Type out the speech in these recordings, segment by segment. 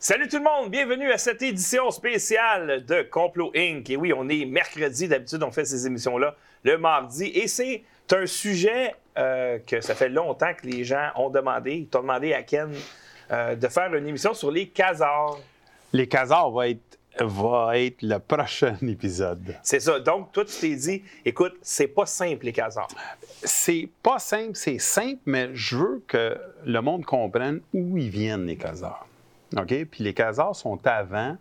Salut tout le monde, bienvenue à cette édition spéciale de Complot Inc. Et oui, on est mercredi, d'habitude on fait ces émissions-là le mardi. Et c'est un sujet euh, que ça fait longtemps que les gens ont demandé. Ils t'ont demandé à Ken euh, de faire une émission sur les casards. Les casards va être, va être le prochain épisode. C'est ça. Donc, toi, tu t'es dit, écoute, c'est pas simple les casards. C'est pas simple, c'est simple, mais je veux que le monde comprenne où ils viennent, les casards. OK? Puis les casards sont avant.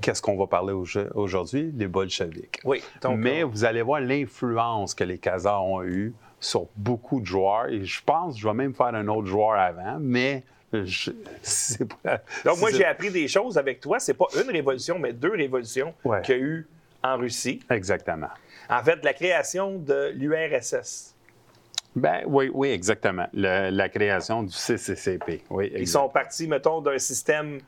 Qu'est-ce qu'on va parler aujourd'hui? Les bolcheviks. Oui. Donc, Mais euh, vous allez voir l'influence que les casards ont eue sur beaucoup de joueurs. Et je pense que je vais même faire un autre joueur avant, mais je- c'est pas. donc moi, j'ai appris des choses avec toi. C'est pas une révolution, mais deux révolutions Ouais. qu'il y a eu en Russie. Exactement. En fait, la création de l'URSS. Ben oui, oui, exactement. Le- la création du CCCP. Oui, Ils sont partis, mettons, d'un système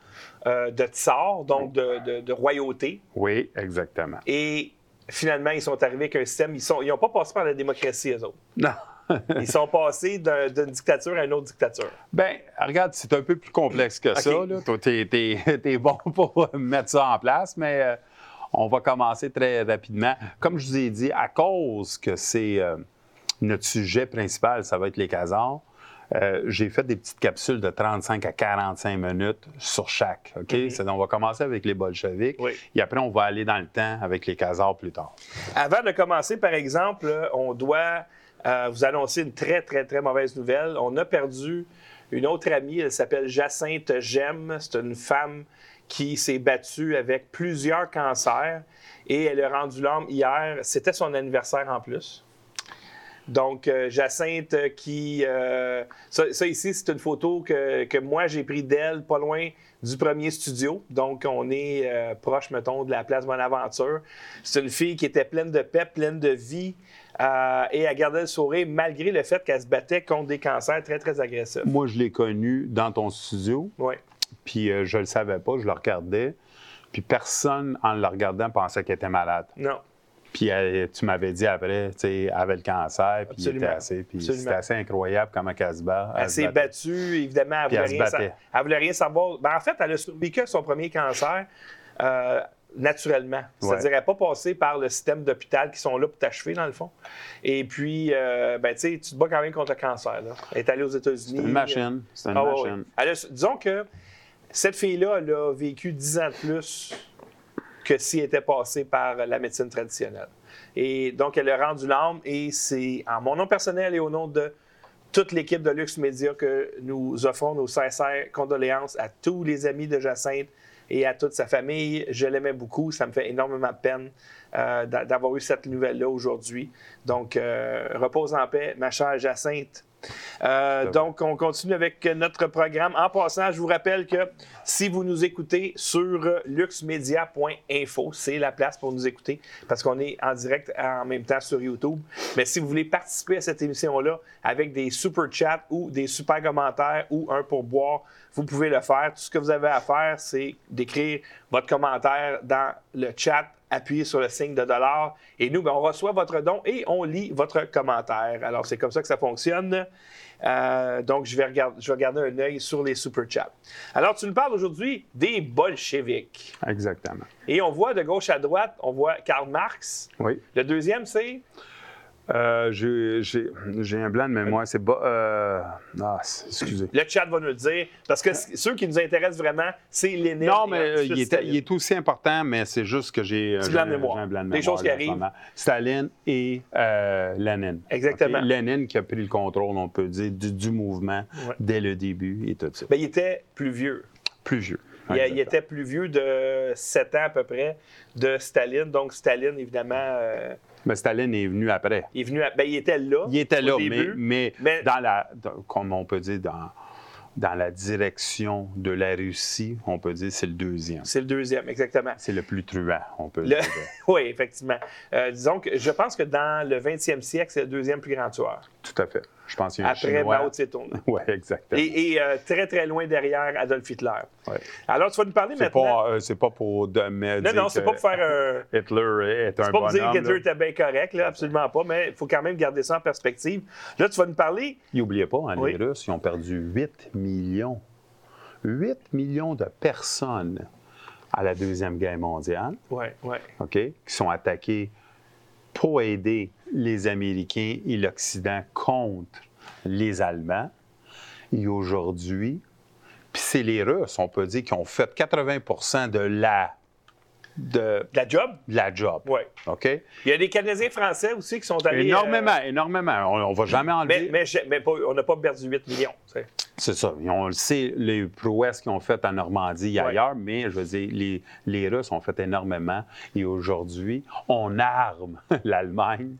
euh, de tsar, donc de, de- de royauté. Oui, exactement. Et finalement, ils sont arrivés avec un système. Ils n'ont pas passé par la démocratie, eux autres. Non. Ils sont passés d'un- d'une dictature à une autre dictature. Ben, regarde, c'est un peu plus complexe que ça. Là. Toi, t'es, t'es- t'es bon pour mettre ça en place, mais euh, on va commencer très rapidement. Comme je vous ai dit, à cause que c'est euh, notre sujet principal, ça va être les casards, euh, j'ai fait des petites capsules de 35 à 45 minutes sur chaque. OK? C'est- on va commencer avec les bolcheviks. Oui. Et après, on va aller dans le temps avec les casards plus tard. Avant de commencer, par exemple, on doit euh, vous annoncer une très, très, très mauvaise nouvelle. On a perdu une autre amie. Elle s'appelle Jacinthe Gemme. C'est une femme qui s'est battue avec plusieurs cancers et elle a rendu l'âme hier. C'était son anniversaire en plus. Donc, euh, Jacinthe euh, qui... euh, ça, ça ici, c'est une photo que, que moi, j'ai pris d'elle pas loin du premier studio. Donc, on est euh, proche, mettons, de la place Bonaventure. C'est une fille qui était pleine de pep, pleine de vie euh, et elle gardait le sourire malgré le fait qu'elle se battait contre des cancers très, très agressifs. Moi, je l'ai connu dans ton studio. Oui. Puis euh, je le savais pas, je le regardais. Puis personne, en le regardant, pensait qu'elle était malade. Non. Puis elle- tu m'avais dit après, tu sais, elle avait le cancer, puis il était assez. Puis c'était assez incroyable comment elle se bat. Elle se s'est battue, évidemment, elle voulait, elle rien, sa- elle voulait rien savoir. Ben, en fait, elle a survécu à son premier cancer euh, naturellement. C'est-à-dire, elle n'a pas passé par le système d'hôpital qui sont là pour t'achever, dans le fond. Et puis, euh, ben, tu sais, tu te bats quand même contre le cancer. Là. Elle est allée aux États-Unis. C'est une machine. C'est une Ah, ouais. machine. A- disons que cette fille-là, elle a vécu 10 ans de plus que si elle était passée par la médecine traditionnelle. Et donc, elle a rendu l'âme et c'est en mon nom personnel et au nom de toute l'équipe de Luxe Média que nous offrons nos sincères condoléances à tous les amis de Jacinthe et à toute sa famille. Je l'aimais beaucoup. Ça me fait énormément de peine euh, d'a- d'avoir eu cette nouvelle-là aujourd'hui. Donc, euh, repose en paix, ma chère Jacinthe. Euh, donc, on continue avec notre programme. En passant, je vous rappelle que si vous nous écoutez sur luxemedia.info, c'est la place pour nous écouter parce qu'on est en direct en même temps sur YouTube. Mais si vous voulez participer à cette émission-là avec des super chats ou des super commentaires ou un pourboire, vous pouvez le faire. Tout ce que vous avez à faire, c'est d'écrire votre commentaire dans le chat appuyez sur le signe de dollar et nous, ben, on reçoit votre don et on lit votre commentaire. Alors, c'est comme ça que ça fonctionne. Euh, donc, je vais, regarder, je vais garder un œil sur les super chats. Alors, tu nous parles aujourd'hui des bolcheviks. Exactement. Et on voit de gauche à droite, on voit Karl Marx. Oui. Le deuxième, c'est? Euh, j'ai- J'ai j'ai un blanc de mémoire. C'est bas. euh, Ah, excusez. le chat va nous le dire. Parce que ceux qui nous intéressent vraiment, c'est Lénine. Non, et mais euh, il, Staline. il est aussi important, mais c'est juste que j'ai j'ai blanc de un- mémoire. j'ai un blanc de Des mémoire, choses qui arrivent. Staline et euh, Lénine. Exactement. OK? Lénine qui a pris le contrôle, on peut dire, du, du mouvement Ouais. dès le début et tout ça. Ben, il était plus vieux. Plus vieux. Il, était plus vieux de 7 ans à peu près de Staline. Donc, Staline, évidemment, euh, Mais Staline est venu après. il est venu. à- ben, il était là. Il était là, mais, mais, mais- dans la, comme on peut dire, dans, dans la direction de la Russie, on peut dire c'est le deuxième. C'est le deuxième, exactement. C'est le plus truand, on peut Le- dire. oui, effectivement. Euh, disons que je pense que dans le 20e siècle, c'est le deuxième plus grand tueur. Tout à fait. Je pense qu'il y a Après. Mao Tse-tung. Oui, exactement. Et, et, euh, très, très loin derrière Adolf Hitler. Ouais. Alors, tu vas nous parler maintenant. pas, euh, c'est pas pour de, me non, non, c'est que pas pour faire un. Hitler est un C'est pas pour dire bonhomme. qu'Hitler là. était bien correct, là, absolument pas, mais il faut quand même garder ça en perspective. Là, tu vas nous parler. N'oubliez pas, hein, Oui. les Russes, ils ont perdu 8 millions. 8 millions de personnes à la Deuxième Guerre mondiale, Ouais, ouais. OK, qui sont attaquées pour aider les Américains et l'Occident contre les Allemands. Et aujourd'hui, puis c'est les Russes, on peut dire, qui ont fait 80 de la, de, De la job? de la job. Ouais. OK? Il y a des Canadiens français aussi qui sont allés. Énormément, euh, énormément. On ne va jamais enlever. mais mais, pas- on n'a pas perdu 8 millions. C'est ça. On le sait, les prouesses qu'ils ont faites en Normandie et Ouais. ailleurs, mais je veux dire, les, les Russes ont fait énormément. Et aujourd'hui, on arme l'Allemagne,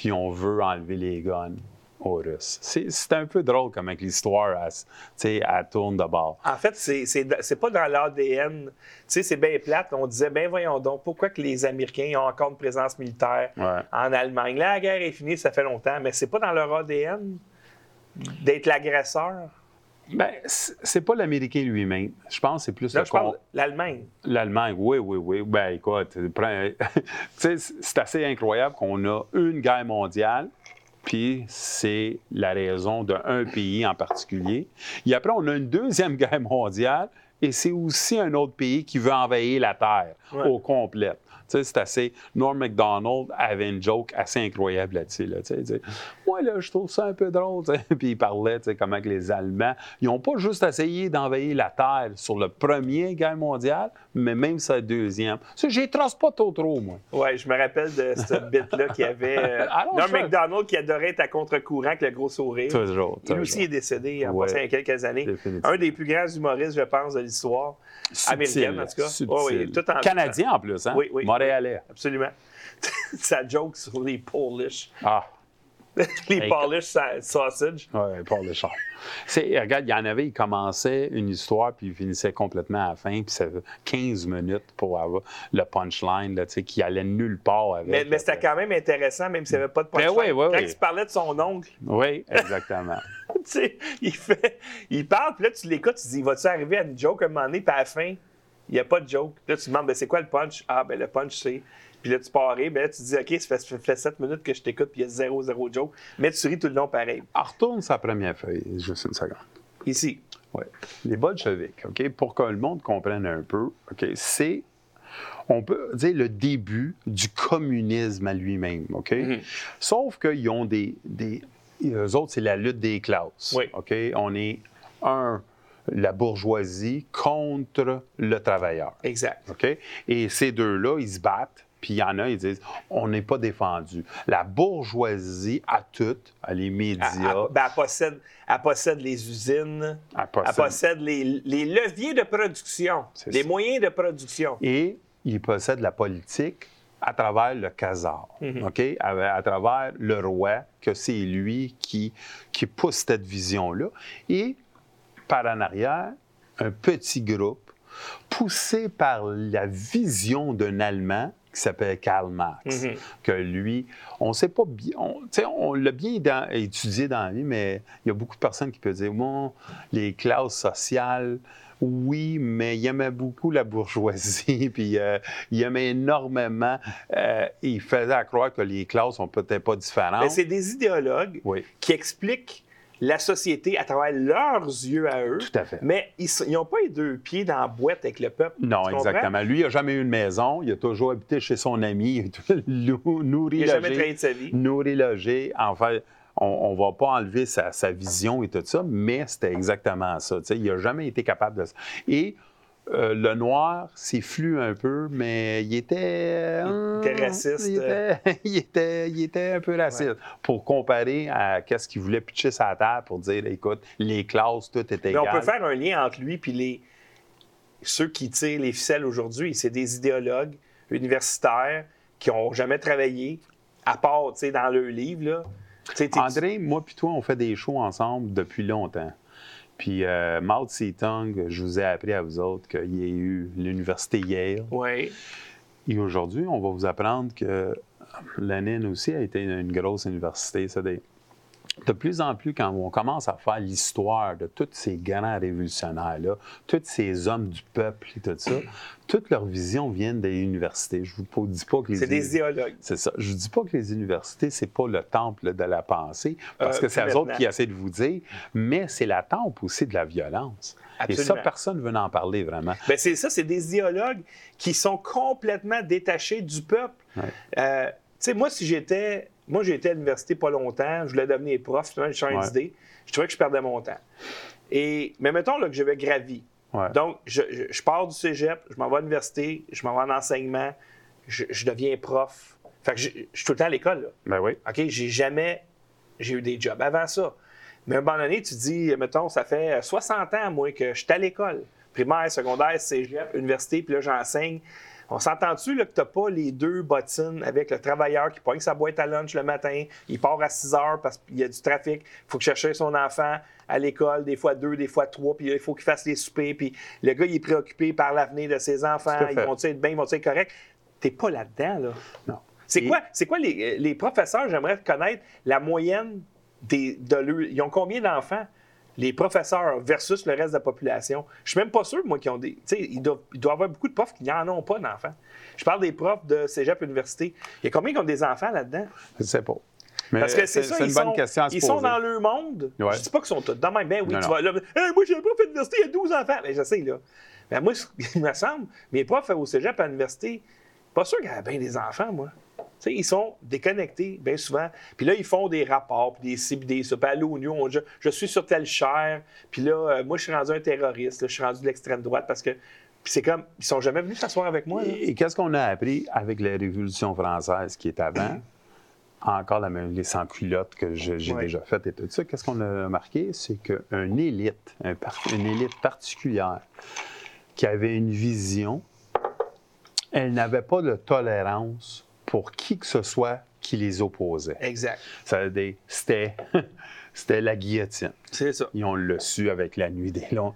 puis on veut enlever les guns aux Russes. C'est c'est un peu drôle comme avec l'histoire, elle, elle tourne de bord. En fait, c'est- c'est c'est pas dans l'ADN. Tu sais, c'est bien plate. On disait, ben voyons donc, pourquoi que les Américains ont encore une présence militaire Ouais. en Allemagne? Là, la guerre est finie, ça fait longtemps, mais c'est pas dans leur ADN d'être l'agresseur? Ben, c'est pas l'Américain lui-même. Je pense que c'est plus Là, le je parle l'Allemagne. L'Allemagne, oui, oui, oui. Ben, écoute, c'est assez incroyable qu'on a une guerre mondiale, puis c'est la raison d'un pays en particulier. Et après, on a une deuxième guerre mondiale, et c'est aussi un autre pays qui veut envahir la Terre Ouais. au complet. C'est assez. Norm MacDonald avait une joke assez incroyable là-dessus. Là, Moi, là, je trouve ça un peu drôle. Puis il parlait, comment que les Allemands, ils n'ont pas juste essayé d'envahir la Terre sur le premier guerre mondiale, mais même sur la deuxième. J'y trace pas trop trop, moi. Ouais, je me rappelle de cette bit-là qu'il y avait. euh, Norm MacDonald qui adorait être à contre-courant avec le gros sourire. Toujours. Il toujours. aussi est décédé en Ouais. passant il y a quelques années. Un des plus grands humoristes, je pense, de l'histoire. Américaine, en tout cas. Oh oui, tout en- Canadien en plus, hein? Oui, oui. Montréalais. Absolument. Sa joke sur les Polish. Ah, les Polish sa- sausage. Richard. C'est, regarde, il y en avait, il commençait une histoire, puis il finissait complètement à la fin, puis ça fait 15 minutes pour avoir le punchline, là, tu sais, qui allait nulle part avec. Mais, mais c'était quand même intéressant, même s'il n'y avait pas de Ben punchline. oui, oui, Quand oui. il parlait de son oncle, Oui, exactement. tu sais, il fait, il parle, puis là, tu l'écoutes, tu te dis, va-tu arriver à une joke à un moment donné, puis à la fin, il n'y a pas de joke. Là, tu te demandes, ben, c'est quoi le punch? Ah, ben, le punch, c'est. Puis là, tu parais, ben là, tu dis, OK, ça fait, ça fait 7 minutes que je t'écoute, puis il y a zéro, zéro joke. Mais tu ris tout le long pareil. On retourne sa première feuille, juste une seconde. Ici. Oui. Les bolcheviks, OK, pour que le monde comprenne un peu, OK, c'est, on peut dire, le début du communisme à lui-même, OK? Mhm. Sauf qu'ils ont des, des... Eux autres, c'est la lutte des classes, Oui. OK? On est, un, la bourgeoisie contre le travailleur, Exact. OK? Et ces deux-là, ils se battent. Puis il y en a, ils disent, on n'est pas défendu. La bourgeoisie a tout, a les médias, elle- ben, elle possède, elle possède les usines, elle possède- possède les, les leviers de production, les ça. moyens de production. et il possède la politique à travers le Khazar, Mhm. OK? À, à travers le roi, que c'est lui qui, qui pousse cette vision-là. Et par en arrière, un petit groupe poussé par la vision d'un Allemand qui s'appelle Karl Marx, Mhm. que lui, on ne sait pas bien, on, tu sais, on l'a bien dans- étudié dans la vie, mais il y a beaucoup de personnes qui peuvent dire, bon, les classes sociales, oui, mais il aimait beaucoup la bourgeoisie, puis euh, il aimait énormément, euh, il faisait à croire que les classes sont peut-être pas différentes. Mais c'est des idéologues Oui, qui expliquent la société à travers leurs yeux à eux. tout à fait. Mais ils n'ont pas les deux pieds dans la boîte avec le peuple. Non, exactement. Lui, il n'a jamais eu une maison. Il a toujours habité chez son ami. Il a toujours lou- nourri, Il n'a jamais de sa vie. nourri, logé. En fait, on ne va pas enlever sa, sa vision et tout ça, mais c'était exactement ça. Il n'a jamais été capable de ça. Et euh, le noir s'est flu un peu, mais il était. Il était raciste. Il était, il était, il était un peu raciste. Pour comparer à qu'est-ce qu'il voulait pitcher sa terre pour dire écoute, les classes, tout Mais égal. on peut faire un lien entre lui et les... ceux qui tirent les ficelles aujourd'hui. C'est des idéologues universitaires qui n'ont jamais travaillé, à part tu sais, dans leur livre. Là. André, moi puis toi, on fait des shows ensemble depuis longtemps. Puis euh, Mao Tse-tung, je vous ai appris à vous autres qu'il y a eu l'université Yale. Ouais. Et aujourd'hui, on va vous apprendre que l'ANIN aussi a été une grosse université. C'est des- De plus en plus, quand on commence à faire l'histoire de tous ces grands révolutionnaires-là, tous ces hommes du peuple et tout ça, toute leur vision vient des universités. Je ne vous dis pas que les C'est des idéologues. c'est ça. Je ne dis pas que les universités, c'est pas le temple de la pensée, parce Euh, que c'est eux autres qui essaient de vous dire, mais c'est la temple aussi de la violence. Et ça, personne ne veut en parler vraiment. Bien, c'est ça, c'est des idéologues qui sont complètement détachés du peuple. Euh, tu sais, moi, si j'étais. Moi, j'ai été à l'université pas longtemps, je voulais devenir prof, finalement, j'ai changé d'idée. Je trouvais que je perdais mon temps. Et, mais mettons là, que j'avais gravi. Donc, je, je, pars du cégep, je m'en vais à l'université, je m'en vais en enseignement, je, je, deviens prof. Fait que je, suis tout le temps à l'école. Ben oui. OK, j'ai jamais. J'ai eu des jobs avant ça. Mais à un moment donné, tu dis, mettons, ça fait 60 ans, moi, que je suis à l'école. Primaire, secondaire, cégep, université, puis là, j'enseigne. On s'entend-tu que tu n'as pas les deux bottines avec le travailleur qui pogne sa boîte à lunch le matin, il part à 6 heures parce qu'il y a du trafic, il faut que chercher son enfant à l'école, des fois deux, des fois trois, puis il faut qu'il fasse les soupers, puis le gars, il est préoccupé par l'avenir de ses enfants, ils vont-ils être bien, ils vont-ils être corrects? T'es pas là-dedans, là. Non. C'est quoi, c'est quoi les, les professeurs, j'aimerais connaître la moyenne des, de Ils ont combien d'enfants? Les professeurs versus le reste de la population. Je suis même pas sûr, moi, qui ont des. Tu sais, il doit, y avoir beaucoup de profs qui n'en ont pas d'enfants. Je parle des profs de cégep université. Il y a combien qui ont des enfants là-dedans? Je ne sais pas. Mais Parce que c'est ça, ils, sont, ils sont dans leur monde. Je ne dis pas qu'ils sont tous dans même. Ben oui, tu vas là. moi, j'ai un prof à l'université, il y a 12 enfants. Mais ben, je sais, là. Mais moi, il me semble, mes profs au cégep à l'université, pas sûr qu'il y a bien des enfants, moi ils sont déconnectés bien souvent. Puis là, ils font des rapports, puis des ci, puis des ça. Puis à l'ONU, je, je, suis sur telle chair. Puis là, euh, moi, je suis rendu un terroriste. je suis rendu de l'extrême droite parce que puis c'est comme, ils sont jamais venus s'asseoir avec moi. Et, qu'est-ce qu'on a appris avec la Révolution française qui est avant? Encore la même, les sans-culottes que j'ai déjà faites et tout ça. Qu'est-ce qu'on a remarqué? C'est qu'une élite, une élite particulière qui avait une vision, elle n'avait pas de tolérance pour qui que ce soit qui les opposait. Exact. C'était, c'était la guillotine. C'est ça. Ils ont le su avec la nuit des longs.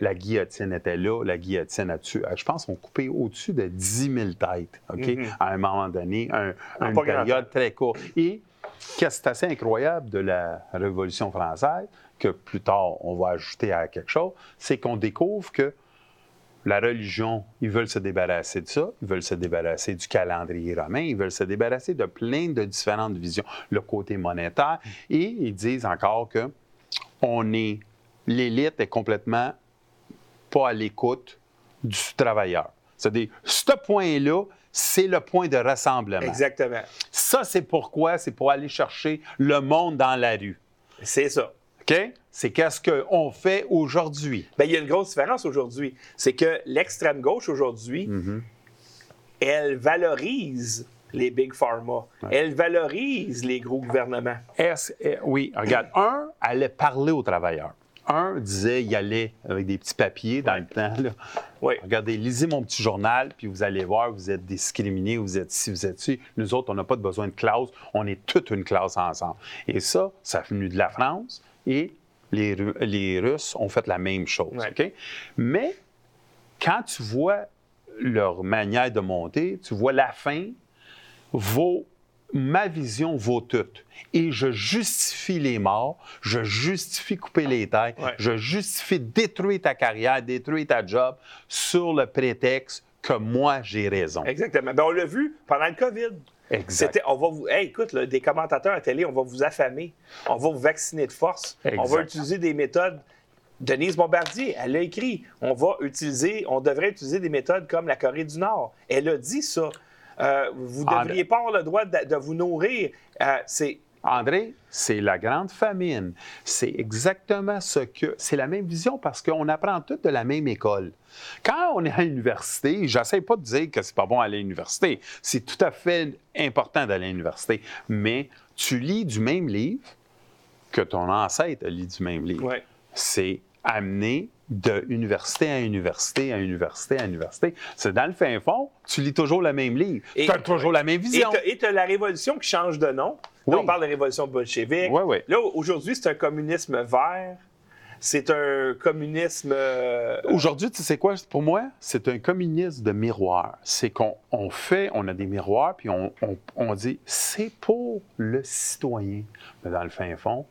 La guillotine était là, la guillotine a tué. Je pense qu'on coupé au-dessus de 10 000 têtes, OK? Mm-hmm. À un moment donné, un, une période très courte. Et qu'est-ce qui est assez incroyable de la Révolution française, que plus tard on va ajouter à quelque chose, c'est qu'on découvre que la religion, ils veulent se débarrasser de ça, ils veulent se débarrasser du calendrier romain, ils veulent se débarrasser de plein de différentes visions, le côté monétaire, et ils disent encore que on est, l'élite est complètement pas à l'écoute du travailleur. C'est-à-dire, ce point-là, c'est le point de rassemblement. Exactement. Ça, c'est pourquoi, c'est pour aller chercher le monde dans la rue. C'est ça. OK? C'est qu'est-ce qu'on fait aujourd'hui. Bien, il y a une grosse différence aujourd'hui. C'est que l'extrême gauche aujourd'hui, mm-hmm. elle valorise les big pharma. Elle valorise les gros gouvernements. Eh, oui, regarde, un allait parler aux travailleurs. Un disait, il allait avec des petits papiers dans le temps. Oui. Regardez, lisez mon petit journal, puis vous allez voir, vous êtes discriminés, vous êtes ci, vous êtes ci. Nous autres, on n'a pas besoin de classe, on est toute une classe ensemble. Et ça, ça est venu de la France, et les, les Russes ont fait la même chose. Mais quand tu vois leur manière de monter, tu vois la fin, vaut, ma vision vaut tout. Et je justifie les morts, je justifie couper les têtes, je justifie détruire ta carrière, détruire ta job sur le prétexte que moi, j'ai raison. Exactement. Ben, on l'a vu pendant le COVID. Exact. On va vous, écoute, des commentateurs à télé, on va vous affamer, on va vous vacciner de force, on va utiliser des méthodes. Denise Bombardier, elle a écrit, on va utiliser, on devrait utiliser des méthodes comme la Corée du Nord. Elle a dit ça. Euh, vous ne ah, devriez pas avoir le droit de, vous nourrir. Euh, c'est André, c'est la grande famine. C'est exactement ce que. C'est la même vision parce qu'on apprend tout de la même école. Quand on est à l'université, j'essaie pas de dire que c'est pas bon aller à l'université. C'est tout à fait important d'aller à l'université. Mais tu lis du même livre que ton ancêtre lu du même livre. C'est amener de université à université à université à université. C'est dans le fin fond, tu lis toujours le même livre. Tu as toujours la même vision. Et tu as la révolution qui change de nom. Là, on parle de révolution bolchevique. Oui, oui. Là, aujourd'hui, c'est un communisme vert. C'est un communisme. Euh, aujourd'hui, tu sais quoi? Pour moi, c'est un communisme de miroir. C'est qu'on fait, on a des miroirs, puis on, on dit c'est pour le citoyen. Mais dans le fin fond,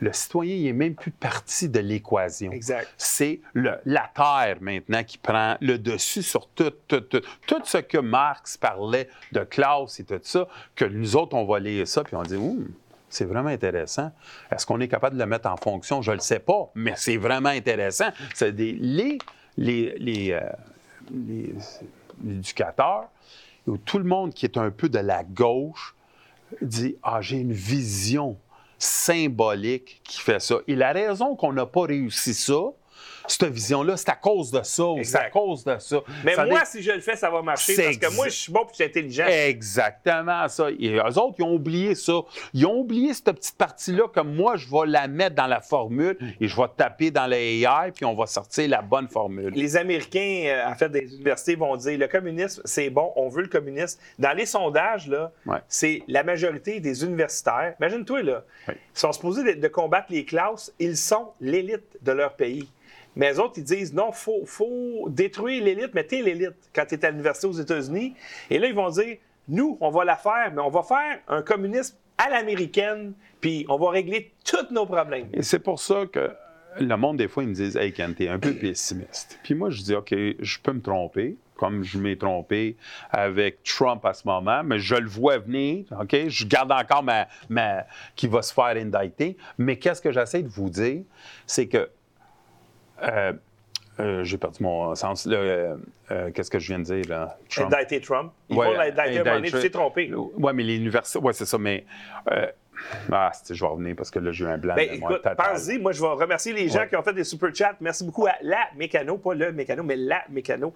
le citoyen, il n'est même plus partie de l'équation. Exact. C'est la terre maintenant qui prend le dessus sur tout, tout, tout, tout ce que Marx parlait de classe et tout ça, que nous autres, on va lire ça, puis on dit, C'est vraiment intéressant. Est-ce qu'on est capable de le mettre en fonction? Je ne le sais pas, mais c'est vraiment intéressant. C'est des, les, les, les, euh, les- l'éducateur, ou tout le monde qui est un peu de la gauche, dit Ah, j'ai une vision symbolique qui fait ça. Et la raison qu'on n'a pas réussi ça, cette vision-là, c'est à cause de ça, c'est à cause de ça. Mais Ça moi, dé- si je le fais, ça va marcher parce que moi, je suis bon puis je suis intelligent. Exactement ça. Et eux autres, ils ont oublié ça. Ils ont oublié cette petite partie-là que moi, je vais la mettre dans la formule et je vais taper dans le AI, puis on va sortir la bonne formule. Les Américains, euh, en fait, des universités vont dire le communisme, c'est bon, on veut le communisme. Dans les sondages, là, Ouais. c'est la majorité des universitaires. Imagine-toi, là, Oui. ils sont supposés de, de combattre les classes, ils sont l'élite de leur pays. Mais les autres, ils disent non, il faut, faut détruire l'élite, mais t'es l'élite quand tu es à l'université aux États-Unis. Et là, ils vont dire nous, on va la faire, mais on va faire un communisme à l'américaine, puis on va régler tous nos problèmes. Et c'est pour ça que le monde, des fois, ils me disent Hey, Ken, t'es un peu pessimiste. Puis moi, je dis OK, je peux me tromper, comme je m'ai trompé avec Trump à ce moment, mais je le vois venir, OK? Je garde encore ma. ma qui va se faire indicter. Mais qu'est-ce que j'essaie de vous dire? C'est que. Euh, euh, j'ai perdu mon sens. là. Euh, euh, Qu'est-ce que je viens de dire, là? Trump. Indicter Trump. Ils Ouais, vont l'indicter à un moment donné, tu t'es trompé. Oui, mais les universités. Oui, c'est ça, mais. Ah, je vais revenir parce que là, j'ai eu un blanc. Ben, pense-y. Moi, je vais remercier les gens Ouais. qui ont fait des super chats. Merci beaucoup à la Mécano, pas le Mécano, mais la Mécano.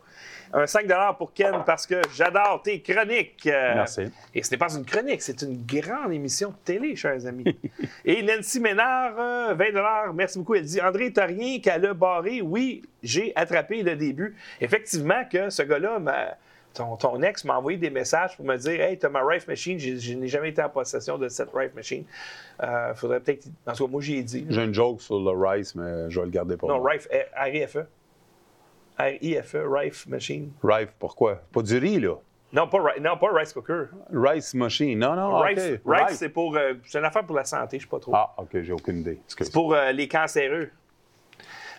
Un 5 pour Ken parce que j'adore tes chroniques. Euh, Merci. Et ce n'est pas une chronique, c'est une grande émission de télé, chers amis. et Nancy Ménard, euh, 20 Merci beaucoup. Elle dit André, t'as rien qu'à le barrer. Oui, j'ai attrapé le début. Effectivement, que ce gars-là m'a. Ton, ton ex m'a envoyé des messages pour me dire Hey, t'as ma Rife Machine, je n'ai jamais été en possession de cette Rife Machine. Euh, faudrait peut-être. En tout cas, moi, j'y ai dit. J'ai une joke sur le Rice, mais je vais le garder pour Non, moi. Rife, eh, R-I-F-E. R-I-F-E, E, Rife Machine. Rife, pourquoi? Pas du riz, là. Non, pas, non, pas Rice Cooker. Rice machine. Non, non, Rife, OK. Rife, Rife. c'est pour. euh, c'est une affaire pour la santé, je sais pas trop. Ah, OK, j'ai aucune idée. C'est pour euh, les cancéreux.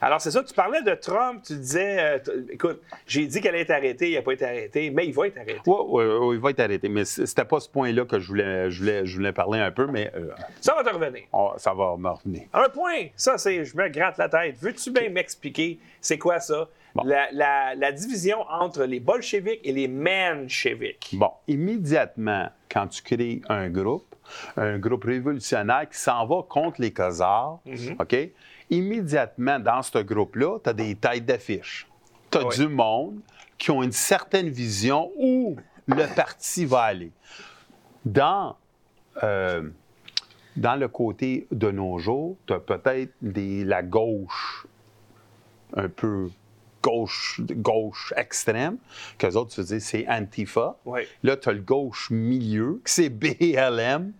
Alors, c'est ça, tu parlais de Trump, tu disais, euh, écoute, j'ai dit qu'elle allait être arrêtée, il n'a pas été arrêté, mais il va être arrêté. Oui, oui, oui, il va être arrêté. Mais c'était pas ce point-là que je voulais, je voulais, je voulais parler un peu, mais euh, Ça va te revenir. on- ça va me revenir. Un point, ça, c'est, je me gratte la tête. Veux-tu bien m'expliquer, c'est quoi ça? Bon. La, la- la division entre les bolcheviks et les mencheviks. Bon, immédiatement, quand tu crées un groupe, un groupe révolutionnaire qui s'en va contre les Khazars, OK? Immédiatement, dans ce groupe-là, tu as des têtes d'affiche. Tu as du monde qui ont une certaine vision où le parti va aller. Dans, euh, dans le côté de nos jours, tu as peut-être la gauche un peu gauche, gauche extrême, qu'eux autres se disent c'est Antifa. Là, tu as le gauche milieu, que c'est BLM. Tu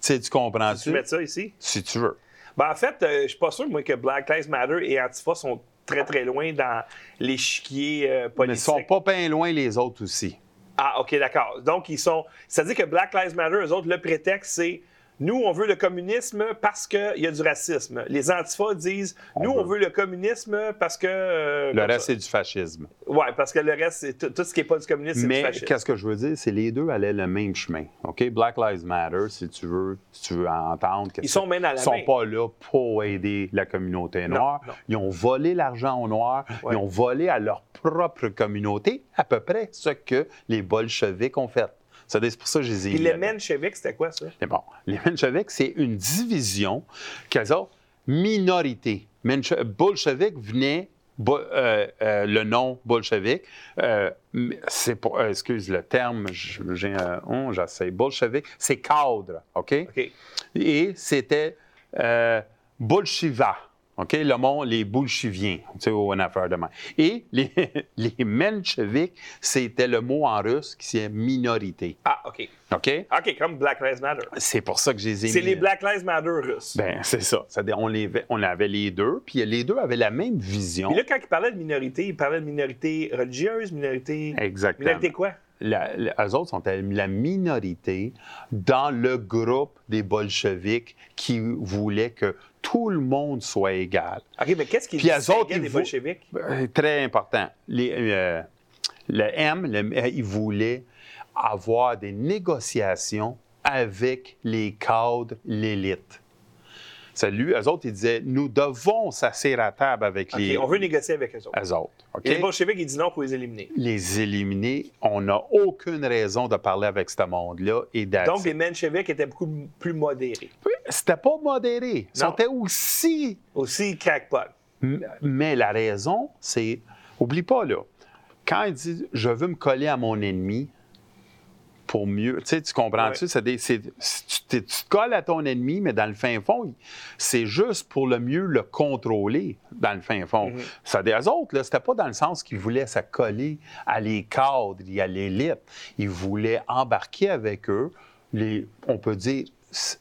sais, tu comprends-tu? Tu mets ça ici? Si tu veux. Ben, en fait, euh, je suis pas sûr, moi, que Black Lives Matter et Antifa sont très, très loin dans l'échiquier euh, Mais ils politique. sont pas bien loin les autres aussi. Ah, OK, d'accord. Donc, ils sont. C'est-à-dire que Black Lives Matter, eux autres, le prétexte, c'est nous, on veut le communisme parce qu'il y a du racisme. Les antifas disent nous, on veut le communisme parce que. euh, Le reste, c'est du fascisme. Ouais, parce que le reste, c'est tout, tout ce qui n'est pas du communisme, c'est du Mais fascisme. qu'est-ce que je veux dire, c'est les deux allaient le même chemin. OK? Black Lives Matter, si tu veux, si tu veux entendre. Ils sont main dans la Ils sont pas là pour aider la communauté noire. non. Ils ont volé l'argent aux Noirs. Ouais. Ils ont volé à leur propre communauté à peu près ce que les bolcheviks ont fait. C'est pour ça que je les ai Puis les mencheviks, c'était quoi, ça? Mais bon, les mencheviks, c'est une division qu'elles ont minorité. Menche- bolchevique venait, bo- euh, euh, le nom bolchevique, euh, c'est pour, excuse le terme, j'ai un, oh, j'essaie, bolchevique, c'est cadre, OK? OK. Et c'était bolchiva, OK? Le mot, les bolcheviens, tu sais, une affaire de main. Et les, les mencheviks, c'était le mot en russe qui est minorité, Ah, OK. OK? OK, comme Black Lives Matter. C'est pour ça que je les ai C'est les Black Lives Matter russes. Ben, c'est ça. On, les, on avait les deux, puis les deux avaient la même vision. Puis là, quand il parlait de minorité, il parlait de minorité religieuse, minorité. Exactement. Minorité quoi? La- la- eux autres sont la minorité dans le groupe des bolcheviks qui voulaient que tout le monde soit égal. OK, mais qu'est-ce qui distinguait des bolcheviks? Euh, Très important. Les, euh, le M, le- euh, ils voulaient avoir des négociations avec les cadres, l'élite. Lui, eux autres, ils disaient nous devons s'asseoir à table avec OK, les on veut négocier avec eux autres. eux autres. Et les bolcheviks, ils disent non pour les éliminer. Les éliminer, on n'a aucune raison de parler avec ce monde-là et that's Donc, les mencheviks étaient beaucoup plus modérés. C'était pas modéré. Ils étaient aussi Aussi crackpot. Mais la raison, c'est, oublie pas là, quand il dit je veux me coller à mon ennemi pour mieux, tu sais, tu comprends-tu? C'est- tu, tu te colles à ton ennemi, mais dans le fin fond, c'est juste pour le mieux le contrôler, dans le fin fond. Mhm. Ça, des autres, là, c'était pas dans le sens qu'ils voulaient se coller à les cadres et à l'élite. Ils voulaient embarquer avec eux, les, on peut dire,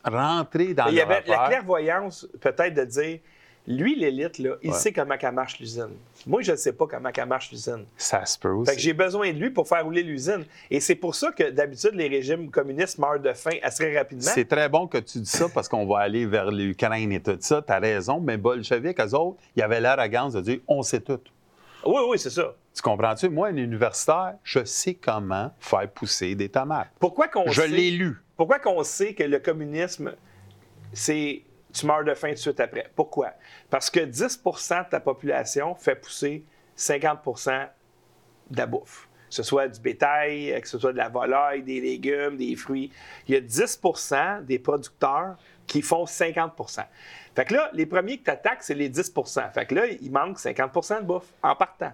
rentrer dans Il y avait la clairvoyance, peut-être, de dire lui, l'élite, là, il Ouais. sait comment elle marche l'usine. Moi, je ne sais pas comment elle marche l'usine. Ça se peut aussi. Fait que j'ai besoin de lui pour faire rouler l'usine. Et c'est pour ça que d'habitude, les régimes communistes meurent de faim assez rapidement. C'est très bon que tu dis ça parce qu'on va aller vers l'Ukraine et tout ça. Tu as raison, mais bolcheviks, eux autres, il y avait l'arrogance de dire on sait tout. Oui, oui, c'est ça. Tu comprends-tu? Moi, un universitaire, je sais comment faire pousser des tomates. Pourquoi qu'on Je sait, l'ai lu. pourquoi qu'on sait que le communisme, c'est tu meurs de faim tout de suite après? Pourquoi? Parce que 10% de ta population fait pousser 50% de la bouffe. Que ce soit du bétail, que ce soit de la volaille, des légumes, des fruits. Il y a 10% des producteurs qui font 50% Fait que là, les premiers que tu attaques, c'est les 10% Fait que là, il manque 50% de bouffe en partant.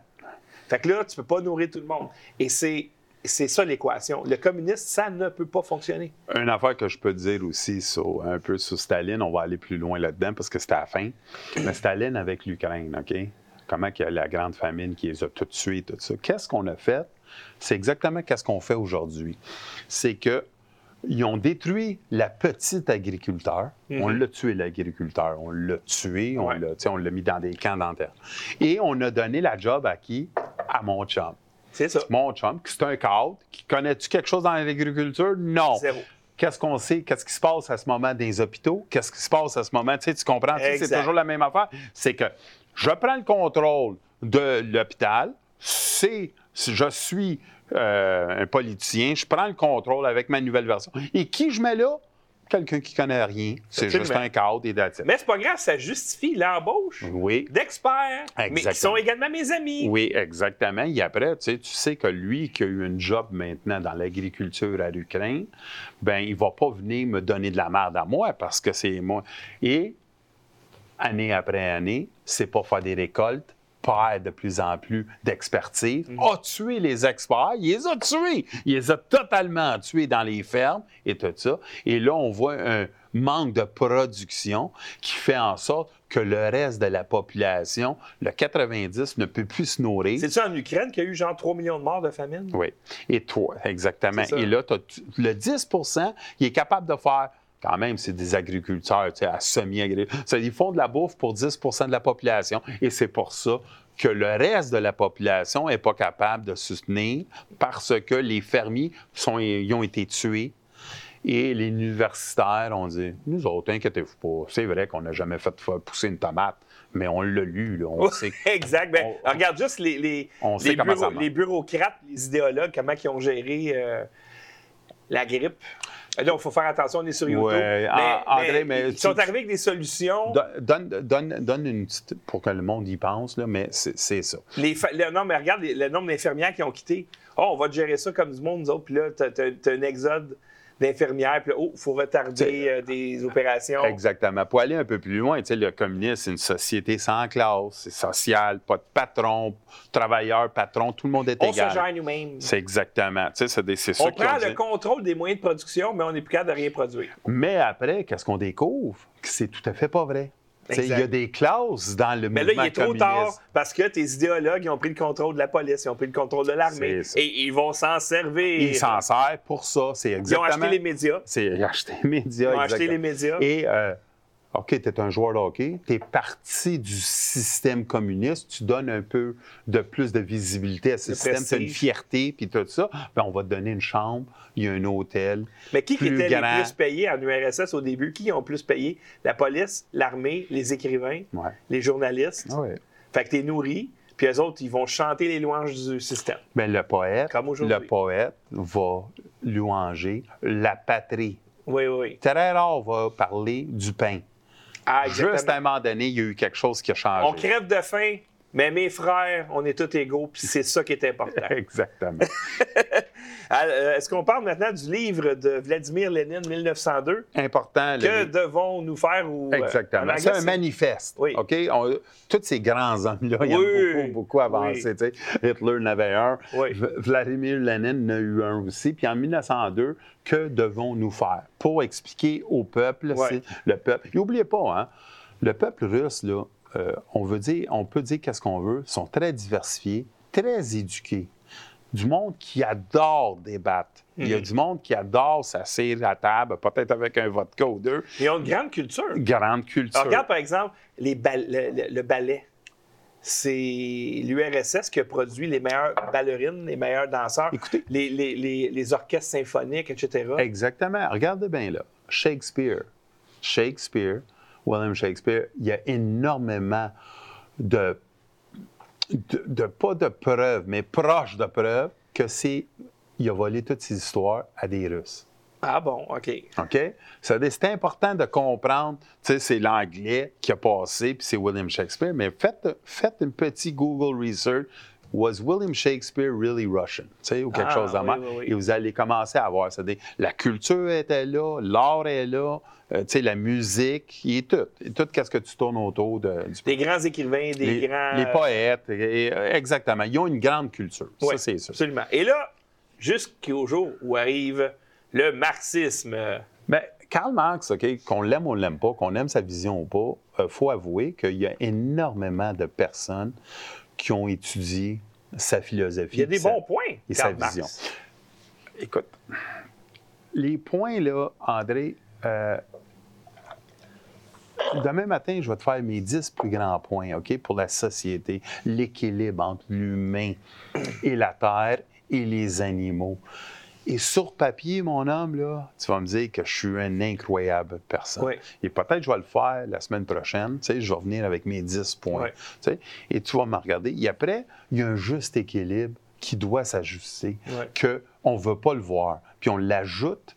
Fait que là, tu peux pas nourrir tout le monde. Et c'est, c'est ça l'équation. Le communiste, ça ne peut pas fonctionner. Une affaire que je peux dire aussi, sur- un peu sur Staline, on va aller plus loin là-dedans parce que c'était à la fin. Mais Staline avec l'Ukraine, OK? Comment qu'il y a la grande famine qui les a toutes tués, tout ça. Qu'est-ce qu'on a fait? C'est exactement qu'est-ce qu'on fait aujourd'hui. C'est que ils ont détruit la petite agriculteur. On l'a tué, l'agriculteur. On l'a tué, on Ouais. l'a mis dans des camps dentaires. Et on a donné la job à qui? À mon chum. C'est ça. Mon chum, qui c'est un cadre, qui connais-tu quelque chose dans l'agriculture? Non. Zéro. Qu'est-ce qu'on sait? Qu'est-ce qui se passe à ce moment des hôpitaux? Qu'est-ce qui se passe à ce moment? Tu sais, tu comprends? C'est toujours la même affaire. C'est que je prends le contrôle de l'hôpital. C'est, je suis euh, un politicien. Je prends le contrôle avec ma nouvelle version. Et qui je mets là? Quelqu'un qui connaît rien. C'est juste un cadre et it. Mais c'est pas grave, ça justifie l'embauche Oui. d'experts, mais qui sont également mes amis. Oui, exactement. Et après, tu sais, tu sais que lui qui a eu une job maintenant dans l'agriculture à l'Ukraine, ben il va pas venir me donner de la merde à moi parce que c'est moi. Et année après année, c'est pas faire des récoltes, perd de plus en plus d'expertise, a tué les experts, il les a tués, il les a totalement tués dans les fermes et tout ça. Et là, on voit un manque de production qui fait en sorte que le reste de la population, le 90, ne peut plus se nourrir. C'est-tu en Ukraine qu'il y a eu genre 3 millions de morts de famine? Oui. Et toi, exactement. C'est ça. Et là, tu- le 10% il est capable de faire. Quand même, c'est des agriculteurs, tu sais, à semi-agriculture. Ils font de la bouffe pour 10% de la population. Et c'est pour ça que le reste de la population n'est pas capable de soutenir parce que les fermiers sont, ils ont été tués. Et les universitaires ont dit Nous autres, inquiétez-vous pas. C'est vrai qu'on n'a jamais fait pousser une tomate, mais on l'a lu. Là. On sait exact. On- regarde juste les, les, On bureau- les bureaucrates, les idéologues, comment ils ont géré euh, la grippe. Là, il faut faire attention, on est sur YouTube. Ouais, ah, André, mais ils sont arrivés avec des solutions. Don- Donne, donne, donne une petite. pour que le monde y pense, là, mais c'est ça. Les le- non, mais regarde le nombre d'infirmières qui ont quitté. Oh, on va te gérer ça comme du monde, nous autres. Puis là, tu as, un exode d'infirmières. Puis oh, il faut retarder euh, des opérations. Exactement. Pour aller un peu plus loin, tu sais, le communisme, c'est une société sans classe, c'est social, pas de patron, travailleur, patron, tout le monde est On se égal. gère nous-mêmes. C'est exactement. Tu sais, c'est des- c'est On prend le contrôle des moyens de production, mais on n'est plus capable de rien produire. Mais après, qu'est-ce qu'on découvre? Que c'est tout à fait pas vrai. Il y a des classes dans le Mais là, il est trop communiste. tard parce que tes idéologues ils ont pris le contrôle de la police, ils ont pris le contrôle de l'armée et ils vont s'en servir. Ils s'en servent pour ça. C'est Ils ont exactement. acheté les médias. C'est acheter les médias. Ils ont acheté exactement. les médias. Et, euh, OK, tu es un joueur de hockey, tu es parti du système communiste, tu donnes un peu de plus de visibilité à ce système, tu as une fierté, puis tout ça. Ben, on va te donner une chambre, il y a un hôtel. Mais qui, qui était grand. les plus payés en URSS au début? Qui ont plus payé? La police, l'armée, les écrivains, Ouais. les journalistes. Ah ouais. Fait que t'es nourri, puis eux autres, ils vont chanter les louanges du système. Ben, le poète, Comme le poète va louanger la patrie Oui, oui, oui. Très rare, on va parler du pain. Ah, Juste à un moment donné, il y a eu quelque chose qui a changé. On crève de faim, mais mes frères, on est tous égaux, puis c'est ça qui est important. Exactement. Euh, Est-ce qu'on parle maintenant du livre de Vladimir Lénine, 1902? Important. Que devons-nous faire? Ou, euh, en Exactement. C'est un manifeste. Oui. OK? On- tous ces grands hommes-là, ils Oui. ont beaucoup, beaucoup avancé. Hitler en avait un. Oui. Vladimir Lénine en a eu un aussi. Puis en 1902, que devons-nous faire? Pour expliquer au peuple, le peuple. Et n'oubliez pas, hein, le peuple russe, là, euh, on, veut dire, on peut dire qu'est-ce qu'on veut, sont très diversifiés, très éduqués. Du monde qui adore débattre. Il y a Mhm. du monde qui adore s'asseoir à table, peut-être avec un vodka ou deux. Ils ont une grande culture. Grande culture. Alors, regarde, par exemple, les le, le- le ballet. C'est l'URSS qui a produit les meilleures ballerines, les meilleurs danseurs, Écoutez. les, les- les- les orchestres symphoniques, etc. Exactement. Regardez bien là. Shakespeare. Shakespeare, William Shakespeare, il y a énormément de, de, de- pas de preuves, mais proches de preuves que c'est il a volé toutes ses histoires à des Russes. Ah bon, OK. OK? C'est important de comprendre, tu sais, c'est l'anglais qui a passé, puis c'est William Shakespeare, mais faites, faites un petit Google research. Was William Shakespeare really Russian? Tu sais, ou quelque Ah, chose de oui, même. oui, oui. Et vous allez commencer à voir. C'est-à-dire, la culture était là, l'art est là, euh, tu sais, la musique, il est tout. Et tout, qu'est-ce que tu tournes autour de, du Des grands écrivains, des les, grands. les poètes, et- et- exactement. Ils ont une grande culture. Ça, c'est sûr. Absolument. Et là, jusqu'au jour où arrive le marxisme. Bien, Karl Marx, OK, qu'on l'aime ou on ne l'aime pas, qu'on aime sa vision ou pas, il faut avouer qu'il y a énormément de personnes qui ont étudié sa philosophie. Il y a des sa- bons points. et Karl sa Marx. vision. Écoute, les points, là, André, euh, demain matin, je vais te faire mes 10 plus grands points, OK, pour la société. L'équilibre entre l'humain et la terre et les animaux. Et sur papier, mon homme, là, tu vas me dire que je suis une incroyable personne. Oui. Et peut-être je vais le faire la semaine prochaine. Tu sais, je vais revenir avec mes 10 points. Oui. Tu sais, et tu vas me regarder. Et après, il y a un juste équilibre qui doit s'ajuster, Oui. qu'on ne veut pas le voir. Puis on l'ajoute.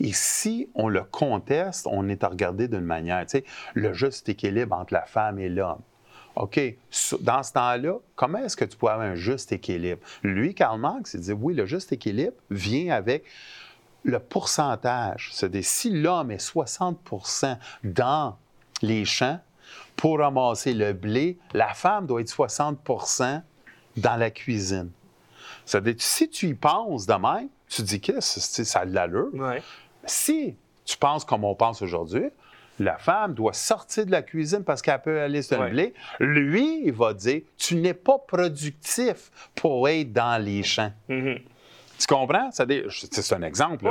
Et si on le conteste, on est à regarder d'une manière. Tu sais, le juste équilibre entre la femme et l'homme. OK, dans ce temps-là, comment est-ce que tu peux avoir un juste équilibre? Lui, Karl Marx, il dit oui, le juste équilibre vient avec le pourcentage. C'est-à-dire, si l'homme est 60% dans les champs pour ramasser le blé, la femme doit être 60% dans la cuisine. C'est-à-dire, si tu y penses de même, tu dis que ça a de l'allure. Ouais. Si tu penses comme on pense aujourd'hui, la femme doit sortir de la cuisine parce qu'elle peut aller sur le Ouais. blé. Lui, il va dire Tu n'es pas productif pour être dans les champs. Mhm. Tu comprends? C'est un exemple,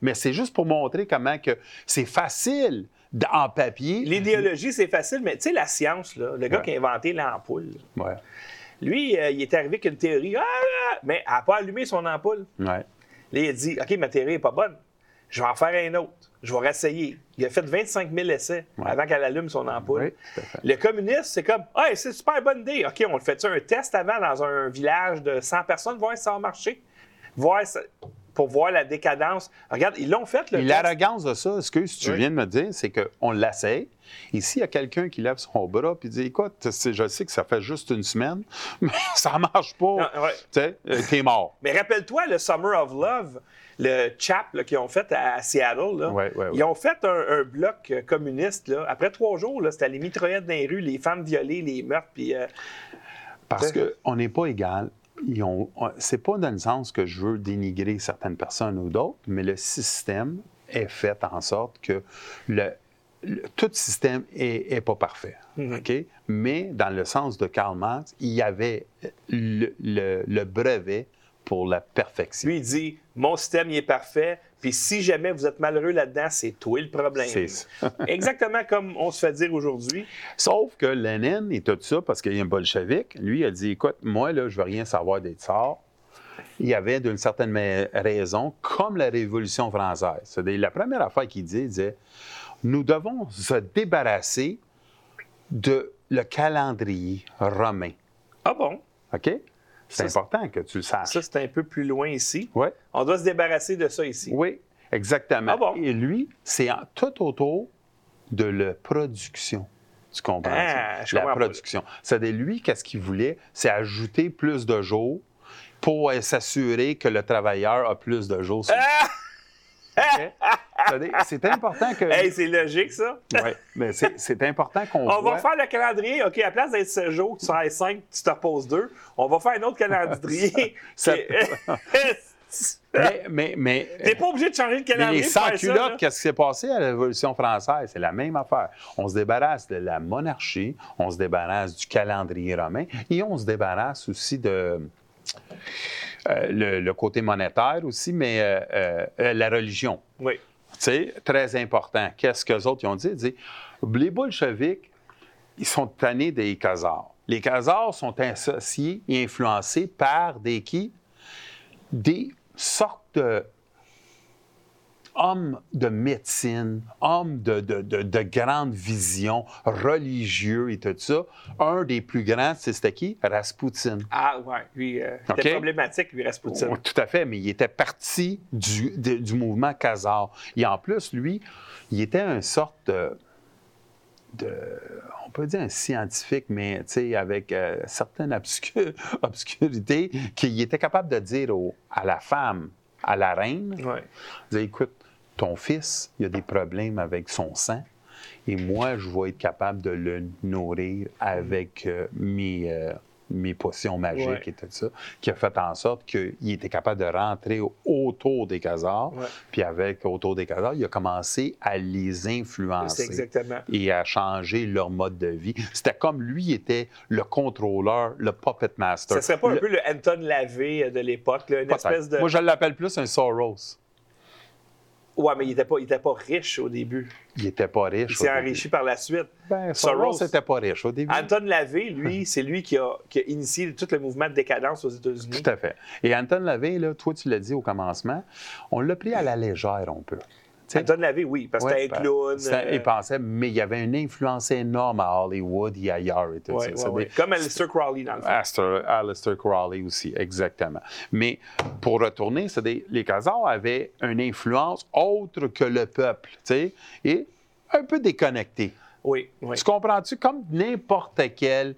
mais, c'est juste pour montrer comment que c'est facile en papier. L'idéologie, c'est facile, mais tu sais, la science, là, le gars Ouais. qui a inventé l'ampoule, Ouais, lui, euh, il est arrivé avec une théorie, ah, ah, mais elle n'a pas allumé son ampoule. ouais. Là, il a dit OK, ma théorie n'est pas bonne. Je vais en faire un autre. Je vais réessayer. Il a fait 25 000 essais Ouais. avant qu'elle allume son ampoule. Oui, tout à fait. Le communiste, c'est comme Hey, c'est une super bonne idée. OK, on le fait un test avant dans un village de 100 personnes, voir si ça va marcher? Voir ça- pour voir la décadence. Regarde, ils l'ont fait, l'arrogance de ça, ce que tu Oui. viens de me dire, c'est qu'on l'essaye. Et s'il y a quelqu'un qui lève son bras et dit Écoute, je sais que ça fait juste une semaine, mais ça marche pas. Ouais. Tu sais, euh, t'es mort. Mais rappelle-toi le Summer of Love, le chap qu'ils ont fait à, Seattle. là. Ouais, ouais, ouais. Ils ont fait un, un bloc euh, communiste. Là. Après trois jours, c'était les mitraillettes dans les rues, les femmes violées, les meurtres. Puis, euh, Parce qu'on n'est pas égal. C'est pas dans le sens que je veux dénigrer certaines personnes ou d'autres, mais le système est fait en sorte que le, le- tout système est, est pas parfait. OK? Mais dans le sens de Karl Marx, il y avait le brevet pour la perfection. lui, il dit Mon système, il est parfait. Puis si jamais vous êtes malheureux là-dedans, c'est toi le problème. C'est ça. Exactement comme on se fait dire aujourd'hui. Sauf que Lénine et tout ça, parce qu'il y a un bolchevique, lui, il a dit écoute, moi, là, je veux rien savoir des tsars. Il y avait d'une certaine raison, comme la Révolution française. C'est-à-dire, la première affaire qu'il dit, il disait nous devons se débarrasser de le calendrier romain. Ah bon? OK? C'est important que tu le saches. Ça, c'est un peu plus loin ici. Oui. On doit se débarrasser de ça ici. Oui. exactement. Ah bon? Et lui, c'est tout autour de la production. Tu comprends? Ah, je la comprends production. C'est-à-dire, lui, qu'est-ce qu'il voulait? C'est ajouter plus de jours pour euh, s'assurer que le travailleur a plus de jours. sur- OK? C'est important que. Hey, c'est logique, ça. Ouais, mais c'est important qu'on On voit. va faire le calendrier. OK, à la place d'être 7 jours, tu travailles 5, tu te reposes 2. On va faire un autre calendrier. Ça- T'es Mais, mais, mais, pas obligé de changer de mais calendrier. les faire ça, sans-culottes, qu'est-ce qui s'est passé à la Révolution française? C'est la même affaire. On se débarrasse de la monarchie, on se débarrasse du calendrier romain et on se débarrasse aussi de. Euh, le, le côté monétaire aussi, mais euh, euh, la religion. Oui. Sais, très important. Qu'est-ce qu'eux autres ils ont dit? Ils dit, les bolcheviks, ils sont tannés des Khazars. Les Khazars sont associés et influencés par des qui? Des sortes de hommes de médecine, hommes de, de, de- de grande vision, religieux et tout ça. Un des plus grands, c'était qui? Rasputin. Ah, ouais. Lui, euh, c'était OK. problématique, lui, Rasputin. Oui, tout à fait, mais il était parti du, mouvement Khazar. Et en plus, lui, il était une sorte de, de- on peut dire un scientifique, mais avec euh, certaines obscu- obscurités, qu'il était capable de dire au- à la femme, à la reine, Ouais. dire, écoute, ton fils, il a des problèmes avec son sang, et moi, je vais être capable de le nourrir avec euh, mes, euh, mes potions magiques Ouais. et tout ça, qui a fait en sorte qu'il était capable de rentrer au- autour des Ouais. puis avec autour des Khazars, il a commencé à les influencer exactement. et à changer leur mode de vie. C'était comme lui était le contrôleur, le puppet master. Ça serait pas un peu le Anton Lavé euh, de l'époque, une espèce de. Moi, je l'appelle plus un Soros. Ouais, mais il était pas, il était pas riche au début. Il n'était pas riche. Il s'est enrichi par la suite. Ben, Soros. Soros n'était pas riche au début. Anton Lavey, lui, c'est lui qui a, qui a initié tout le mouvement de décadence aux États-Unis. Tout à fait. Et Anton Lavey, là, toi, tu l'as dit au commencement, on l'a pris à la légère un peu. Tu sais, Anton Lavey, oui, parce que ouais, c'était un clown. c'était- euh, Il pensait, mais il y avait une influence énorme à Hollywood et ailleurs et tout ouais, ça. ouais, C'est ouais. des- Comme Alistair Crowley, dans le fond. Aleister, Aleister Crowley aussi, exactement. Mais pour retourner, c'est des- les Khazars avaient une influence autre que le peuple, tu sais, et un peu déconnecté. Oui, oui. Tu comprends-tu? Comme n'importe quel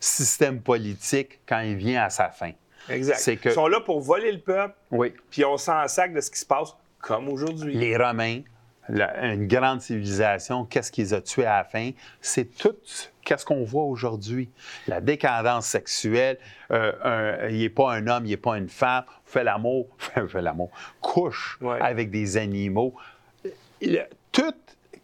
système politique quand il vient à sa fin. Exact. que- Ils sont là pour voler le peuple, Oui. puis on s'en sac de ce qui se passe, comme aujourd'hui. Les Romains, la- une grande civilisation, qu'est-ce qu'ils ont tué à la fin? C'est tout qu'est-ce qu'on voit aujourd'hui. La décadence sexuelle, euh, un- il n'est pas un homme, il n'est pas une femme, fait l'amour, fait, l'amour, couche Ouais. avec des animaux. Le- tout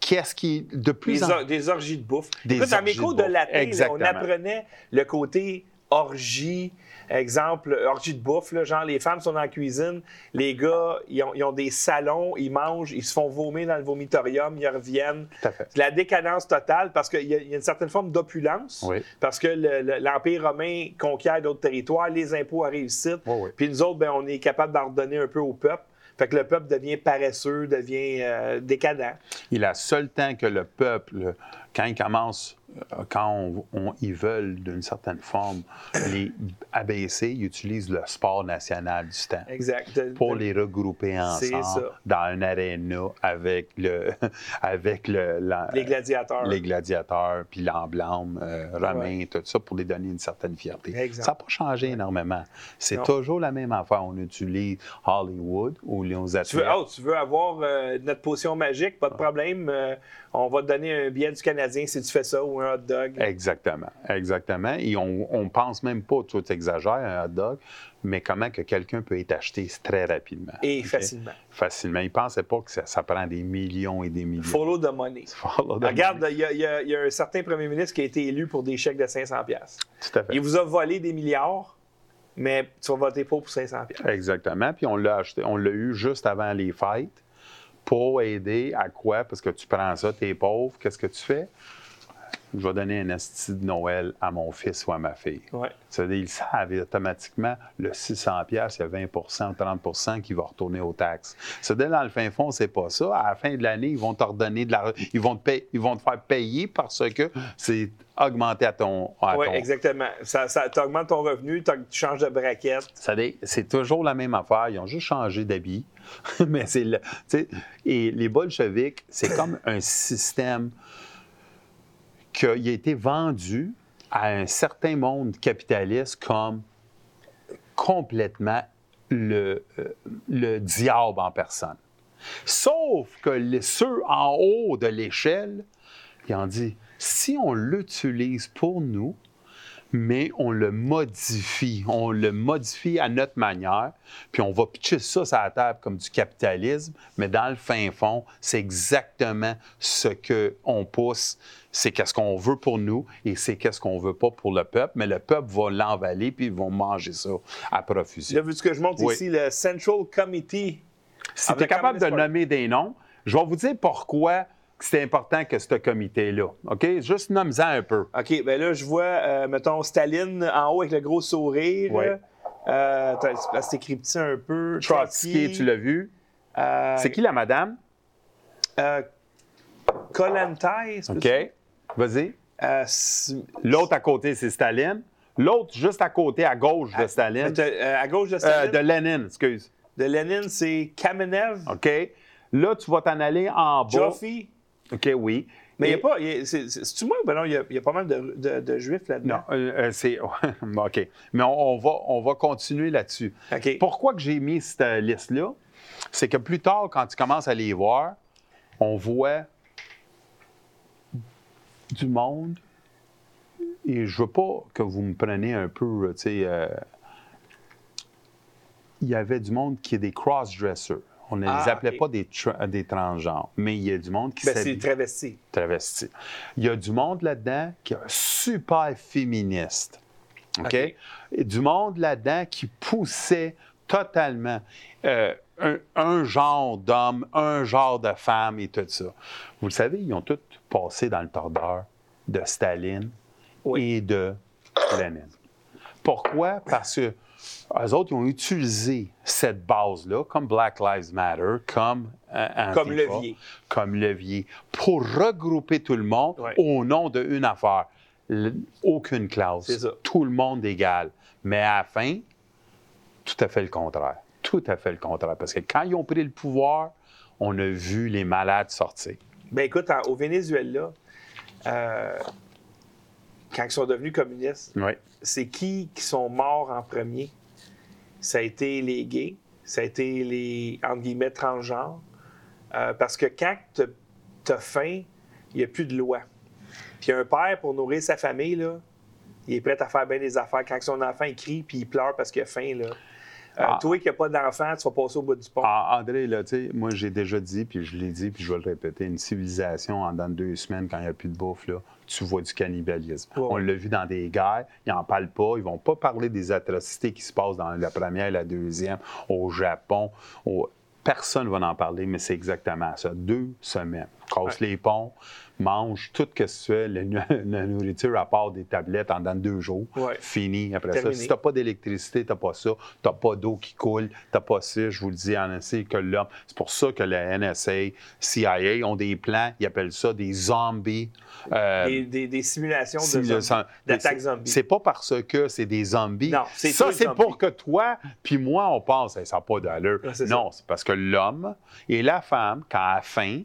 qu'est-ce qui de plus Des, en or- des orgies de bouffe. Des Écoute, dans mes cours de de latin, là, on apprenait le côté orgie. Exemple, orgie de bouffe, là, genre les femmes sont dans la cuisine, les gars, ils ont, ils ont des salons, ils mangent, ils se font vomir dans le vomitorium, ils reviennent. Tout à fait. C'est la décadence totale parce qu'il y, a il y a une certaine forme d'opulence. Oui. Parce que le- le- l'Empire romain conquiert d'autres territoires, les impôts arrivent ici. Oui, oui. Puis nous autres, ben, on est capable d'en redonner un peu au peuple. Fait que le peuple devient paresseux, devient euh, décadent. Et la seule temps que le peuple, quand il commence, quand on- on- ils veulent d'une certaine forme les abaisser, ils utilisent le sport national du temps Exact. De- pour de- les regrouper ensemble dans un aréna avec le avec le la- les gladiateurs. les gladiateurs puis l'emblème euh, romain tout ça pour les donner une certaine fierté. Exact. Ça n'a pas changé énormément. C'est toujours la même affaire. On utilise Hollywood ou les Tu veux, athlètes. oh, tu veux avoir euh, notre potion magique, pas de problème. euh, on va te donner un billet du Canadien si tu fais ça ou un hot dog. Exactement, exactement. Et on, pense même pas, tu exagères, un hot dog, mais comment que quelqu'un peut être acheté très rapidement. Et facilement. Facilement. Il pensait pas que ça, ça prend des millions et des millions. Follow the money. Follow the Regarde, il y, a- y y un certain premier ministre qui a été élu pour des chèques de 500$. pièces. Tout à fait. Il vous a volé des milliards, mais tu vas voter pour pour 500$. pièces. Exactement. Puis on l'a acheté, on l'a eu juste avant les fêtes pour aider à quoi? Parce que tu prends ça, tu es pauvre, qu'est-ce que tu fais? Je vais donner un esti de Noël à mon fils ou à ma fille. Ouais. C'est-à-dire, ils savent automatiquement le 600 pièces, il y a 20% ou 30% qui va retourner aux taxes. C'est-à-dire, dans le fin fond, c'est pas ça. À la fin de l'année, ils vont te redonner de la... Ils vont te, ils vont te faire payer parce que c'est augmenté à ton... à Oui, ton- exactement. Ça, ça t'augmente ton revenu, tu changes de braquette. C'est toujours la même affaire. Ils ont juste changé d'habit. Mais c'est le. Et les bolcheviks, c'est comme un système qui a été vendu à un certain monde capitaliste comme complètement le, euh, le diable en personne. Sauf que ceux en haut de l'échelle, ils ont dit si on l'utilise pour nous, mais on le modifie. On le modifie à notre manière, puis on va pitcher ça sur la table comme du capitalisme, mais dans le fin fond, c'est exactement ce qu'on pousse. C'est qu'est-ce qu'on veut pour nous et c'est qu'est-ce qu'on veut pas pour le peuple, mais le peuple va l'emballer puis ils vont manger ça à profusion. Là, vu ce que je montre Oui. ici, le Central Committee. Si tu es capable de nommer des noms, je vais vous dire pourquoi c'est important que ce comité-là. OK? Juste nomme-en un peu. OK, ben là, je vois, euh, mettons, Staline en haut avec le gros sourire. Là. Euh, c'est- écrit petit un peu. Trotsky, tu l'as vu? Euh, C'est qui la madame? Euh, Kollontai, c'est OK? Vas-y. Euh, L'autre à côté, c'est Staline. L'autre, juste à côté, à gauche de Staline. Attends, euh, à gauche de Euh, Staline, de Lénine, excuse. de Lénine, c'est Kamenev, OK? Là, tu vas t'en aller en bas. Joffe. OK, oui. Mais il n'y a pas. C'est-tu moi? Ben non, il y a, il y a pas mal de, de- de juifs là-dedans? Non, euh, c'est. OK. Mais on, on va, on va continuer là-dessus. OK. Pourquoi que j'ai mis cette liste-là? C'est que plus tard, quand tu commences à les voir, on voit du monde. Et je veux pas que vous me preniez un peu, tu sais. euh, il y avait du monde qui est des cross-dressers. On ne Ah, les appelait OK. pas des, tra- des transgenres, mais il y a du monde qui Ben, c'est travesti. travesti. Il y a du monde là-dedans qui est super féministe. OK? OK. Et du monde là-dedans qui poussait totalement euh, un, un genre d'homme, un genre de femme et tout ça. Vous le savez, ils ont tous passé dans le tordeur de Staline Oui. et de Lénine. Pourquoi? Parce que eux autres, ils ont utilisé cette base-là, comme Black Lives Matter, comme euh, Comme Antifa, levier. comme levier, pour regrouper tout le monde Ouais. au nom d'une affaire. L- aucune classe. Tout le monde égal. Mais à la fin, tout à fait le contraire. Tout à fait le contraire. Parce que quand ils ont pris le pouvoir, on a vu les malades sortir. Ben écoute, en- au Venezuela, euh, quand ils sont devenus communistes, Oui. c'est qui qui sont morts en premier? Ça a été les gays, ça a été les, entre guillemets, transgenres. Euh, parce que quand tu as faim, il n'y a plus de loi. Puis un père, pour nourrir sa famille, là, il est prêt à faire bien des affaires. Quand son enfant il crie puis il pleure parce qu'il a faim, là, Ah. toi qui n'as pas d'enfant, tu vas passer au bout du pont. Ah, André, là, tu sais, moi, j'ai déjà dit, puis je l'ai dit, puis je vais le répéter, une civilisation, en dans deux semaines, quand il n'y a plus de bouffe, là, tu vois du cannibalisme. On l'a vu dans des guerres, ils n'en parlent pas, ils vont pas parler des atrocités qui se passent dans la première et la deuxième, au Japon. au- Personne ne va en parler, mais c'est exactement ça. Deux semaines. Casse les ponts, mange tout ce que tu fais, la, nourriture à part des tablettes en dans deux jours. Ouais. Fini. Après Terminé. ça, si tu n'as pas d'électricité, tu n'as pas ça, tu n'as pas d'eau qui coule, tu n'as pas ça, je vous le dis, en NSA, que l'homme. C'est pour ça que la NSA, CIA ont des plans, ils appellent ça des zombies. euh, Des, des- des simulations simula- zombies, d'attaques c'est- zombies. C'est pas parce que c'est des zombies. Non, c'est ça, c'est pour que toi puis moi, on pense, Hey, ça n'a pas d'allure. Non, c'est parce que l'homme et la femme, quand à la fin,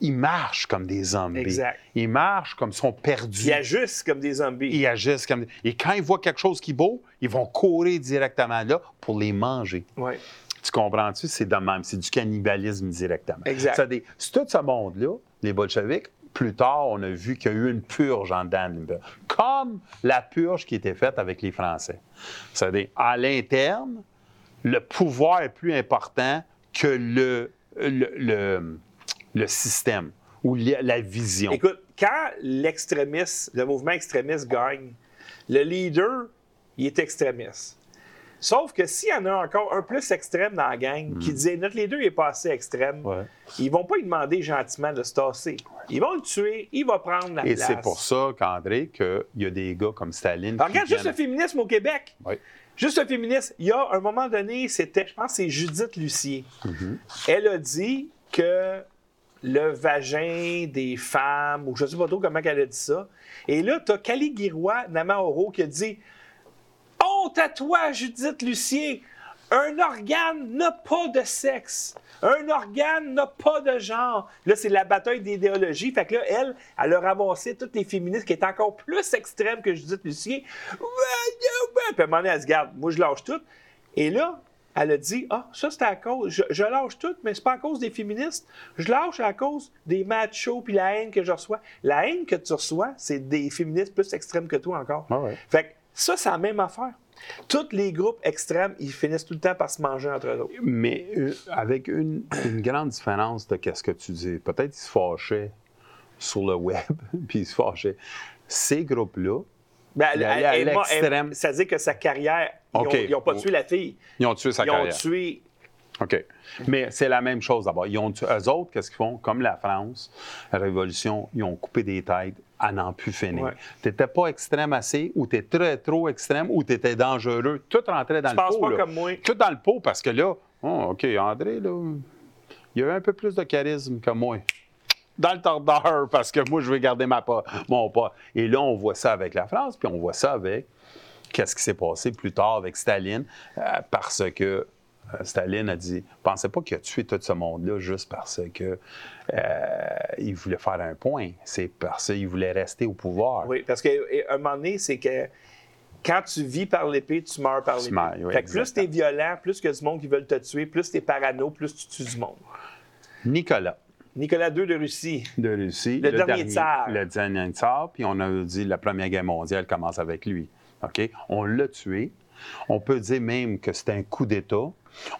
ils marchent comme des zombies. Exact. Ils marchent comme ils sont perdus. Ils agissent comme des zombies. Ils agissent comme... Et quand ils voient quelque chose qui est beau, ils vont courir directement là pour les manger. Ouais. Tu comprends-tu? C'est de même. C'est du cannibalisme directement. Exact. Des- C'est tout ce monde-là, les bolcheviks. Plus tard, on a vu qu'il y a eu une purge en l'Impérium. Comme la purge qui était faite avec les Français. C'est-à-dire, à l'interne, le pouvoir est plus important que le, le, le- le système ou la vision. Écoute, quand l'extrémiste, le mouvement extrémiste gagne, le leader, il est extrémiste. Sauf que s'il y en a encore un plus extrême dans la gang qui disait notre leader il est pas assez extrême, Ouais. ils vont pas lui demander gentiment de se tasser. Ils vont le tuer, il va prendre la Et place. c'est pour ça, qu'André, qu'il y a des gars comme Staline. Alors, regarde juste le féminisme au Québec. Juste le féminisme. Il y a un moment donné, c'était, je pense, que c'est Judith Lucier. Mm-hmm. Elle a dit que le vagin des femmes, ou je ne sais pas trop comment elle a dit ça. Et là, tu as Caligiroi Namaoro qui a dit Honte à toi, Judith Lucier! Un organe n'a pas de sexe. Un organe n'a pas de genre. Là, c'est la bataille d'idéologie. Fait que là, elle, elle a ramassé toutes les féministes qui étaient encore plus extrêmes que Judith Lucier. Puis à un moment donné, elle se garde. Moi, je lâche tout. Et là, elle a dit Ah, ça, c'est à cause. Je, je lâche tout, mais c'est pas à cause des féministes. Je lâche à cause des machos puis la haine que je reçois. La haine que tu reçois, c'est des féministes plus extrêmes que toi encore. Ah ouais. Fait que ça, c'est la même affaire. Tous les groupes extrêmes, ils finissent tout le temps par se manger entre eux. Mais euh, avec une, une grande différence de qu'est-ce que tu dis. Peut-être qu'ils se fâchaient sur le web, puis ils se fâchaient. Ces groupes-là, Ben, elle- elle- elle- l'extrême. Ça veut dire que sa carrière, ils n'ont pas tué la fille. ils ont tué sa Ils ont carrière. tué. OK. Mais c'est la même chose d'abord. Ils ont tué, eux autres, qu'est-ce qu'ils font? Comme la France, la Révolution, ils ont coupé des têtes à n'en plus finir. Ouais. Tu n'étais pas extrême assez, ou tu es très trop extrême, ou tu étais dangereux. Tout rentrait dans Tu le penses pot. pas là. comme moi. Tout dans le pot, parce que là, oh, OK, André, là, il avait un peu plus de charisme que moi. Dans le tordeur, parce que moi, je vais garder ma pas, mon pas. Et là, on voit ça avec la France, puis on voit ça avec qu'est-ce qui s'est passé plus tard avec Staline, euh, parce que euh, Staline a dit Pensez pas qu'il a tué tout ce monde-là juste parce que euh, il voulait faire un point. C'est parce qu'il voulait rester au pouvoir. Oui, parce qu'à un moment donné, c'est que quand tu vis par l'épée, tu meurs par l'épée. oui, fait que plus tu es violent, plus que du monde qui veulent te tuer, plus tu es parano, plus tu tues du monde. Nicolas. Nicolas II de Russie. de Russie. Le dernier tsar. Le dernier tsar, puis on a dit la Première Guerre mondiale commence avec lui. OK? On l'a tué. On peut dire même que c'est un coup d'État.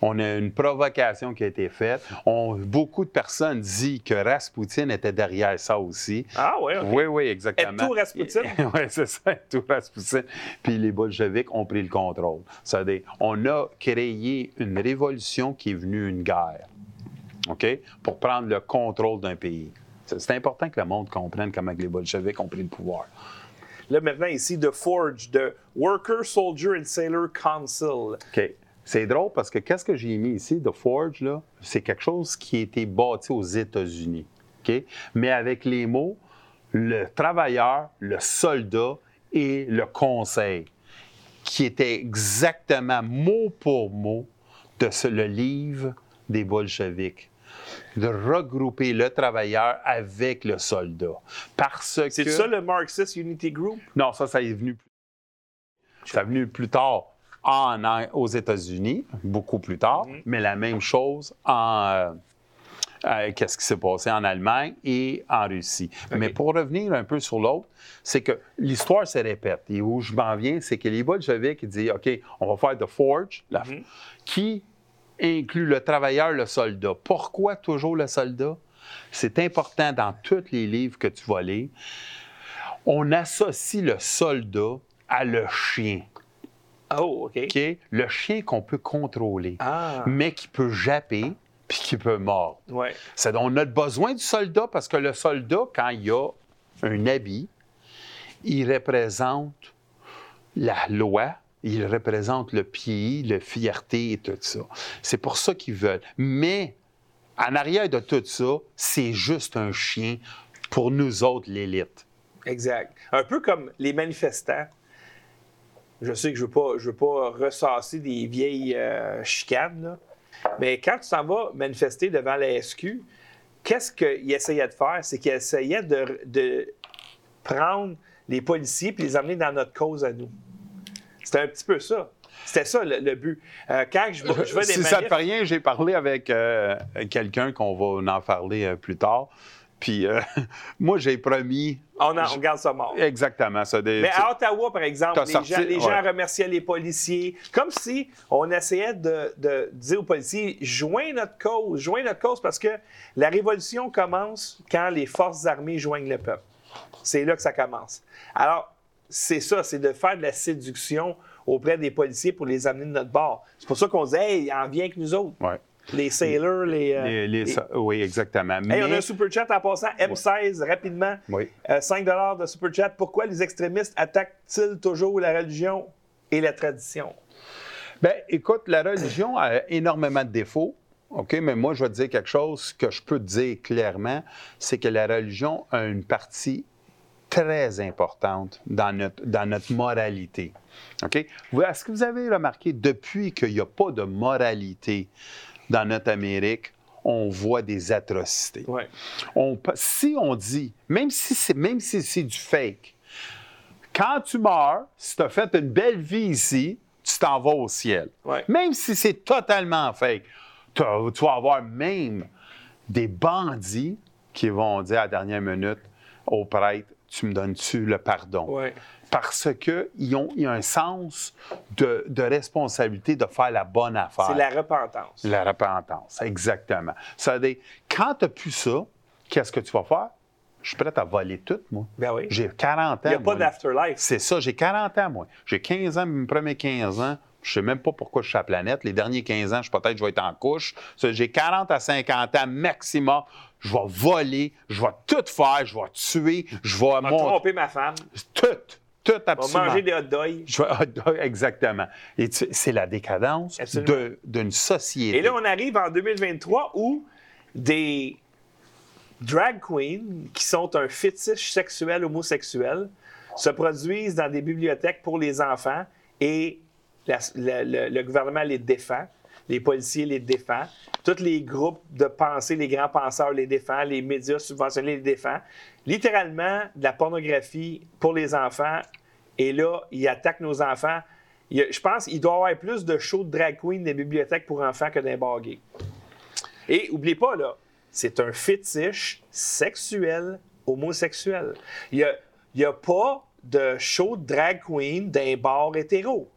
On a une provocation qui a été faite. On- beaucoup de personnes disent que Rasputin était derrière ça aussi. Ah ok. Oui, oui, exactement. Et tout Rasputin? oui, c'est ça, et tout Rasputin? Puis les bolcheviks ont pris le contrôle. C'est-à-dire, on a créé une révolution qui est venue une guerre, OK, pour prendre le contrôle d'un pays. C'est important que le monde comprenne comment les bolcheviks ont pris le pouvoir. Là, maintenant, ici, The Forge, de Worker, Soldier and Sailor Council. OK. C'est drôle parce que qu'est-ce que j'ai mis ici, The Forge, là, c'est quelque chose qui a été bâti aux États-Unis. OK? Mais avec les mots le travailleur, le soldat et le conseil, qui était exactement mot pour mot de ce- le livre des bolcheviks. De regrouper le travailleur avec le soldat. Parce que. C'est ça le Marxist Unity Group? Non, ça, ça est venu plus Ça est venu plus tard en, en- aux États-Unis, beaucoup plus tard, Mhm. mais la même chose en. euh, euh, Qu'est-ce qui s'est passé en Allemagne et en Russie. Mais pour revenir un peu sur l'autre, c'est que l'histoire se répète. Et où je m'en viens, c'est que les bolcheviks disent OK, on va faire The Forge, la- Mhm. qui inclut le travailleur, le soldat. Pourquoi toujours le soldat? C'est important dans tous les livres que tu vas lire. On associe le soldat à le chien. Oh, OK. Le chien qu'on peut contrôler, Ah, mais qui peut japper puis qui peut mordre. ouais. On a besoin du soldat parce que le soldat, quand il a un habit, il représente la loi, il représente le pays, la fierté et tout ça. C'est pour ça qu'ils veulent. Mais en arrière de tout ça, c'est juste un chien pour nous autres, l'élite. Exact. Un peu comme les manifestants. Je sais que je ne veux, pas- ressasser des vieilles euh, chicanes, mais quand tu t'en vas manifester devant la SQ, qu'est-ce qu'il essayait de faire? C'est qu'il essayait de, de prendre les policiers et les emmener dans notre cause à nous. C'était un petit peu ça. C'était ça le, le but. Euh, quand je, je vais des si ça ne fait rien, j'ai parlé avec euh, quelqu'un qu'on va en parler euh, plus tard. Puis moi, j'ai promis on, en- on garde ça mort. exactement ça. Des, Mais à Ottawa, par exemple, les, sorti- gens, les gens ouais. remerciaient les policiers, comme si on essayait de, de dire aux policiers joins notre cause, joins notre cause, parce que la révolution commence quand les forces armées joignent le peuple. C'est là que ça commence. Alors, c'est ça, c'est de faire de la séduction auprès des policiers pour les amener de notre bord. C'est pour ça qu'on dit, hey, en vient avec nous autres. Ouais. Les sailors, les. euh, Les- les- les- ça- oui, exactement. Hey, Mais, on a un super chat en passant. M16, rapidement. Oui. Euh, 5 de super chat. Pourquoi les extrémistes attaquent-ils toujours la religion et la tradition? Ben, écoute, la religion a énormément de défauts. OK, mais moi, je vais te dire quelque chose que je peux te dire clairement, c'est que la religion a une partie très importante dans notre, dans notre moralité. Est-ce que vous avez remarqué, depuis qu'il n'y a pas de moralité dans notre Amérique, on voit des atrocités? Ouais. on peut- si on dit, même si c'est même si c'est du fake, quand tu meurs, si tu as fait une belle vie ici, tu t'en vas au ciel. Ouais. Même si c'est totalement fake, tu vas avoir même des bandits qui vont dire à la dernière minute au prêtre, tu me donnes-tu le pardon? Ouais. Parce qu'ils ont, ils ont un sens de, de responsabilité de faire la bonne affaire. C'est la repentance. La repentance, exactement. Ça veut dire, quand tu n'as plus ça, qu'est-ce que tu vas faire? Je suis prêt à voler tout, moi. Ben oui. J'ai 40 ans. Il n'y a pas d'afterlife. C'est ça, j'ai 40 ans, moi. J'ai 15 ans, mes premiers 15 ans. Je sais même pas pourquoi je suis à la planète. Les derniers 15 ans, je peut-être je vais être en couche. J'ai 40 à 50 ans maximum. Je vais voler, je vais tout faire, je vais tuer, je vais On va mon- tromper ma femme. tout, tout On absolument. manger des hot dogs. Je vais- Exactement. Et tu- c'est la décadence d'une société. Et là, on arrive en 2023 où des drag queens qui sont un fétiche sexuel homosexuel se produisent dans des bibliothèques pour les enfants et la- le- le gouvernement les défend, les policiers les défendent, tous les groupes de pensée, les grands penseurs les défendent, les médias subventionnés les défendent. Littéralement, de la pornographie pour les enfants. Et là, ils attaquent nos enfants. Je pense qu'il doit y avoir plus de shows de drag queen des bibliothèques pour enfants que d'un bar gay. Et oubliez pas, là, c'est un fétiche sexuel homosexuel. Il n'y a, a pas de show de drag queen d'un bar hétéro.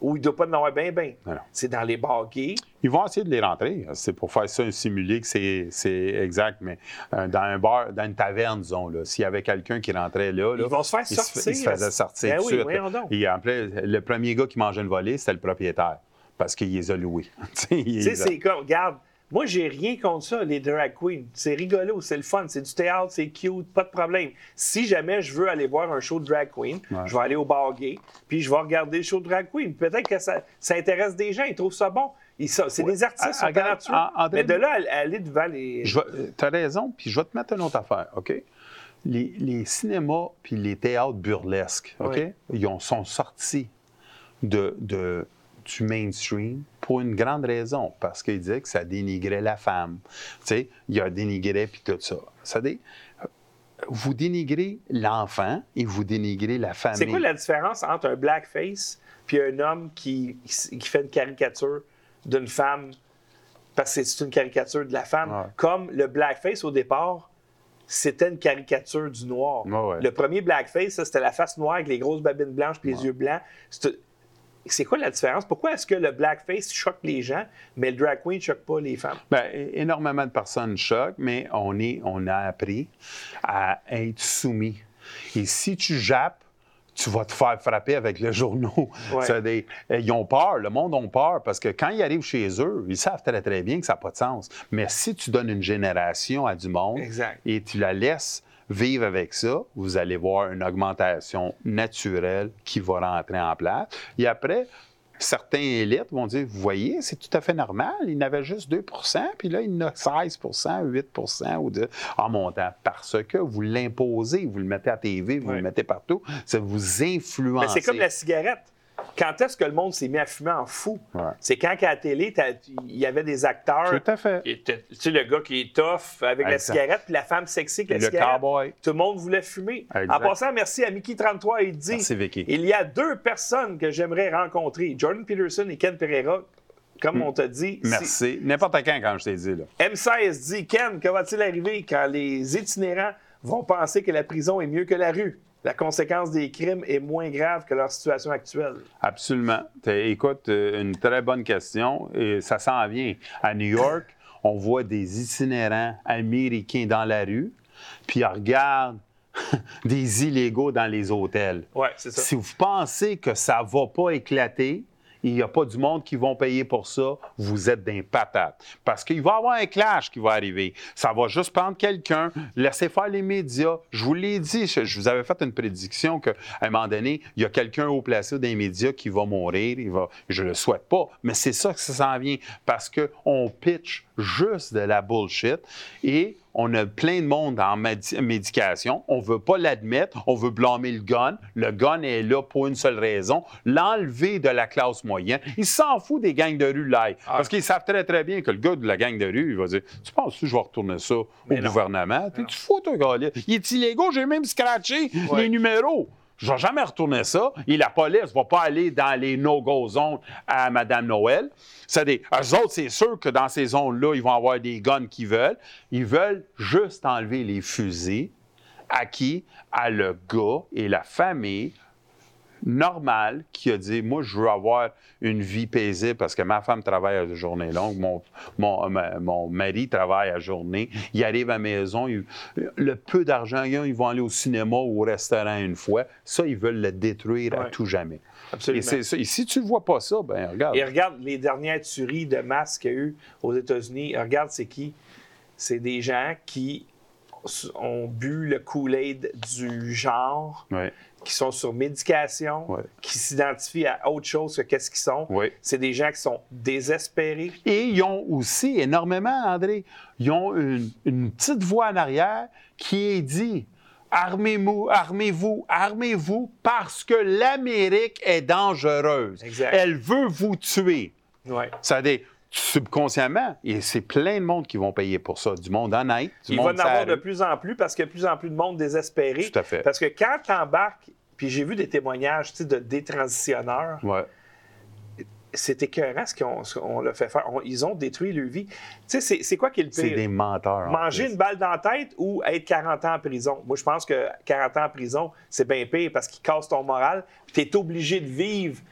Où il ne doit pas en avoir bien, bien. C'est dans les bars gays. Ils vont essayer de les rentrer. C'est pour faire ça, simuler que c'est exact. Mais euh, dans un bar, dans une taverne, disons, là, s'il y avait quelqu'un qui rentrait là, là, Ils vont se faire sortir. il se faisait sortir Ben tout oui, suite. donc. Et après, le premier gars qui mangeait une volée, c'était le propriétaire. Parce qu'il les a loués. Tu sais, c'est comme, regarde, moi, j'ai rien contre ça, les drag queens. C'est rigolo, c'est le fun, c'est du théâtre, c'est cute, pas de problème. Si jamais je veux aller voir un show de drag queen, Ouais. je vais aller au bar gay, puis je vais regarder le show de drag queen. Peut-être que ça, ça intéresse des gens, ils trouvent ça bon. C'est des artistes, sont Ah, talentueux. en Mais de 2000 là à, à aller devant les. Tu as raison, puis je vais te mettre une autre affaire, OK? Les, les cinémas puis les théâtres burlesques, OK? Ils ont- sont sortis de, de- du mainstream pour une grande raison, parce qu'ils disaient que ça dénigrait la femme. Tu sais, il a dénigré puis tout ça. Ça vous dénigrez l'enfant et vous dénigrez la famille. C'est quoi la différence entre un blackface puis un homme qui, qui fait une caricature d'une femme? Parce que c'est une caricature de la femme? Ouais. Comme le blackface au départ, c'était une caricature du noir. Ouais. Le premier blackface, c'était la face noire avec les grosses babines blanches puis les yeux blancs. C'est- quoi la différence? Pourquoi est-ce que le blackface choque les gens, mais le drag queen choque pas les femmes? Bien, énormément de personnes choquent, mais on, est, on a appris à être soumis. Et si tu jappes, tu vas te faire frapper avec le journaux. Ouais. Euh, ils ont peur, le monde a peur, parce que quand ils arrivent chez eux, ils savent très, très bien que ça n'a pas de sens. Mais si tu donnes une génération à du monde Exact. et tu la laisses vivre avec ça, vous allez voir une augmentation naturelle qui va rentrer en place. Et après, certains élites vont dire, vous voyez, c'est tout à fait normal, il n'avait juste 2 puis là, il en a 16% 8 ou de, en montant. Parce que vous l'imposez, vous le mettez à TV, vous le mettez partout, ça vous influence. C'est comme la cigarette. Quand est-ce que le monde s'est mis à fumer en fou? Ouais. C'est quand qu'à la télé, il y avait des acteurs. Tout à fait. Tu sais, le gars qui est tough avec la cigarette, puis la femme sexy avec la Le cigarette. cowboy. Tout le monde voulait fumer. Exact. En passant, merci à Mickey33. Il dit Merci, Vicky. Il y a deux personnes que j'aimerais rencontrer, Jordan Peterson et Ken Pereira. Comme on t'a dit. Merci. N'importe quand, quand je t'ai dit, là. M16 dit Ken, que va-t-il arriver quand les itinérants vont penser que la prison est mieux que la rue? La conséquence des crimes est moins grave que leur situation actuelle. Absolument. Écoute, euh, une très bonne question et ça s'en vient. À New York, on voit des itinérants américains dans la rue, puis on regarde des illégaux dans les hôtels. Ouais, c'est ça. Si vous pensez que ça va pas éclater, il n'y a pas du monde qui vont payer pour ça, vous êtes des patates. Parce qu'il va y avoir un clash qui va arriver. Ça va juste prendre quelqu'un, laisser faire les médias. Je vous l'ai dit, je, vous avais fait une prédiction qu'à un moment donné, il y a quelqu'un au placé des médias qui va mourir. Je ne le souhaite pas, mais c'est ça que ça s'en vient. Parce qu'on pitch juste de la bullshit et on a plein de monde en médication. On ne veut pas l'admettre. On veut blâmer le gun. Le gun est là pour une seule raison, l'enlever de la classe moyenne. Il s'en fout des gangs de rue live. Ah. Parce qu'ils savent très, très bien que le gars de la gang de rue, il va dire Tu penses que je vais retourner ça au gouvernement Tu fous, toi, gars Il est illégaux. J'ai même scratché les numéros. Je vais jamais retourner ça. Et la police ne va pas aller dans les no-go zones à Mme Noël. C'est des, eux autres, c'est sûr que dans ces zones-là, ils vont avoir des guns qu'ils veulent. Ils veulent juste enlever les fusils à qui? À le gars et la famille normal qui a dit Moi, je veux avoir une vie paisible parce que ma femme travaille à journée longue, mon, mon, mari travaille à journée, il arrive à la maison, le peu d'argent qu'ils ont, ils vont aller au cinéma ou au restaurant une fois. Ça, ils veulent le détruire à tout jamais. Absolument. Et, si tu ne vois pas ça, ben regarde. Et regarde les dernières tueries de masse qu'il y a eu aux États-Unis. Regarde, c'est qui? C'est des gens qui ont bu le Kool-Aid du genre, qui sont sur médication, qui s'identifient à autre chose que qu'est-ce qu'ils sont. C'est des gens qui sont désespérés. Et ils ont aussi énormément, André, ils ont une, petite voix en arrière qui est dit Armez-vous, armez-vous, armez-vous parce que l'Amérique est dangereuse. Elle veut vous tuer. Ça dit subconsciemment, et c'est plein de monde qui vont payer pour ça, du monde honnête. Du Il va en avoir de plus en plus parce qu'il y a de plus en plus de monde désespéré. Tout à fait. Parce que quand tu embarques, puis j'ai vu des témoignages de détransitionneurs. Ouais. C'est écœurant ce qu'on l'a fait faire. ils ont détruit leur vie. Tu sais, c'est quoi qui est le pire? C'est des menteurs. Manger une balle dans la tête ou être 40 ans en prison? Moi, je pense que 40 ans en prison, c'est bien pire parce qu'ils cassent ton moral. Tu es obligé de vivre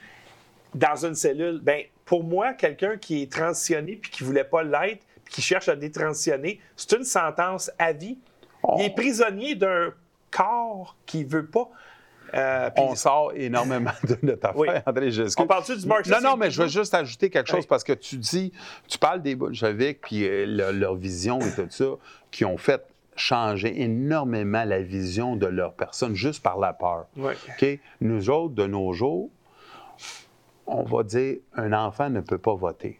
dans une cellule. Ben, pour moi, quelqu'un qui est transitionné puis qui ne voulait pas l'être, puis qui cherche à détransitionner, c'est une sentence à vie. Il est oh. prisonnier d'un corps qui ne veut pas. Euh, on sort énormément de notre affaire, André On parle-tu du marxisme? Non, non, mais je veux juste ajouter quelque chose parce que tu dis, tu parles des bolcheviks puis euh, leur, vision et tout ça, qui ont fait changer énormément la vision de leur personne juste par la peur. OK? Nous autres, de nos jours, on va dire un enfant ne peut pas voter.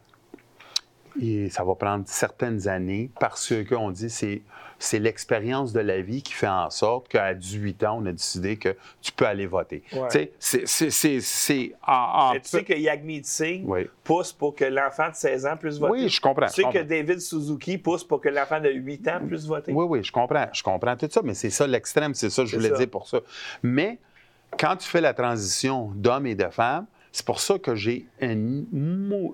Et ça va prendre certaines années parce qu'on dit c'est c'est l'expérience de la vie qui fait en sorte qu'à 18 ans, on a décidé que tu peux aller voter. Tu sais, c'est... En, tu sais que Yagmeet Singh pousse pour que l'enfant de 16 ans puisse voter. Oui, je comprends. Tu sais que David Suzuki pousse pour que l'enfant de 8 ans puisse voter. Oui, oui, je comprends. Je comprends tout ça, mais c'est ça l'extrême, c'est ça que je voulais dire pour ça. Mais quand tu fais la transition d'homme et de femme, c'est pour ça que j'ai un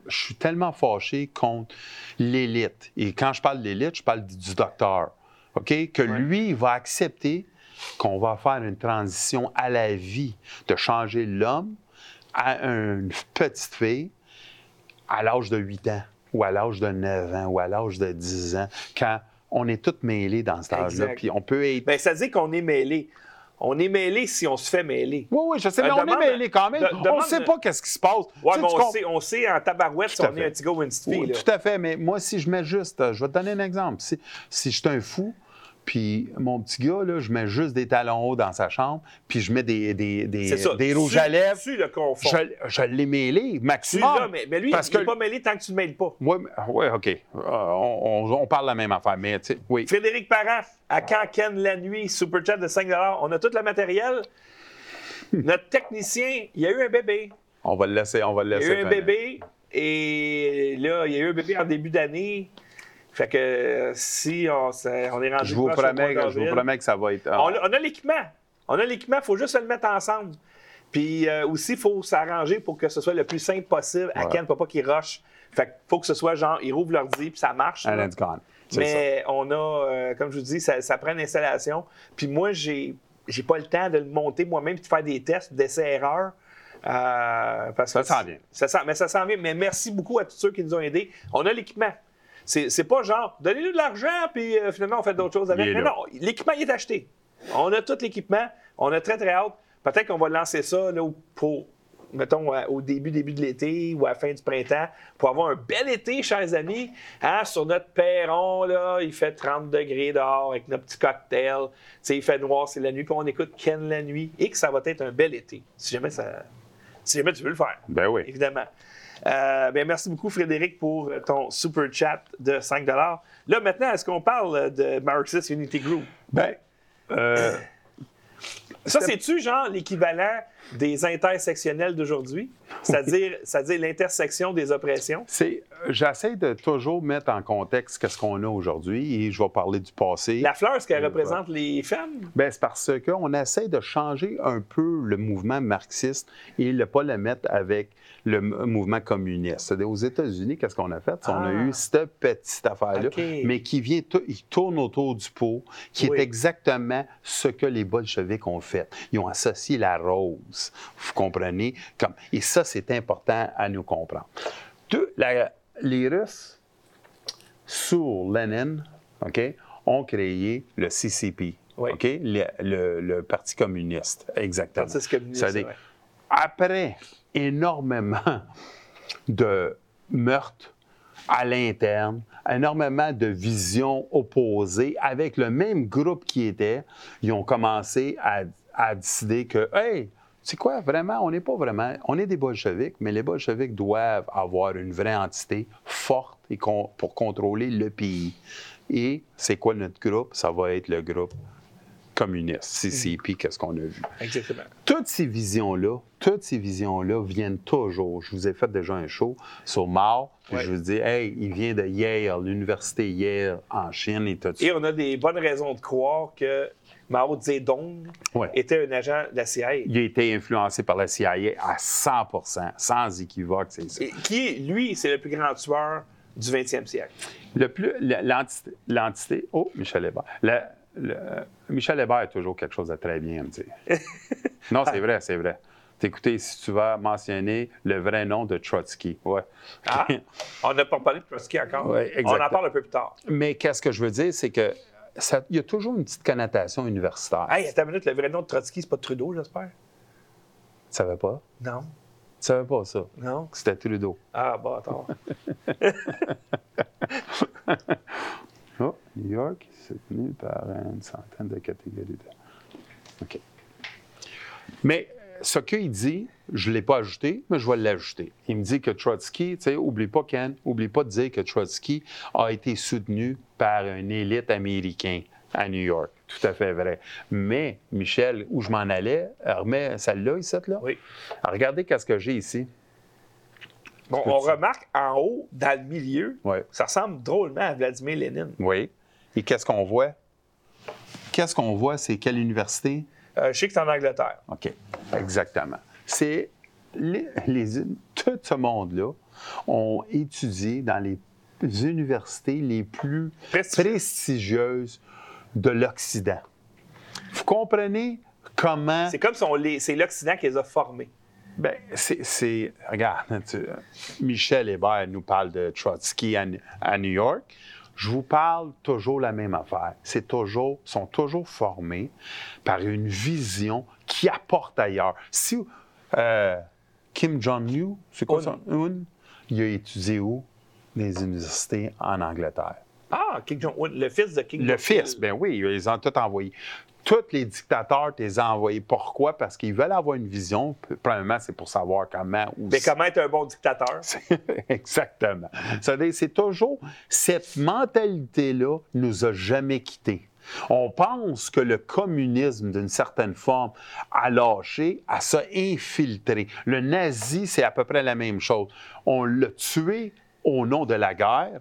Je suis tellement fâché contre l'élite. Et quand je parle de l'élite, je parle du docteur. OK? Que lui, va accepter qu'on va faire une transition à la vie, de changer l'homme à une petite fille à l'âge de 8 ans, ou à l'âge de 9 ans, ou à l'âge de 10 ans, quand on est tous mêlés dans cet âge-là. Puis on peut être. Bien, ça dit qu'on est mêlés. On est mêlé si on se fait mêler. Oui, oui, je sais, mais on est mêlé quand même. on ne sait pas qu'est-ce qui se passe. Oui, mais on, sait, on sait en tabarouette si on est un petit gars ou une petite fille. tout à fait, mais moi, si je mets juste, je vais te donner un exemple. Si, si je suis un fou, puis mon petit gars, là, je mets juste des talons hauts dans sa chambre, puis je mets des, des, des, des rouges à lèvres. Tu le. Je, je l'ai mêlé, maximum. mais, mais, lui, parce il n'est pas mêlé tant que tu ne le mêles pas. Oui, ouais, OK. Euh, on, on, parle la même affaire, mais tu sais, oui. Frédéric Parent, à Ken la nuit, super chat de 5 On a tout le matériel. Notre technicien, il y a eu un bébé. On va le laisser, on va le laisser. Il y a eu un bébé, et là, il y a eu un bébé en début d'année. Fait que si on, on est rendu je vous, promets, je vous promets que ça va être. On, a, l'équipement. On a l'équipement, il faut juste le mettre ensemble. Puis euh, aussi, il faut s'arranger pour que ce soit le plus simple possible. À Ken, pas qu'il rush. Fait qu'il faut que ce soit genre, ils rouvrent l'ordi, puis ça marche. And it's gone. Mais on a, euh, comme je vous dis, ça, prend une installation. Puis moi, j'ai, j'ai pas le temps de le monter moi-même puis de faire des tests d'essais-erreurs. Euh, ça s'en vient. Ça mais ça s'en vient. Mais merci beaucoup à tous ceux qui nous ont aidés. On a l'équipement. C'est pas genre, donnez-nous de l'argent, puis euh, finalement, on fait d'autres choses avec. Mais non, l'équipement, il est acheté. On a tout l'équipement. On a très, très hâte. Peut-être qu'on va lancer ça là, pour mettons, au début, début de l'été ou à la fin du printemps, pour avoir un bel été, chers amis. Hein, sur notre perron, là, il fait 30 degrés dehors avec notre petit cocktail. il fait noir, c'est la nuit, puis on écoute Ken la nuit, et que ça va être un bel été, si jamais, ça, si jamais tu veux le faire. Ben oui. Évidemment. Euh, ben merci beaucoup, Frédéric, pour ton super chat de 5 Là, maintenant, est-ce qu'on parle de Marxist Unity Group? Ben, euh, ça, c'est-tu genre l'équivalent des intersectionnels d'aujourd'hui? C'est-à-dire, c'est-à-dire l'intersection des oppressions? C'est, j'essaie de toujours mettre en contexte ce qu'on a aujourd'hui et je vais parler du passé. La fleur, ce qu'elle représente les femmes? Bien, c'est parce qu'on essaie de changer un peu le mouvement marxiste et ne pas le mettre avec le mouvement communiste. Aux États-Unis, qu'est-ce qu'on a fait? On a eu ah. cette petite affaire-là, mais qui vient, il tourne autour du pot, qui est exactement ce que les bolcheviks ont fait. Ils ont associé la rose, vous comprenez? Comme, et ça, c'est important à nous comprendre. les Russes, sous Lénine, OK, ont créé le CCP, OK, le, Parti communiste, exactement. Parti communiste, Après énormément de meurtres à l'interne, énormément de visions opposées avec le même groupe qui était. Ils ont commencé à, décider que, hey, c'est quoi, vraiment, on n'est pas vraiment, on est des bolcheviks, mais les bolcheviks doivent avoir une vraie entité forte et pour contrôler le pays. Et c'est quoi notre groupe? Ça va être le groupe communiste, CCP, qu'est-ce qu'on a vu? Exactement. Toutes ces visions-là, toutes ces visions-là viennent toujours. Je vous ai fait déjà un show sur Mao, puis je vous dis, hey, il vient de Yale, l'université Yale en Chine et tout ça. Et on a des bonnes raisons de croire que Mao Zedong était un agent de la CIA. Il a été influencé par la CIA à 100% sans équivoque, c'est ça. Et qui, lui, c'est le plus grand tueur du 20e siècle. Le plus, l'entité, oh, Michel Hébert, Michel Hébert a toujours quelque chose de très bien à me dire. non, c'est vrai, c'est vrai. Écoutez, si tu vas mentionner le vrai nom de Trotsky. Ouais. Ah, on n'a pas parlé de Trotsky encore. on en parle un peu plus tard. Mais qu'est-ce que je veux dire, c'est que il y a toujours une petite connotation universitaire. Hey, attends une minute, le vrai nom de Trotsky, c'est pas Trudeau, j'espère? Tu savais pas? Non. Tu savais pas ça? Non? C'était Trudeau. Ah, bah, attends. oh, New York, soutenu par une centaine de catégories OK. Mais ce qu'il dit, je ne l'ai pas ajouté, mais je vais l'ajouter. Il me dit que Trotsky, tu sais, oublie pas, Ken, oublie pas de dire que Trotsky a été soutenu par une élite américaine à New York. Tout à fait vrai. Mais, Michel, où je m'en allais, remets celle-là, ici, là. Oui. regardez qu'est-ce que j'ai ici. Bon, on remarque en haut, dans le milieu, ça ressemble drôlement à Vladimir Lénine. Oui. Et qu'est-ce qu'on voit? Qu'est-ce qu'on voit? C'est quelle université? Euh, je sais que c'est en Angleterre. OK. Exactement. C'est les, tout ce monde-là ont étudié dans les universités les plus prestigieuses de l'Occident. Vous comprenez comment. C'est comme si c'est l'Occident qui les a formés. Bien, c'est. Regarde, Michel Hébert nous parle de Trotsky à, à New York je vous parle toujours la même affaire. C'est toujours, sont toujours formés par une vision qui apporte ailleurs. Si euh, Kim Jong-un, c'est quoi ça? il a étudié où? Les universités en Angleterre. Ah, Jong-un, le fils de Kim Jong-un. Le fils, ben oui, ils ont tout envoyé tous les dictateurs t'es envoyés. Pourquoi? Parce qu'ils veulent avoir une vision. Premièrement, c'est pour savoir comment. Mais comment être un bon dictateur? Exactement. C'est toujours cette mentalité-là nous a jamais quittés. On pense que le communisme, d'une certaine forme, a lâché, a ça infiltré. Le nazi, c'est à peu près la même chose. On l'a tué au nom de la guerre,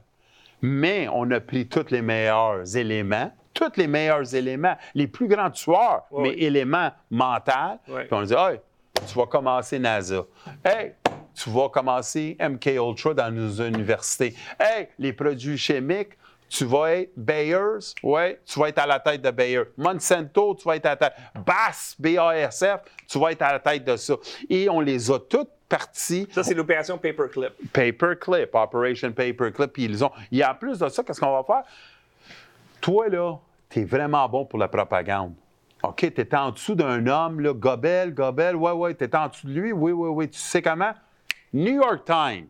mais on a pris tous les meilleurs éléments tous les meilleurs éléments, les plus grands tueurs, mais éléments mentaux. Puis on dit, hey, tu vas commencer NASA. Hey, tu vas commencer MK Ultra dans nos universités. Hey, les produits chimiques, tu vas être Bayers, ouais, tu vas être à la tête de Bayer. Monsanto, tu vas être à la tête. BASF, BASF, tu vas être à la tête de ça. Et on les a toutes Ça, c'est l'opération Paperclip. Paperclip, Operation Paperclip. Puis ils ont. Il y a plus de ça, qu'est-ce qu'on va faire? Toi, là, tu es vraiment bon pour la propagande. OK, tu étais en dessous d'un homme, là, Gobel, Gobel, ouais, ouais, tu étais en dessous de lui, oui, oui, oui. Tu sais comment? New York Times.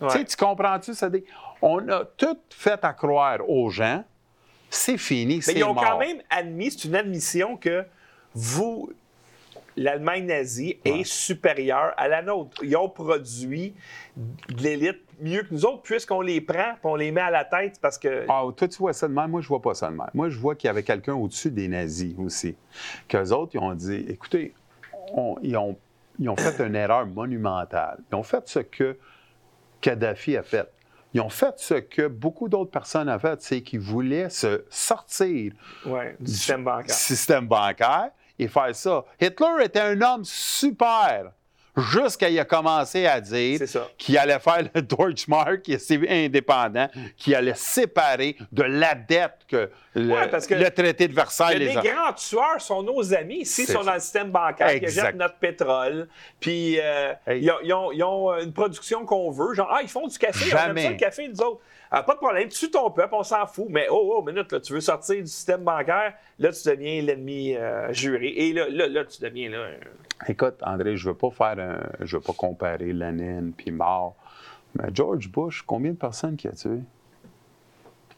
Tu sais, tu comprends-tu? Ça dit, on a tout fait à croire aux gens, c'est fini, c'est Mais ils ont mort. quand même admis, c'est une admission que vous, l'Allemagne nazie, est supérieure à la nôtre. Ils ont produit de l'élite mieux que nous autres, puisqu'on les prend et on les met à la tête parce que. Ah, toi, tu vois ça de même. Moi, je vois pas ça de même. Moi, je vois qu'il y avait quelqu'un au-dessus des nazis aussi. Qu'eux autres, ils ont dit écoutez, on- ils, ont, ils ont fait une erreur monumentale. Ils ont fait ce que Kadhafi a fait. Ils ont fait ce que beaucoup d'autres personnes ont fait, c'est qu'ils voulaient se sortir Ouais, du système bancaire. du système bancaire et faire ça. Hitler était un homme super jusqu'à il a commencé à dire qu'il allait faire le Deutschmark, qui est indépendant, qui allait séparer de la dette que le, Ouais, parce que le traité de Versailles les les grands tueurs sont nos amis. S'ils sont ça. dans le système bancaire, qui Exact. jettent notre pétrole, puis euh, Hey. ils, ont, ils ont- ils ont une production qu'on veut, genre, ah, ils font du café, on aime Jamais. ça le café, nous autres. Ah, pas de problème, tue ton peuple, on s'en fout. Mais oh, oh, minute, là, tu veux sortir du système bancaire, là, tu deviens l'ennemi euh, juré. Et là, là, là, tu deviens là. euh, Écoute, André, je veux pas faire un, je veux pas comparer Lénine puis Mao, mais George Bush, combien de personnes qu'il a tué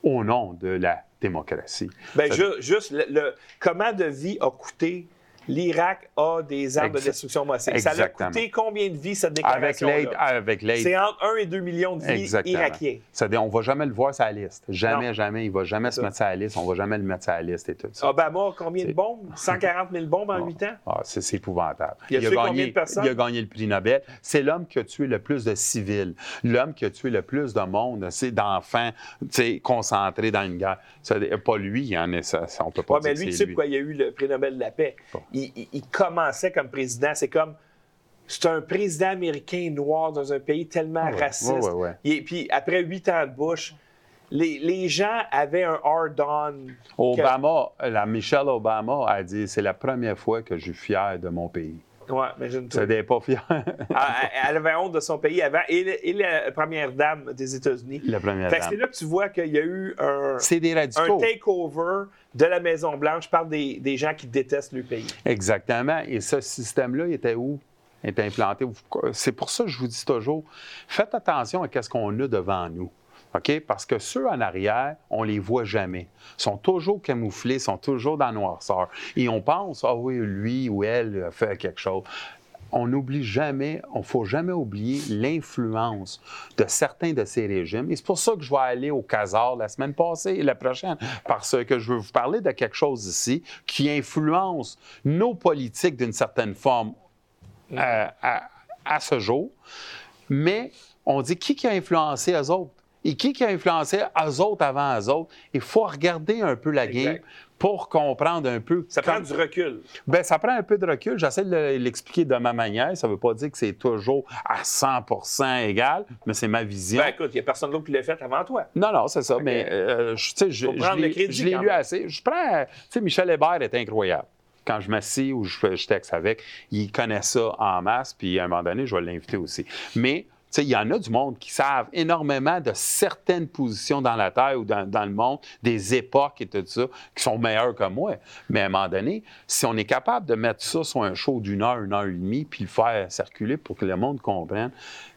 au nom de la démocratie Ça- ju- juste, le, le- comment de vie a coûté l'Irak a des armes de destruction massive. Ça a coûté combien de vies, cette avec déclaration l'aide, avec l'aide C'est entre 1 et 2 millions de vies Exactement. irakiens. C'est-à-dire, on va jamais le voir sur la liste. Jamais, Non. jamais. Il va jamais se ça. mettre sur la liste. On va jamais le mettre sur la liste et tout ça. Obama, combien de bombes? 140 000 bombes en 8 ans? Ah, c'est épouvantable. Il a gagné, de personnes? il a gagné le prix Nobel. C'est l'homme qui a tué le plus de civils, l'homme qui a tué le plus de monde, c'est d'enfants concentrés dans une guerre. C'est- pas lui, il en a, ça, ça, on peut pas Ouais, dire mais lui, tu sais lui. pourquoi il a eu le prix Nobel de la paix? Bon. Il, il- il commençait comme président. C'est comme. C'est un président américain noir dans un pays tellement Ah ouais, raciste. ouais, ouais. Et puis après huit ans de Bush, les, les gens avaient un hard-on. Obama, la Michelle Obama a dit c'est la première fois que je suis fier de mon pays. Ouais, imagine-toi. C'est des pas fier. Elle, elle avait honte de son pays avant. Et, le- et la première dame des États-Unis. la première Fait que c'est dame. là que tu vois qu'il y a eu un, C'est des un takeover de la Maison-Blanche par des, des gens qui détestent le pays. Exactement. Et ce système-là, il était où? Il était implanté. C'est pour ça que je vous dis toujours, faites attention à ce qu'on a devant nous. OK? Parce que ceux en arrière, on les voit jamais. Ils sont toujours camouflés, sont toujours dans la noirceur. Et on pense, ah oui, lui ou elle a fait quelque chose. On n'oublie jamais, on ne faut jamais oublier l'influence de certains de ces régimes. Et c'est pour ça que je vais aller au Casar la semaine passée et la prochaine, parce que je veux vous parler de quelque chose ici qui influence nos politiques d'une certaine forme à, à- ce jour. Mais on dit qui, qui a influencé eux autres? Et qui, qui a influencé? Eux autres avant eux autres? Il faut regarder un peu la game pour comprendre un peu. Ça prend du recul. ben, ça prend un peu de recul. J'essaie de le- l'expliquer de ma manière. Ça ne veut pas dire que c'est toujours à 100% égal, mais c'est ma vision. Ben écoute, il n'y a personne d'autre qui l'a fait avant toi. Non, non, c'est ça. Mais euh, je, tu sais, je, je l'ai je lu assez. Je prends. Tu sais, Michel Hébert est incroyable. Quand je m'assis ou je, je texte avec, il connaît ça en masse, puis à un moment donné, je vais l'inviter aussi. Mais, il y en a du monde qui savent énormément de certaines positions dans la Terre ou dans, dans le monde, des époques et tout ça, qui sont meilleures que moi. Mais à un moment donné, si on est capable de mettre ça sur un show d'une heure, une heure et demie, puis le faire circuler pour que le monde comprenne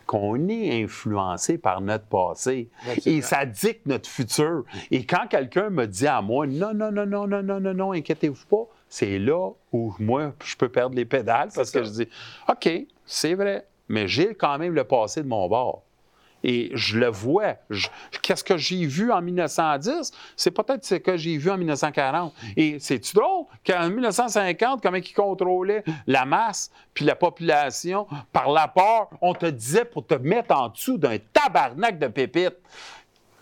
qu'on est influencé par notre passé. Absolument. Et ça dicte notre futur. Et quand quelqu'un me dit à moi, non, non, non, non, non, non, non, non, inquiétez-vous pas, c'est là où moi, je peux perdre les pédales parce que je dis, OK, c'est vrai, mais j'ai quand même le passé de mon bord. Et je le vois. Qu'est-ce que j'ai vu en 1910? C'est peut-être ce que j'ai vu en 1940. Et c'est-tu drôle qu'en 1950, comment ils contrôlaient la masse puis la population? Par la peur, on te disait pour te mettre en dessous d'un tabarnak de pépites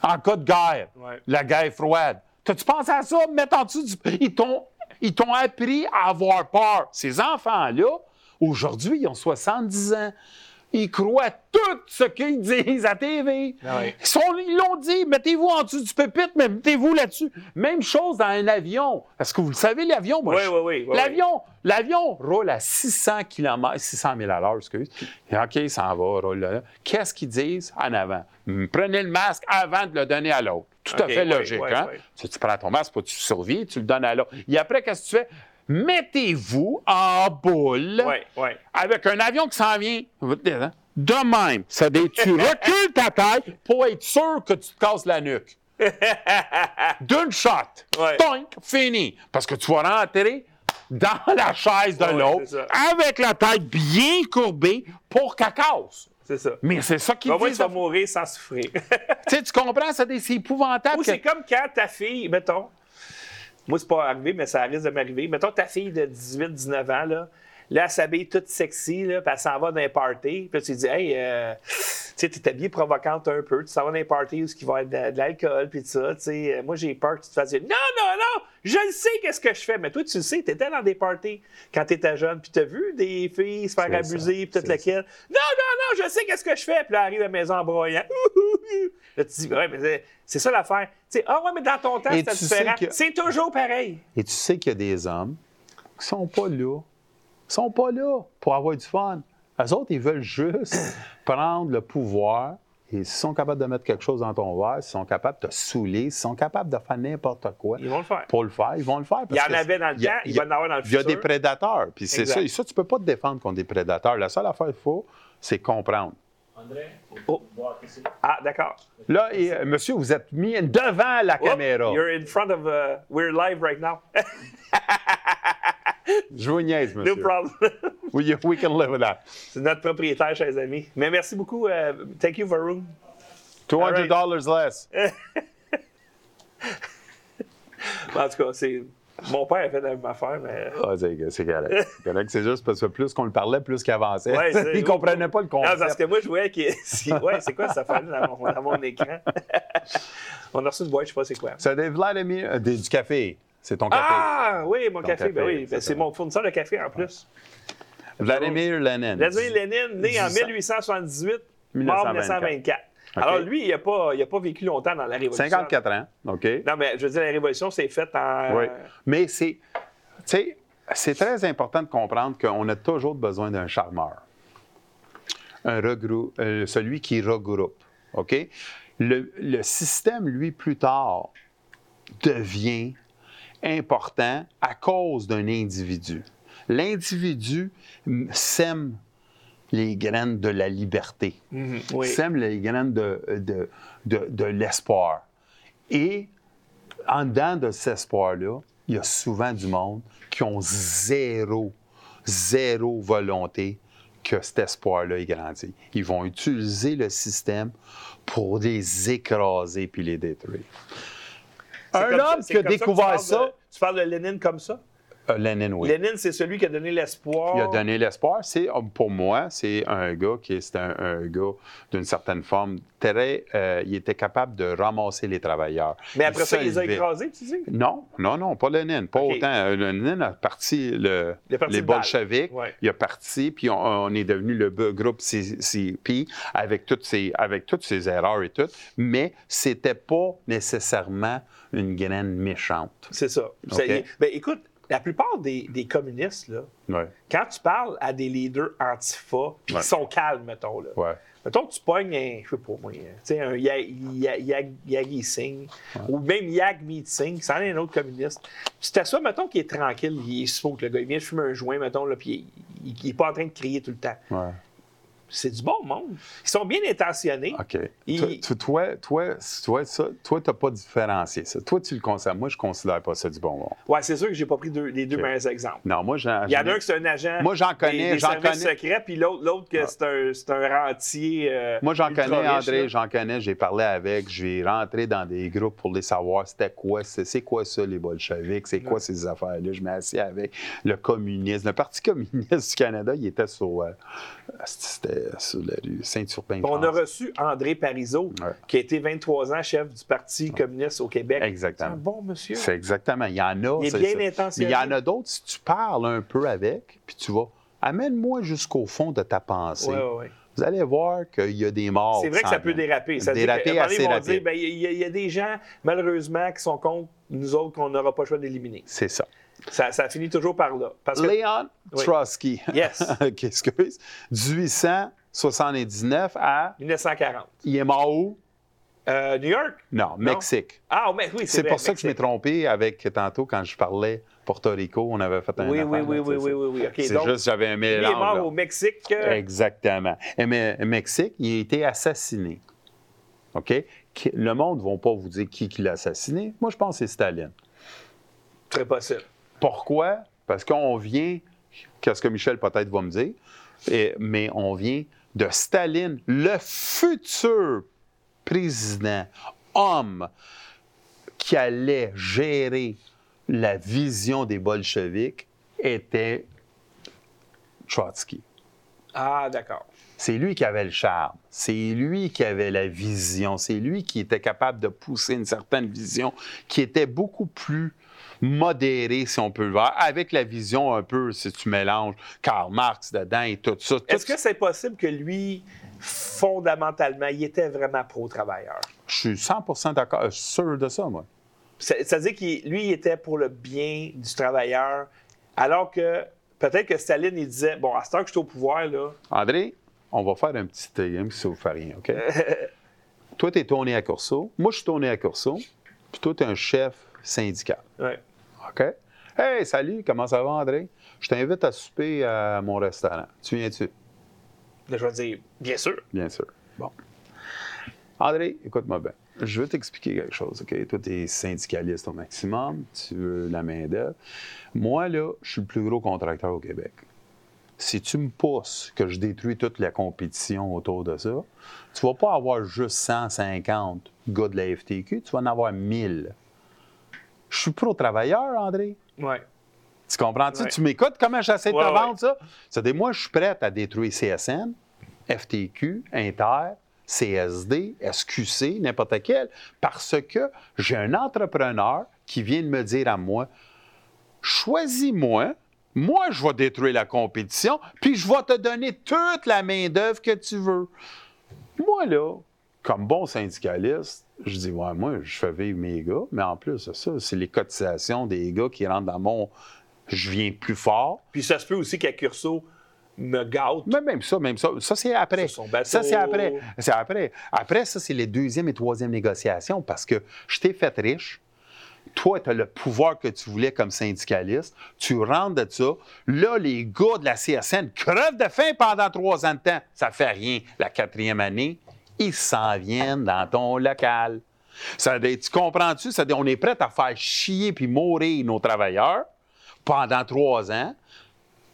en cas de guerre, Ouais. la guerre froide. T'as-tu pensé à ça, mettre en dessous du... Ils t'ont, ils t'ont appris à avoir peur. Ces enfants-là, aujourd'hui, ils ont 70 ans. Ils croient tout ce qu'ils disent à TV. Ah oui. Ils l'ont dit, mettez-vous en dessous du pupitre, mais mettez-vous là-dessus. Même chose dans un avion. Est-ce que vous le savez, l'avion? Moi, Oui, je- oui, oui, L'avion, l'avion roule à 600 km, 600 000 à l'heure, excuse. Et OK, il s'en va, roule là. Qu'est-ce qu'ils disent? En avant? Hum, Prenez le masque avant de le donner à l'autre. Tout à fait logique, hein? Tu, prends ton masque, tu survis, tu le donnes à l'autre. Et après, qu'est-ce que tu fais? Mettez-vous en boule Ouais, ouais. avec un avion qui s'en vient de même. Ça tu recules ta tête pour être sûr que tu te casses la nuque. D'une shot. Ouais. Fini. Parce que tu vas rentrer dans la chaise de l'autre avec la tête bien courbée pour qu'elle casse. C'est ça. Mais c'est ça qui dit. tu vas mourir sans souffrir. Tu tu comprends? C'est épouvantable. Ou que- c'est comme quand ta fille, mettons, moi, c'est pas arrivé, mais ça risque de m'arriver. Mettons, ta fille de 18-19 ans, là, là, elle s'habille toute sexy, là, puis elle s'en va dans un party. Puis tu dis, hey, euh, tu sais, habillée provocante un peu, tu s'en vas dans un party où il va y avoir de, l'alcool, puis ça. Tu sais, moi, j'ai peur que tu te fasses dire, non, non, non, je le sais, qu'est-ce que je fais. Mais toi, tu le sais, t'étais dans des parties quand t'étais jeune, puis t'as vu des filles se faire abuser, puis toute laquelle. Non, non, non, je sais qu'est-ce que je fais. Puis là, arrive à la maison en broyant. Là, tu dis, ouais, mais c'est- ça l'affaire. Tu sais, ah ouais, mais dans ton temps, c'était tu différent. que- C'est toujours pareil. Et tu sais qu'il y a des hommes qui sont pas là. Ils sont pas là pour avoir du fun. Eux autres, ils veulent juste prendre le pouvoir. Et s'ils sont capables de mettre quelque chose dans ton verre, s'ils sont capables de te saouler, s'ils sont capables de faire n'importe quoi Ils vont le faire. pour le faire, ils vont le faire. Il y en avait dans le temps, il va en avoir dans le Il y a futur. des prédateurs. Puis c'est ça. Et ça, tu peux pas te défendre contre des prédateurs. La seule affaire qu'il faut, c'est comprendre. André, Oh. Ah, d'accord. Là, et, euh, monsieur, vous êtes mis devant la Oh, caméra. You're in front of. uh, we're live right now. Je vous niaise, monsieur. no problem. We, we can live with that. C'est notre propriétaire, chers amis. Mais merci beaucoup. euh, thank you, Varun. $200 less. En tout cas, c'est. Mon père a fait la même affaire, mais. Ah, c'est c'est correct. C'est juste parce que plus qu'on le parlait, plus qu'il avançait. Ouais, Il comprenait pas le Non, parce concept. que moi, je voyais si- Ouais, c'est quoi cette affaire-là dans mon, dans mon écran? On a reçu une boîte, je sais pas c'est quoi. C'est des Vladimir, euh, du café. C'est ton café. Ah, oui, mon café. Ben oui, ben c'est mon fournisseur de café en plus. Vladimir Lenin. Vladimir Lénine, né en 1800. 1878, mort en 1924. OK. Alors, lui, il n'a pas, il a pas vécu longtemps dans la Révolution. 54 ans. OK. Non, mais je veux dire, la Révolution s'est faite en. Oui. Mais c'est. Tu sais, c'est très important de comprendre qu'on a toujours besoin d'un charmeur. Un regrou- euh, celui qui regroupe. OK? Le, le système, lui, plus tard, devient important à cause d'un individu. L'individu sème les graines de la liberté Mhm, oui. sème les graines de, de, de, de l'espoir. Et en dedans de cet espoir-là, il y a souvent du monde qui ont zéro, zéro volonté que cet espoir-là ait grandi. Ils vont utiliser le système pour les écraser puis les détruire. C'est Un comme homme qui a découvert ça, tu parles de Lénine comme ça? Euh, Lénine, oui. Lénine, c'est celui qui a donné l'espoir. Il a donné l'espoir. C'est, pour moi, c'est un gars qui est un, un gars d'une certaine forme très. euh, il était capable de ramasser les travailleurs. Mais après ça, il les a écrasés, tu dis? Non, non, non, pas Lénine. Pas autant. Euh, Lénine a parti le- parti les bolcheviks. Ouais. Il a parti, puis on, on est devenu le groupe CCP avec toutes, ses, avec toutes ses erreurs et tout. Mais c'était pas nécessairement une graine méchante. C'est ça. Ça y est. Ben, écoute, la plupart des, des communistes, là, Ouais, quand tu parles à des leaders antifa, Ouais. qui sont calmes, mettons, là. ouais. Mettons que tu pognes un, je sais pas moi, tu sais, un Ya- Ya- Ya- Yagi Singh, ou même Yagmeet Singh, c'en est un autre communiste. Tu t'assois, mettons qu'il est tranquille, il est smoke, le gars, il vient fumer un joint, mettons, là, puis il, il, il est pas en train de crier tout le temps. C'est du bon monde. Ils sont bien intentionnés. OK. Toi, toi, toi, toi, ça, toi, t'as pas différencié ça. Toi, tu le considères. Moi, je considère pas ça du bon monde. Ouais, c'est sûr que j'ai pas pris deux- les deux meilleurs exemples. Non, moi, j'en. Il y en a un qui c'est un agent Moi, j'en connais, j'en connais. secrets, puis l'autre, l'autre que c'est un, c'est un rentier. euh, Moi, j'en connais, André, j'en connais, j'ai parlé avec, j'ai rentré dans des groupes pour les savoir c'était quoi, c'est c'est quoi ça, les bolcheviks, c'est quoi ces affaires-là. Je m'assis avec le communisme. Le Parti communiste du Canada, il était sur, euh, c'était sur la rue Saint-Urbain. je On a reçu André Parizeau, Ouais. qui a été 23 ans chef du Parti communiste au Québec. Exactement. C'est un bon monsieur. C'est exactement. Il y en a. Il est bien. Mais il y en a d'autres, si tu parles un peu avec, puis tu vas, amène-moi jusqu'au fond de ta pensée. Ouais, ouais. Vous allez voir qu'il y a des morts. C'est vrai que ça peut déraper. Ça Déraper donné, assez rapide. ben, il y, y a des gens, malheureusement, qui sont contre nous autres qu'on n'aura pas le choix d'éliminer. C'est ça. Ça, ça finit toujours par là. Parce que, Léon Oui. Trotsky. Yes. OK, excuse. 1879 à. 1940. Il est mort où? Euh, New York? Non, Mexique. Ah, mais oui, c'est pour ça que je m'ai trompé avec tantôt quand je parlais Porto Rico, on avait fait un Oui, oui, oui, oui, oui, oui, oui, C'est juste j'avais un mélange. Il est mort au Mexique. Exactement. Et mais Mexique, il a été assassiné. OK? Le monde ne va pas vous dire qui, qui l'a assassiné. Moi, je pense que c'est Staline. Très possible. Pourquoi? Parce qu'on vient, qu'est-ce que Michel peut-être va me dire, mais on vient de Staline, le futur président, homme qui allait gérer la vision des bolcheviks, était Trotsky. Ah, d'accord. C'est lui qui avait le charme, c'est lui qui avait la vision, c'est lui qui était capable de pousser une certaine vision qui était beaucoup plus modéré, si on peut le voir, avec la vision un peu, si tu mélanges Karl Marx dedans et tout ça. Est-ce que c'est possible que lui, fondamentalement, il était vraiment pro-travailleur? Je suis 100 d'accord, sûr de ça, moi. C'est-à-dire que lui, il était pour le bien du travailleur, alors que peut-être que Staline, il disait, bon, à ce temps que je suis au pouvoir, là... André, on va faire un petit game si vous faites rien, OK? toi, tu es tourné à Corso. Moi, je suis tourné à Corso. Puis toi, tu es un chef syndical. Oui. OK? Hey, salut, comment ça va, André? Je t'invite à souper à mon restaurant. Tu viens-tu? Je vais dire, bien sûr. Bien sûr. Bon. André, écoute-moi bien. Je veux t'expliquer quelque chose, OK? Toi, tu es syndicaliste au maximum, tu veux la main-d'œuvre. Moi, là, je suis le plus gros contracteur au Québec. Si tu me pousses que je détruis toute la compétition autour de ça, tu vas pas avoir juste 150 gars de la FTQ, tu vas en avoir 1000. Je suis pro-travailleur, André. Oui. Tu comprends-tu? Tu m'écoutes comment j'essaie de te vendre ça? C'est-à-dire, moi, je suis prêt à détruire CSN, FTQ, Inter, CSD, SQC, n'importe quel, parce que j'ai un entrepreneur qui vient de me dire à moi, choisis-moi, moi, je vais détruire la compétition, puis je vais te donner toute la main-d'œuvre que tu veux. Moi, là, comme bon syndicaliste, je dis, ouais, moi, je fais vivre mes gars, mais en plus ça, c'est les cotisations des gars qui rentrent dans mon. Je viens plus fort. Puis ça se peut aussi qu'à Curso me gâte. Mais même ça, même ça. Ça, c'est après. Ça, c'est après. C'est après. Après, ça, c'est les deuxième et troisième négociations parce que je t'ai fait riche. Toi, tu as le pouvoir que tu voulais comme syndicaliste. Tu rentres de ça. Là, les gars de la CSN crevent de faim pendant trois ans de temps. Ça fait rien. La quatrième année, ils s'en viennent dans ton local. Ça, tu comprends-tu? Ça, on est prêt à faire chier puis mourir nos travailleurs pendant trois ans.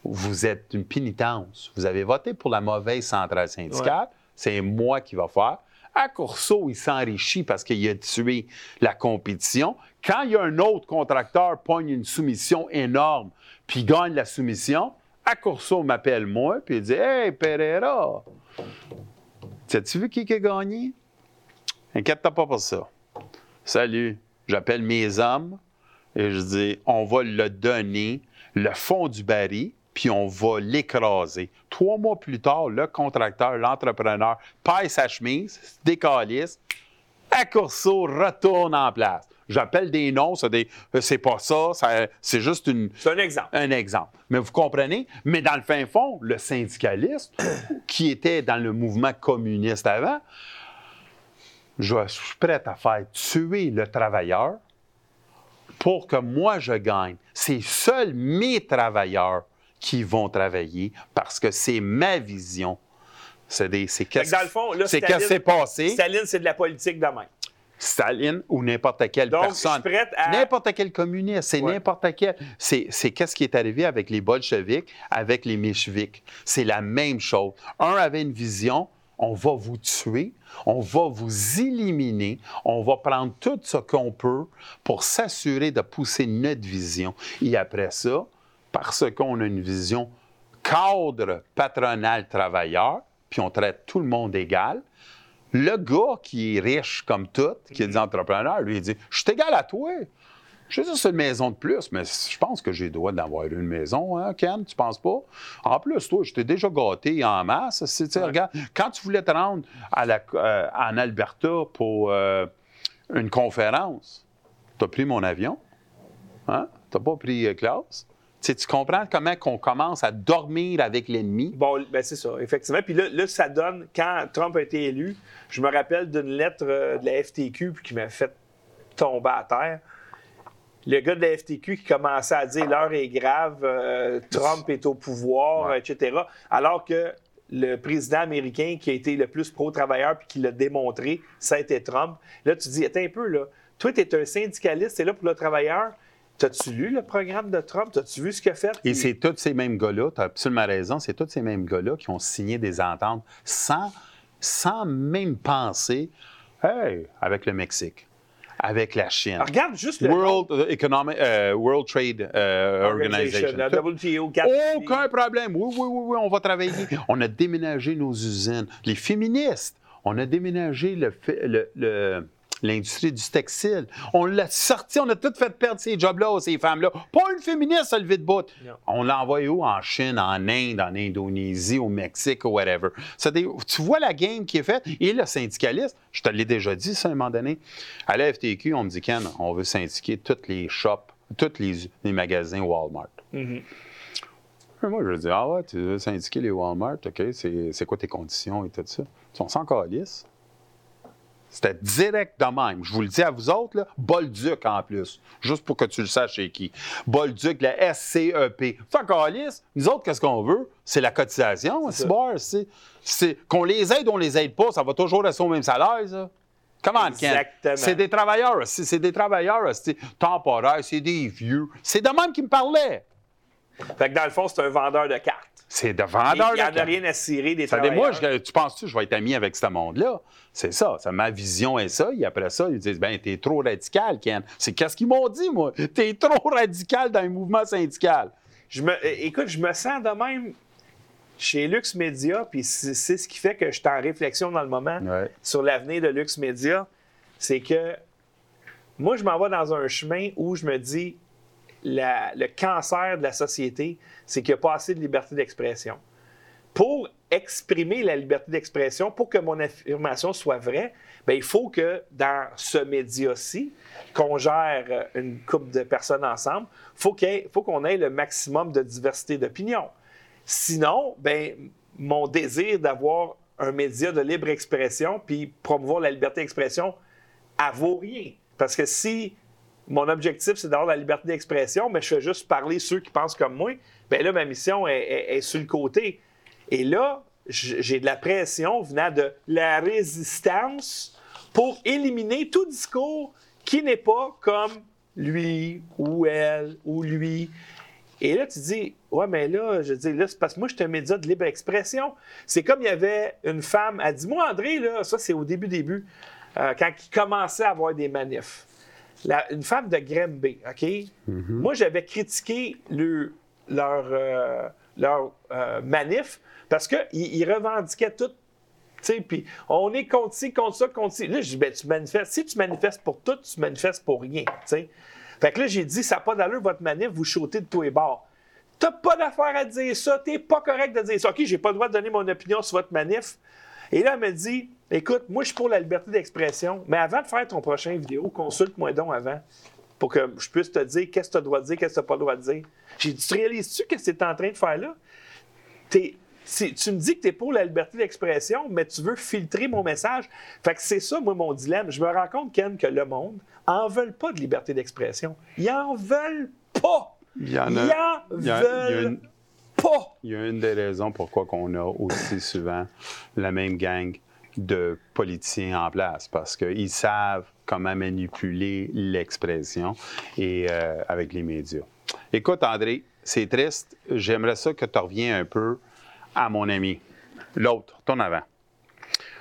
Vous êtes une pénitence. Vous avez voté pour la mauvaise centrale syndicale. C'est moi qui va faire. À Courceau, il s'enrichit parce qu'il a tué la compétition. Quand il y a un autre contracteur pogne une soumission énorme puis gagne la soumission, à Courceau m'appelle moi puis il dit Hey, Pereira, As-tu vu qui a gagné? Inquiète-toi pas pour ça. Salut, j'appelle mes hommes et je dis on va le donner, le fond du baril, puis on va l'écraser. Trois mois plus tard, le contracteur, l'entrepreneur, paye sa chemise, décalisse, à retourne en place. J'appelle des noms, c'est pas ça, c'est juste une. C'est un exemple. Un exemple. Mais vous comprenez? Mais dans le fin fond, le syndicaliste, qui était dans le mouvement communiste avant, je suis prêt à faire tuer le travailleur pour que moi je gagne. C'est seuls mes travailleurs qui vont travailler parce que c'est ma vision. C'est qu'est-ce qui s'est passé? Staline, c'est de la politique de même. Staline ou n'importe quelle personne. N'importe quel communiste, c'est n'importe quel. C'est qu'est-ce qui est arrivé avec les bolcheviks, avec les mécheviks. C'est la même chose. Un avait une vision, on va vous tuer, on va vous éliminer, on va prendre tout ce qu'on peut pour s'assurer de pousser notre vision. Et après ça, parce qu'on a une vision cadre patronal travailleur, puis on traite tout le monde égal, le gars qui est riche comme tout, qui est des entrepreneurs, lui, il dit Je suis égal à toi. J'ai juste une maison de plus, mais je pense que j'ai le droit d'avoir une maison, hein, Ken, tu penses pas? En plus, toi, je t'ai déjà gâté en masse. Regarde, quand tu voulais te rendre à la, euh, en Alberta pour euh, une conférence, tu as pris mon avion, hein? Tu n'as pas pris euh, classe? Tu, tu comprends comment qu'on commence à dormir avec l'ennemi? Bon, ben c'est ça, effectivement. Puis là, là, ça donne, quand Trump a été élu, je me rappelle d'une lettre euh, de la FTQ qui m'a fait tomber à terre. Le gars de la FTQ qui commençait à dire l'heure est grave, euh, Trump est au pouvoir, Ouais. etc. Alors que le président américain qui a été le plus pro-travailleur puis qui l'a démontré, ça a été Trump. Là, tu dis, attends un peu, là. Toi, tu es un syndicaliste, tu es là pour le travailleur. T'as-tu lu le programme de Trump? T'as-tu vu ce qu'il a fait? Et c'est tous ces mêmes gars-là, tu as absolument raison, c'est tous ces mêmes gars-là qui ont signé des ententes sans, sans même penser, hey, avec le Mexique, avec la Chine. Alors, regarde juste le. World, Economic, euh, World Trade euh, Organization. la WTO, Aucun problème. Oui, oui, oui, oui, on va travailler. On a déménagé nos usines. Les féministes, on a déménagé le- le- l'industrie du textile. On l'a sorti, on a tout fait perdre ces jobs-là, ces femmes-là. Pas une féministe à lever de bout. Non. On l'a envoyé où? En Chine, en Inde, en Indonésie, au Mexique, ou whatever. Des- tu vois la game qui est faite? Et le syndicaliste, je te l'ai déjà dit, ça, à un moment donné. À la FTQ, on me dit, Ken, on veut syndiquer toutes les shops, tous les, les magasins Walmart. Mhm. Et Moi, je dis, ah ouais, tu veux syndiquer les Walmart, OK, c'est quoi tes conditions et tout ça? Ils sont sans calice. C'était direct de même. Je vous le dis à vous autres, là, Bolduc en plus. Juste pour que tu le saches chez qui. Bolduc, la SCEP. Sans calice, nous autres, qu'est-ce qu'on veut? C'est la cotisation, C'est c'est bon, c'est- c'est Qu'on les aide ou on les aide pas, ça va toujours rester au même salaire, ça. Comment, Ken? Exactement. C'est des travailleurs, c'est c'est des travailleurs c'est temporaires, c'est des vieux. C'est de même qui me parlait. Fait que dans le fond, c'est un vendeur de cartes. C'est de Il vendeur n'y en de a rien à cirer des Ça dit, moi, je- tu penses-tu que je vais être ami avec ce monde-là? C'est ça, ça. Ma vision est ça. Et après ça, ils disent, ben, t'es trop radical, Ken. C'est qu'est-ce qu'ils m'ont dit, moi? T'es trop radical dans un mouvement syndical. Je me, écoute, je me sens de même chez Lux Media, puis c'est c'est ce qui fait que je suis en réflexion dans le moment Ouais. sur l'avenir de Lux Media. C'est que moi, je m'en vais dans un chemin où je me dis le cancer de la société, c'est qu'il n'y a pas assez de liberté d'expression. Pour exprimer la liberté d'expression, pour que mon affirmation soit vraie, ben, il faut que dans ce média-ci, qu'on gère euh, une couple de personnes ensemble, il faut qu'on ait le maximum de diversité d'opinion. Sinon, ben, mon désir d'avoir un média de libre expression puis promouvoir la liberté d'expression, elle vaut rien. Parce que si mon objectif, c'est d'avoir la liberté d'expression, mais je fais juste parler ceux qui pensent comme moi, bien là, ma mission est, sur le côté. Et là, j'ai de la pression venant de la résistance pour éliminer tout discours qui n'est pas comme lui ou elle ou lui. Et là, tu dis, ouais, mais là, je dis, là, c'est parce que moi, je suis un média de libre expression. C'est comme il y avait une femme, elle dit, moi, André, là, ça, c'est au début, début, euh, quand il commençait à avoir des manifs. La- une femme de Grimby, OK? Moi, j'avais critiqué le- leur, euh, leur euh, manif parce qu'ils ils revendiquaient tout. tu sais, Puis on est contre ci, contre ça, contre ci. Là, je dis, ben, tu manifestes. Si tu manifestes pour tout, tu manifestes pour rien. tu sais. Fait que là, j'ai dit, ça n'a pas d'allure, votre manif, vous chôtez de tous les bords. T'as pas d'affaire à dire ça, t'es pas correct de dire ça. OK, j'ai pas le droit de donner mon opinion sur votre manif. Et là, elle me dit, écoute, moi, je suis pour la liberté d'expression, mais avant de faire ton prochain vidéo, consulte-moi donc avant pour que je puisse te dire qu'est-ce que tu as le droit de dire, qu'est-ce que tu n'as pas le droit de dire. J'ai dit, tu réalises-tu que tu es en train de faire là? T'es- c'est- tu me dis que tu es pour la liberté d'expression, mais tu veux filtrer mon message. Fait que c'est ça, moi, mon dilemme. Je me rends compte, Ken, que le monde en veulent pas de liberté d'expression. Ils en veulent pas. Il y en Ils a- en il y a- il y a veulent une- pas. Il y a une des raisons pourquoi on a aussi souvent la même gang de politiciens en place, parce qu'ils savent comment manipuler l'expression et euh, avec les médias. Écoute, André, c'est triste. J'aimerais ça que tu reviens un peu à mon ami. L'autre, ton avant.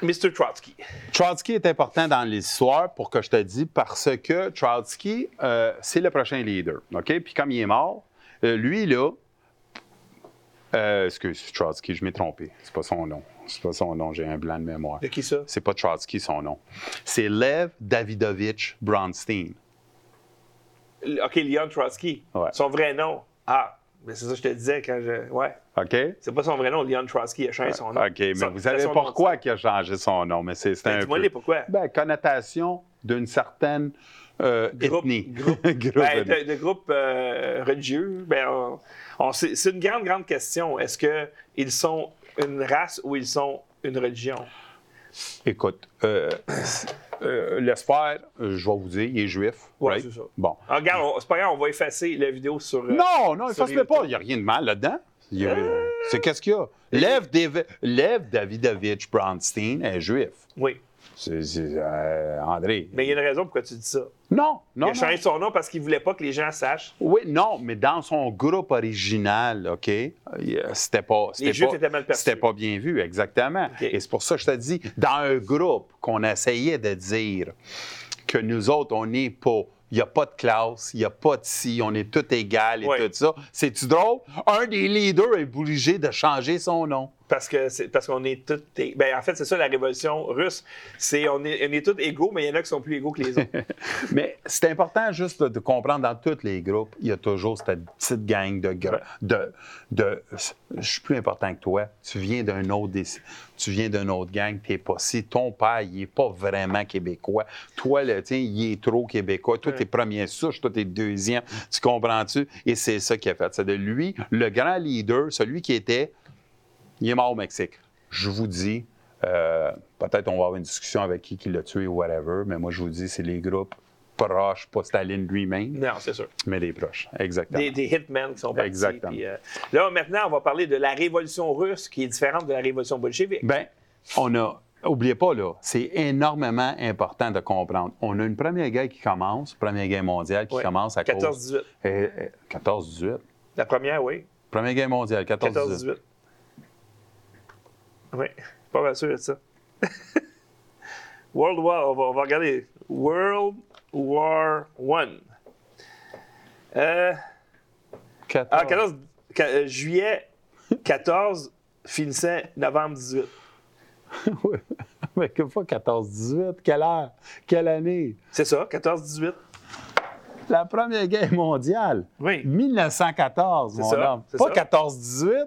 Mr. Trotsky. Trotsky est important dans l'histoire pour que je te dise parce que Trotsky, euh, c'est le prochain leader. OK? Puis comme il est mort, euh, lui, là, euh, excuse, Trotsky, je m'ai trompé. C'est pas son nom. C'est pas son nom, j'ai un blanc de mémoire. De qui ça? C'est pas Trotsky son nom. C'est Lev Davidovich Bronstein. OK, Leon Trotsky. Ouais. Son vrai nom. Ah, mais c'est ça que je te disais quand je. Ouais. OK? C'est pas son vrai nom, Leon Trotsky. Il a changé son nom. OK, mais vous savez pourquoi qu'il a changé son nom, mais c'est Ben, un dis-moi peu... pourquoi. Ben, connotation d'une certaine euh, Groupe- ethnie. groupe. Groupe Ben, de, de groupes euh, religieux, ben, on- on- c'est c'est une grande, grande question. Est-ce qu'ils sont une race ou ils sont une religion? Écoute, euh, euh, faire, euh, je vais vous dire, il est juif. Right? c'est ça. Bon. Ah, regarde, c'est pas grave, on va effacer la vidéo sur. euh, Non, non, efface-le pas. Il n'y a rien de mal là-dedans. Il y a- C'est qu'est-ce qu'il y a? Lev, Davi- Lev Davidovich Bronstein est juif. Oui. C'est, euh, André. Mais il y a une raison pourquoi tu dis ça. Non, non. il a changé son nom parce qu'il voulait pas que les gens sachent. Oui, non, mais dans son groupe original, OK, euh, c'était pas. c'était Juifs étaient mal perçus. C'était pas bien vu, exactement. Et c'est pour ça que je te dis, dans un groupe qu'on essayait de dire que nous autres, on n'est pas. Il n'y a pas de classe, il n'y a pas de ci, on est tout égal et tout ça. C'est-tu drôle? Un des leaders est obligé de changer son nom. Parce que c'est parce qu'on est tous. Ben, en fait, c'est ça la révolution russe. C'est on est, on est tous égaux, mais il y en a qui sont plus égaux que les autres. Mais c'est important juste de comprendre dans tous les groupes, il y a toujours cette petite gang de gra- de, de je suis plus important que toi. Tu viens d'un autre tu viens d'une autre gang, t'es pas si ton père il est pas vraiment québécois. Toi là, tiens, il est trop québécois. Toi t'es premier souche, toi t'es deuxième. Tu comprends-tu? Et c'est ça qui a fait. C'est de lui, le grand leader, celui qui était il est mort au Mexique. Je vous dis, euh, peut-être on va avoir une discussion avec qui qui l'a tué ou whatever, mais moi je vous dis, c'est les groupes proches, pas Staline lui-même, non, c'est sûr. mais les proches. Exactement. Des, des hitmen qui sont partis. Exactement. puis, euh, là, maintenant, on va parler de la révolution russe qui est différente de la révolution bolchevique. Ben, on a. Oubliez pas, là, c'est énormément important de comprendre. On a une première guerre qui commence, première guerre mondiale qui commence à cause. 14-18. Euh, euh, 14-18. La première, oui. Première guerre mondiale, 14-18. 14-18. Oui, pas mal sûr de ça. World War, on va, on va regarder. World War One. Euh, 14. ah, 14, ca- euh, juillet 14 finissait novembre 18. Oui. Mais que fois 14-18? Quelle heure? Quelle année? C'est ça, 14-18. La Première Guerre mondiale. Oui. 1914, C'est mon ça, homme. c'est Pas ça. 14-18?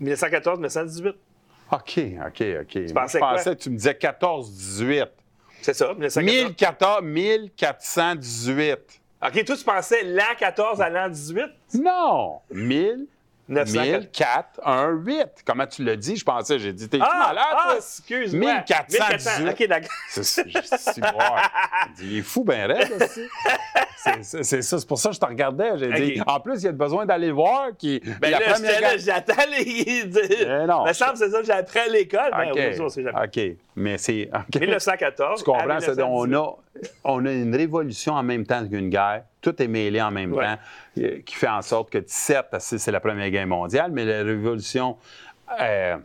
1914, 1918. OK, OK, OK. Moi, pensais je quoi? pensais tu me disais 14-18. C'est ça, 1914. 1014, 1418. OK, toi, tu pensais l'an 14 à l'an 18? Non! 1000, 914. 1004, 1, 8. Comment tu l'as dit? Je pensais, j'ai dit, t'es Ah, malade, ah, toi? excuse-moi. 1418. OK, d'accord. C'est. Il est fou, ben raide, aussi. C'est- ça, c'est pour ça que je te regardais. J'ai dit, en plus, il y a besoin d'aller voir qui. Ben la là, première j'attends les. Eh non. me semble c'est ça que j'apprends à l'école. mais OK. Ben. OK. Mais c'est. OK. 1914. Tu comprends? à c'est- on, 1918. a, on a une révolution en même temps qu'une guerre. Tout est mêlé en même Ouais. temps, euh, qui fait en sorte que, certes, c'est la Première Guerre mondiale, mais la révolution euh,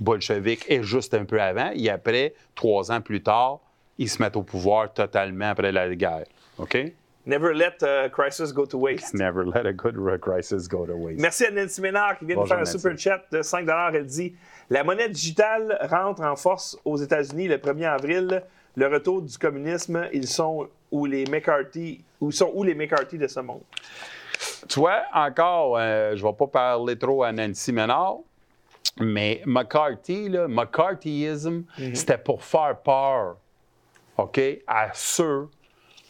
bolchevique est juste un peu avant. Et après, trois ans plus tard, ils se mettent au pouvoir totalement après la guerre. OK? Never let a crisis go to waste. Never let a good crisis go to waste. Merci à Nancy Ménard qui vient de faire un Nancy. super chat de 5 Elle dit La monnaie digitale rentre en force aux États-Unis le 1er avril. Le retour du communisme, ils sont où les McCarthy, où sont où les McCarthy de ce monde Tu vois, encore, euh, je ne vais pas parler trop à Nancy Ménard, mais McCarthy, là, McCarthyism, c'était pour faire peur, OK, à ceux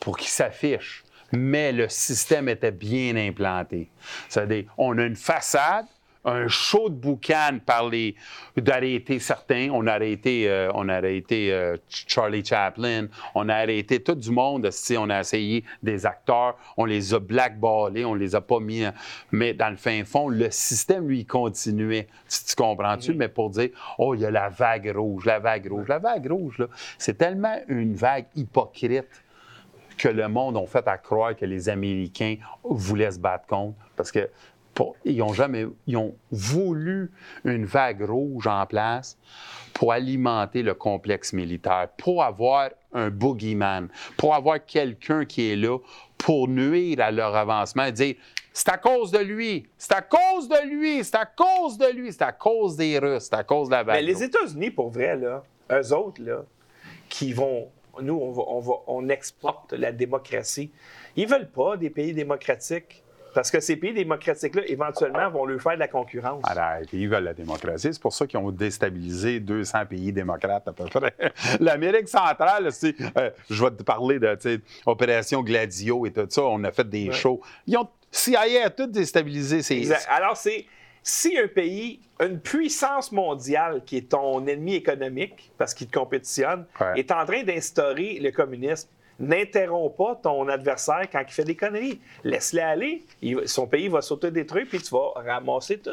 pour qu'ils s'affichent. Mais le système était bien implanté. C'est-à-dire, on a une façade, un show de boucan par les d'arrêter certains. On a arrêté, euh, on a arrêté euh, Charlie Chaplin, on a arrêté tout du monde. si On a essayé des acteurs, on les a blackballés, on les a pas mis. en- Mais dans le fin fond, le système lui continuait. Tu, tu comprends-tu? Mais pour dire, oh il y a la vague rouge, la vague rouge, la vague rouge là, c'est tellement une vague hypocrite que le monde ont fait à croire que les Américains voulaient se battre contre. Parce que pour- ils ont jamais ils ont voulu une vague rouge en place pour alimenter le complexe militaire, pour avoir un boogeyman, pour avoir quelqu'un qui est là pour nuire à leur avancement et dire c'est à cause de lui, c'est à cause de lui, c'est à cause de lui, c'est à cause des Russes, c'est à cause de la vague. Mais les. États-Unis, pour vrai, là, eux autres, là, qui vont. Nous, on, va, on, va, on exporte la démocratie. Ils veulent pas des pays démocratiques. Parce que ces pays démocratiques-là, éventuellement, vont lui faire de la concurrence. Arrête, ils veulent la démocratie. C'est pour ça qu'ils ont déstabilisé 200 pays démocrates à peu près. L'Amérique centrale, c'est, euh, je vais te parler de Opération Gladio et tout ça. On a fait des shows. Ils ont, CIA a tout déstabilisé. Ces... Exact. Alors, c'est si un pays, une puissance mondiale qui est ton ennemi économique, parce qu'il te compétitionne, Ouais. est en train d'instaurer le communisme, n'interromps pas ton adversaire quand il fait des conneries. Laisse-le aller. Il- son pays va s'autodétruire, puis tu vas ramasser tout.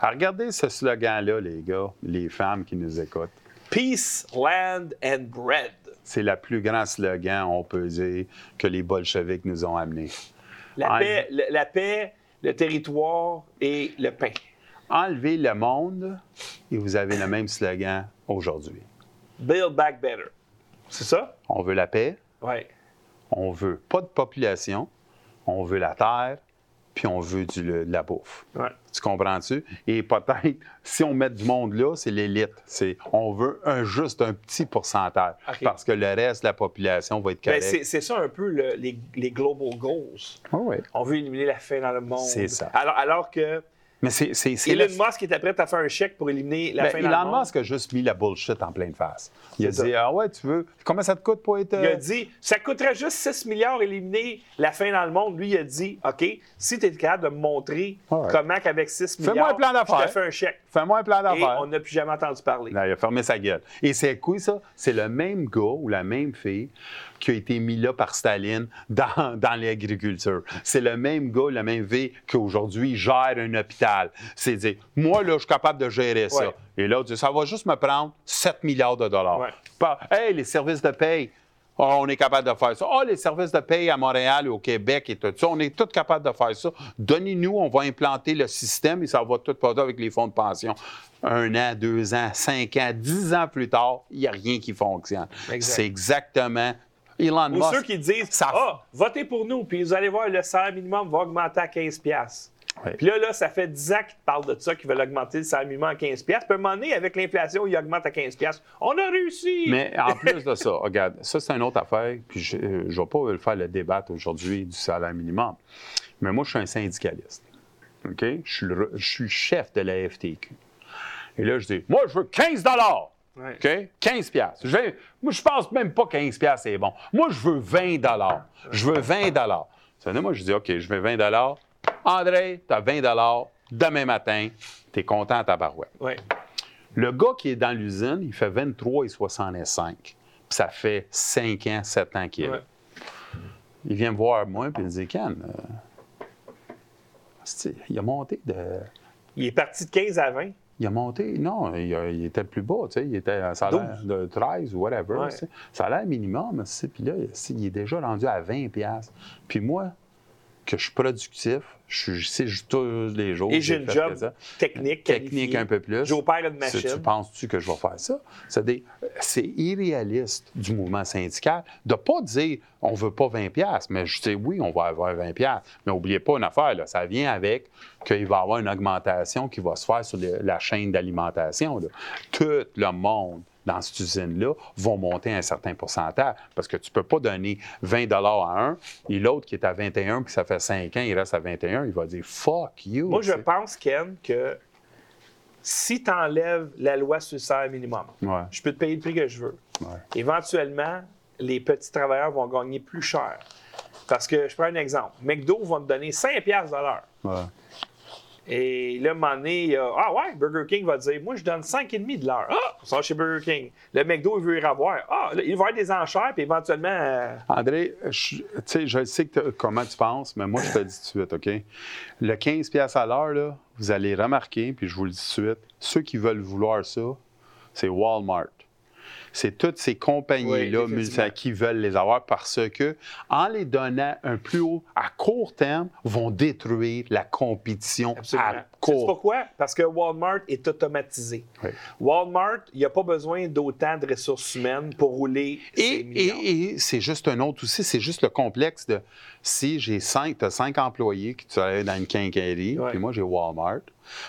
Alors, regardez ce slogan-là, les gars, les femmes qui nous écoutent. Peace, land and bread. C'est le plus grand slogan, on peut dire, que les bolcheviks nous ont amené. La, Ah, paix, le, la paix, le territoire et le pain. Enlevez le monde et vous avez le même slogan aujourd'hui. Build back better. C'est ça? On veut la paix, On veut pas de population, on veut la terre, puis on veut du- de la bouffe. Ouais. Tu comprends-tu? Et peut-être, si on met du monde là, c'est l'élite. C'est, on veut un, juste un petit pourcentage, parce que le reste de la population va être Ben, correct. c'est c'est ça un peu le- les, les global goals. Oui. On veut éliminer la faim dans le monde. C'est ça. Alors, alors que Mais c'est, Elon la- Musk était prêt à faire un chèque pour éliminer la Ben, faim dans le Elon monde. Musk a juste mis la bullshit en pleine face. Il a dit, ah ouais, tu veux, combien ça te coûte pour être... Il a euh, dit, ça coûterait juste 6 milliards éliminer la faim dans le monde. Lui, il a dit, OK, si tu es capable de me montrer Ouais. comment qu'avec 6 Fais-moi milliards, un plan d'affaires. je te fais un chèque. Fais-moi un plan d'affaires. on n'a plus jamais entendu parler. Là, il a fermé sa gueule. Et c'est quoi ça? C'est le même gars ou la même fille qui a été mis là par Staline dans, dans l'agriculture. C'est le même gars, la même fille qui aujourd'hui gère un hôpital. C'est dire, moi, là, je suis capable de gérer ça. Ouais. Et dit, ça va juste me prendre 7 milliards de dollars. Ouais. Hey, les services de paye. Oh, on est capable de faire ça. Oh, les services de paye à Montréal et au Québec et tout ça, on est tous capables de faire ça. Donnez-nous, on va implanter le système et ça va tout passer avec les fonds de pension. Un an, deux ans, cinq ans, dix ans plus tard, il n'y a rien qui fonctionne. Exact. C'est exactement Elon Ou Musk. ceux qui disent, ça- ah, votez pour nous, puis vous allez voir, le salaire minimum va augmenter à 15 piastres. Ouais. Puis là, là, ça fait 10 ans qu'ils te parlent de ça, qu'ils veulent augmenter le salaire minimum à 15 piastres. Puis à un moment donné, avec l'inflation, il augmente à 15 piastres. On a réussi! Mais en plus de ça, regarde, ça, c'est une autre affaire, puis je ne vais pas le faire le débat aujourd'hui du salaire minimum. Mais moi, je suis un syndicaliste. OK? Je suis, le, je suis chef de la FTQ. Et là, je dis, moi, je veux 15 Ouais. OK? 15 piastres. Je vais- Moi, je pense même pas 15 piastres, c'est bon. Moi, je veux 20 Je veux 20 Ça veut dire, moi, je dis, OK, je veux 20 André, tu as 20 demain matin. Tu es content à ta barouette. Ouais. Le gars qui est dans l'usine, il fait 23,65. Puis ça fait 5 ans, 7 ans qu'il est là. Ouais. Il vient me voir, moi, puis il me dit, Ken, euh, il a monté de... Il est parti de 15 à 20. Il a monté, non, il, a- il était plus bas, tu sais, il était à un salaire 12. de 13 ou whatever, Ouais. tu sais. salaire minimum, puis là, il est déjà rendu à 20 piastres. Puis moi, que je suis productif, je suis, je tous les jours. Et j'ai une job ça. technique, Technique un peu plus. J'opère une machine. Tu penses-tu que je vais faire ça? C'est irréaliste du mouvement syndical de ne pas dire on ne veut pas 20$, piastres, mais je dis oui, on va avoir 20$. piastres. Mais n'oubliez pas une affaire, là, ça vient avec qu'il va y avoir une augmentation qui va se faire sur le- la chaîne d'alimentation. là. Tout le monde dans cette usine-là vont monter un certain pourcentage parce que tu ne peux pas donner 20 à un et l'autre qui est à 21 puis ça fait 5 ans, il reste à 21, il va dire fuck you. Moi, je pense, Ken, que si tu enlèves la loi sur le salaire minimum, Ouais, je peux te payer le prix que je veux. ouais. Éventuellement, les petits travailleurs vont gagner plus cher. Parce que, je prends un exemple. McDo va te donner 5 piastres de l'heure. ouais. Et là, à un moment donné, ah ouais, Burger King va dire, moi, je donne 5,5 de l'heure. Ah, ça va chez Burger King. Le McDo, il veut y avoir. Ah, il va y avoir des enchères, puis éventuellement, euh, André, je, je sais comment tu penses, mais moi, je te le dis tout de suite, OK? Le 15 pièces à l'heure, là, vous allez remarquer, puis je vous le dis tout de suite, ceux qui veulent vouloir ça, c'est Walmart. C'est toutes ces compagnies-là Oui, qui veulent les avoir parce que, en les donnant un plus haut à court terme, vont détruire la compétition absolument. à C'est court pourquoi? Parce que Walmart est automatisé. Oui. Walmart, il n'y a pas besoin d'autant de ressources humaines pour rouler ses Et, millions. et- et c'est juste un autre aussi, c'est juste le complexe de si j'ai cinq, tu as cinq employés qui travaillent dans une quincaillerie, puis moi j'ai Walmart.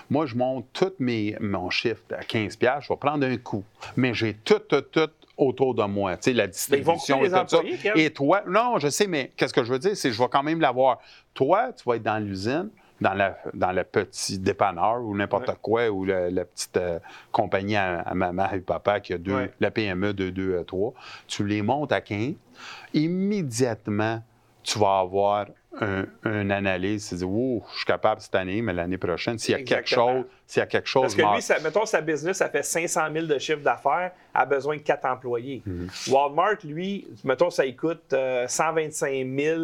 Moi, je monte tout mes, mon chiffre à 15$, piastres, je vais prendre un coup. Mais j'ai tout, tout, tout autour de moi. Tu sais, la distribution et tout ça. Et toi, non, je sais, mais qu'est-ce que je veux dire, c'est que je vais quand même l'avoir. Toi, tu vas être dans l'usine, dans, la, dans le petit dépanneur ou n'importe Ouais. quoi, ou la, la petite euh, compagnie à, à maman et papa qui a deux, Ouais. la PME de 2 à 3. Tu les montes à 15. Immédiatement, tu vas avoir un- une analyse. Tu dis, oh, je suis capable cette année, mais l'année prochaine, s'il y a quelque chose, s'il y a quelque chose, Parce que lui, ça- mettons, sa business, ça fait 500 000 de chiffre d'affaires, a besoin de 4 employés. Mhm. Walmart, lui, mettons, ça lui coûte euh, 125 000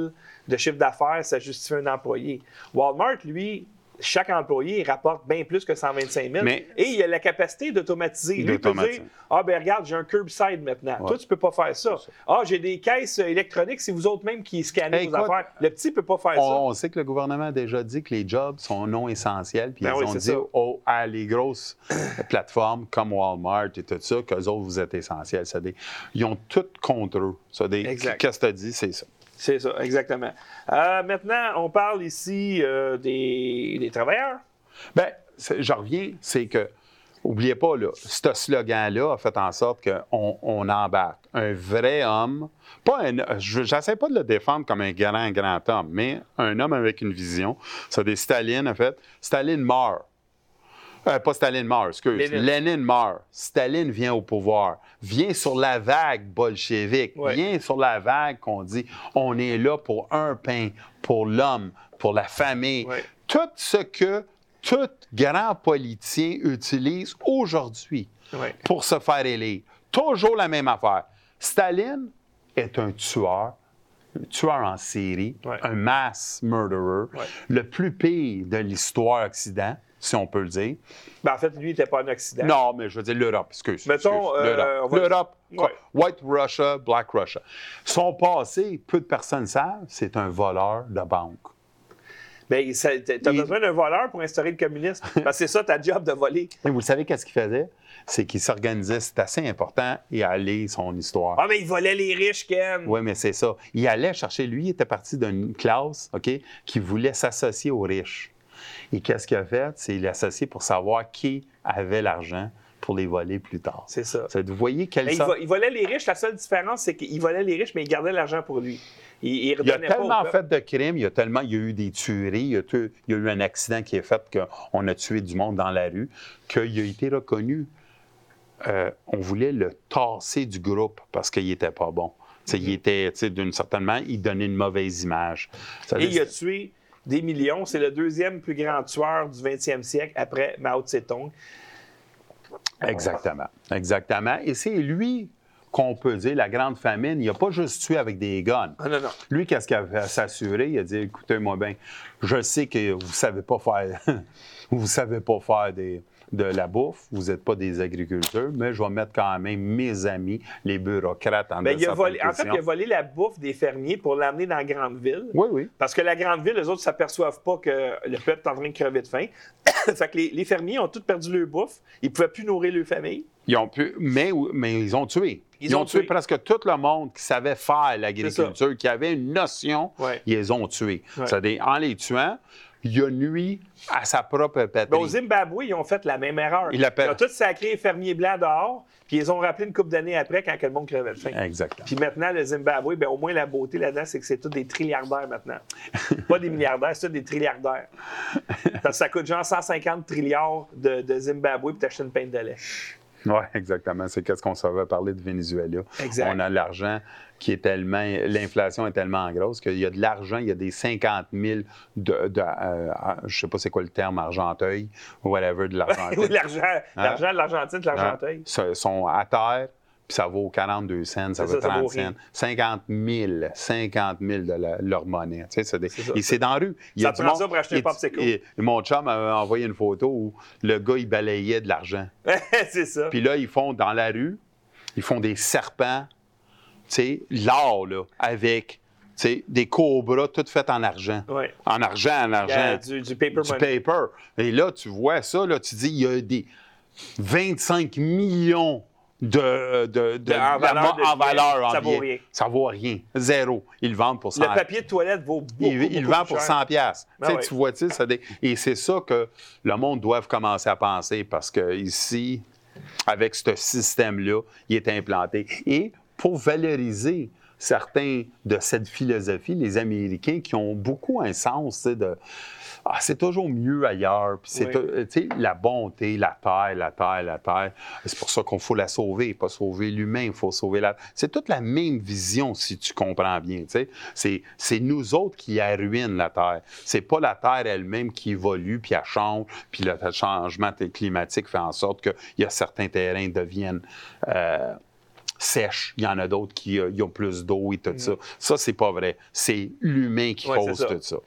de chiffre d'affaires, ça justifie un employé. Walmart, lui, chaque employé rapporte bien plus que 125 000. Mais- et il a la capacité d'automatiser. Lui, il peut dire Ah, ben regarde, j'ai un curbside maintenant. Ouais. Toi, tu peux pas faire ça. Ah, j'ai des caisses électroniques, c'est vous autres même qui scannez Hey, vos écoute, affaires. Le petit peut pas faire ça. On, sait que le gouvernement a déjà dit que les jobs sont non essentiels, puis Ben ils oui, ont dit aux- à les grosses plateformes comme Walmart et tout ça, qu'eux autres, vous êtes essentiels. Des- ils ont tout contre eux. Ça des-. Qu'est-ce que tu as dit, c'est ça. C'est ça, exactement. Euh, maintenant, on parle ici euh, des, travailleurs. Bien, je reviens, c'est que, oubliez pas, là, ce slogan-là a fait en sorte qu'on on embarque un vrai homme, pas un, je n'essaie pas de le défendre comme un grand, grand homme, mais un homme avec une vision. Ça, des Staline, en fait. Staline meurt. Euh, pas Staline meurt, excuse. Lénine. Lénine meurt. Staline vient au pouvoir. Vient sur la vague bolchevique. Ouais. Vient sur la vague qu'on dit on est là pour un pain, pour l'homme, pour la famille. Ouais. Tout ce que tout grand politicien utilise aujourd'hui Ouais. pour se faire élire. Toujours la même affaire. Staline est un tueur, un tueur en série, un mass murderer, le plus pire de l'histoire occident, si on peut le dire. Ben, en fait, lui, il n'était pas un accident. Non, mais je veux dire l'Europe, excuse. Mettons, euh, l'Europe. va- Ouais. White Russia, Black Russia. Son passé, peu de personnes savent, c'est un voleur de banque. Ben, tu as Il- besoin d'un voleur pour instaurer le communisme. Parce que c'est ça ta job de voler. Et vous savez qu'est-ce qu'il faisait? C'est qu'il s'organisait, c'est assez important, et allait son histoire. Ah, mais il volait les riches, Ken. Oui, mais c'est ça. Il allait chercher, lui, il était parti d'une classe, OK, qui voulait s'associer aux riches. Et qu'est-ce qu'il a fait? C'est qu'il associé pour savoir qui avait l'argent pour les voler plus tard. C'est ça. Vous voyez quelle il, sorte- il volait les riches. La seule différence, c'est qu'il volait les riches, mais il gardait l'argent pour lui. Il, il Il y a pas tellement fait de crimes, il y a tellement, il y a eu des tueries, il y a, il y a eu un accident qui est fait qu'on a tué du monde dans la rue, qu'il a été reconnu. Euh, on voulait le tasser du groupe parce qu'il n'était pas bon. Il était, tu sais, d'une certaine manière, il donnait une mauvaise image. Ça Et il a tué des millions. C'est le deuxième plus grand tueur du 20e siècle après Mao Tse-tung. Exactement. Exactement. Et c'est lui qu'on peut dire la grande famine. Il n'a pas juste tué avec des guns. Ah non, non. Lui, qu'est-ce qu'il avait à s'assurer? Il a dit écoutez-moi bien, je sais que vous ne savez pas faire, vous savez pas faire des- de la bouffe, vous n'êtes pas des agriculteurs, mais je vais mettre quand même mes amis, les bureaucrates, en Ben, il a volé, en fait, il a volé la bouffe des fermiers pour l'amener dans la grande ville. Oui, oui. Parce que la grande ville, les autres ne s'aperçoivent pas que le peuple est en train de crever de faim. fait que les, les fermiers ont tous perdu leur bouffe. Ils ne pouvaient plus nourrir leur famille. Ils ont pu, mais, mais ils ont tué. Ils Ils, ont ont, tué, tué. presque tout le monde qui savait faire l'agriculture, qui avait une notion, Ouais. ils les ont tués. Ouais. C'est-à-dire, en les tuant, il a nuit à sa propre patrie. Au Zimbabwe, ils ont fait la même erreur. Ils l'appellent- ont tous sacré les fermiers blancs dehors, puis ils ont rappelé une couple d'années après quand le monde crevait de faim. Exactement. Puis maintenant, le Zimbabwe, ben, au moins la beauté là-dedans, c'est que c'est tous des trilliardaires maintenant. Pas des milliardaires, c'est tous des trilliardaires. Parce que ça coûte genre 150 trilliards de, de Zimbabwe pour t'acheter une pinte de lait. Oui, exactement. C'est qu'est-ce qu'on savait parler de Venezuela. Exact. On a l'argent qui est tellement. L'inflation est tellement grosse qu'il y a de l'argent, il y a des 50 000 de. de euh, je sais pas c'est quoi le terme, argenteuil, ou whatever, de l'argenteuil. Oui, l'argent, l'argent de l'Argentine, de l'Argenteuil. Hein? Sont à terre, puis ça vaut 42 cents, ça vaut ça, ça 30 vaut rien. cents. 50 000, 50 000 de la- leur monnaie. Tu sais, c'est des- C'est ça. et c'est dans la rue. Il y Ça a du prend monde- ça pour acheter un popsicle. et mon chum m'avait envoyé une photo où le gars, il balayait de l'argent. c'est ça. Puis là, ils font dans la rue, ils font des serpents, tu sais, l'or, là, avec, des cobras tout faits en argent. Ouais. En argent, en y argent. du, du paper Du money. paper. Et là, tu vois ça, là, tu dis, il y a des 25 millions de, de, de- en valeur de en valeur en Ça vaut billets. rien. Ça vaut rien. Zéro. Ils le vendent pour 100 Le papier de toilette vaut beaucoup, il, il le beaucoup vend plus pour cher. 100 pièces. Ben ouais. Tu vois-tu, ça dé- et c'est ça que le monde doit commencer à penser parce que ici, avec ce système-là, il est implanté. Et pour valoriser certains de cette philosophie, les Américains qui ont beaucoup un sens de ah, c'est toujours mieux ailleurs. Puis c'est euh, la bonté, la terre, la terre, la terre. C'est pour ça qu'on faut la sauver, pas sauver l'humain, il faut sauver la. C'est toute la même vision, si tu comprends bien. C'est, c'est nous autres qui la ruinent, la terre. C'est pas la terre elle-même qui évolue, puis elle change, puis le changement climatique fait en sorte qu'il y a certains terrains deviennent. Euh, sèches. Il y en a d'autres qui euh, ont plus d'eau et tout ça. Ça, c'est pas vrai. C'est l'humain qui cause tout ça.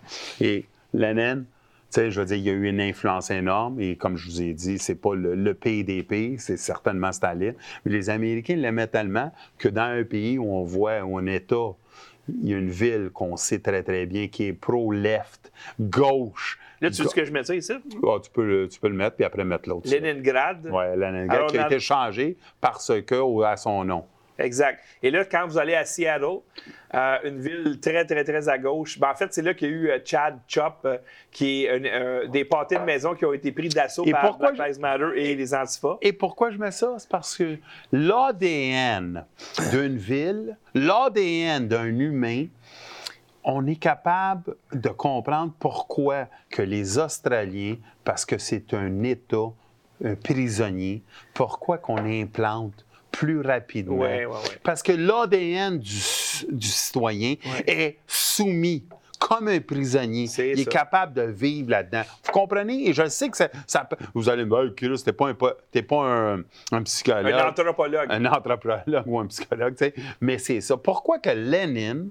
Et Lenin, sais, je veux dire, il y a eu une influence énorme et comme je vous ai dit, c'est pas le, PDP, c'est certainement Staline. Mais les Américains l'aimaient tellement que dans un pays où on voit un État, il y a une ville qu'on sait très très bien qui est pro-left, gauche. Là, tu veux que je mette ça ici? Tu, peux le, tu peux le mettre puis après mettre l'autre. Leningrad. Oui, Leningrad, qui a été changé parce que, à son nom. Exact. Et là, quand vous allez à Seattle, euh, une ville très, très, très à gauche, ben, en fait, c'est là qu'il y a eu euh, Chad Chop, euh, qui est des pâtés de maison qui ont été pris d'assaut par Black Lives Matter et les Antifa. Et pourquoi je mets ça? C'est parce que l'ADN d'une ville, l'ADN d'un humain, on est capable de comprendre pourquoi que les Australiens, parce que c'est un État, un prisonnier, pourquoi qu'on implante plus rapidement. Parce que l'ADN du, du, citoyen est soumis comme un prisonnier. il est capable de vivre là-dedans. Vous comprenez? Et je sais que ça, ça Vous allez me dire, Kira, t'es pas, un, pas un, un, psychologue. Un anthropologue. Un anthropologue ou un psychologue, tu sais. Mais c'est ça. Pourquoi que Lénine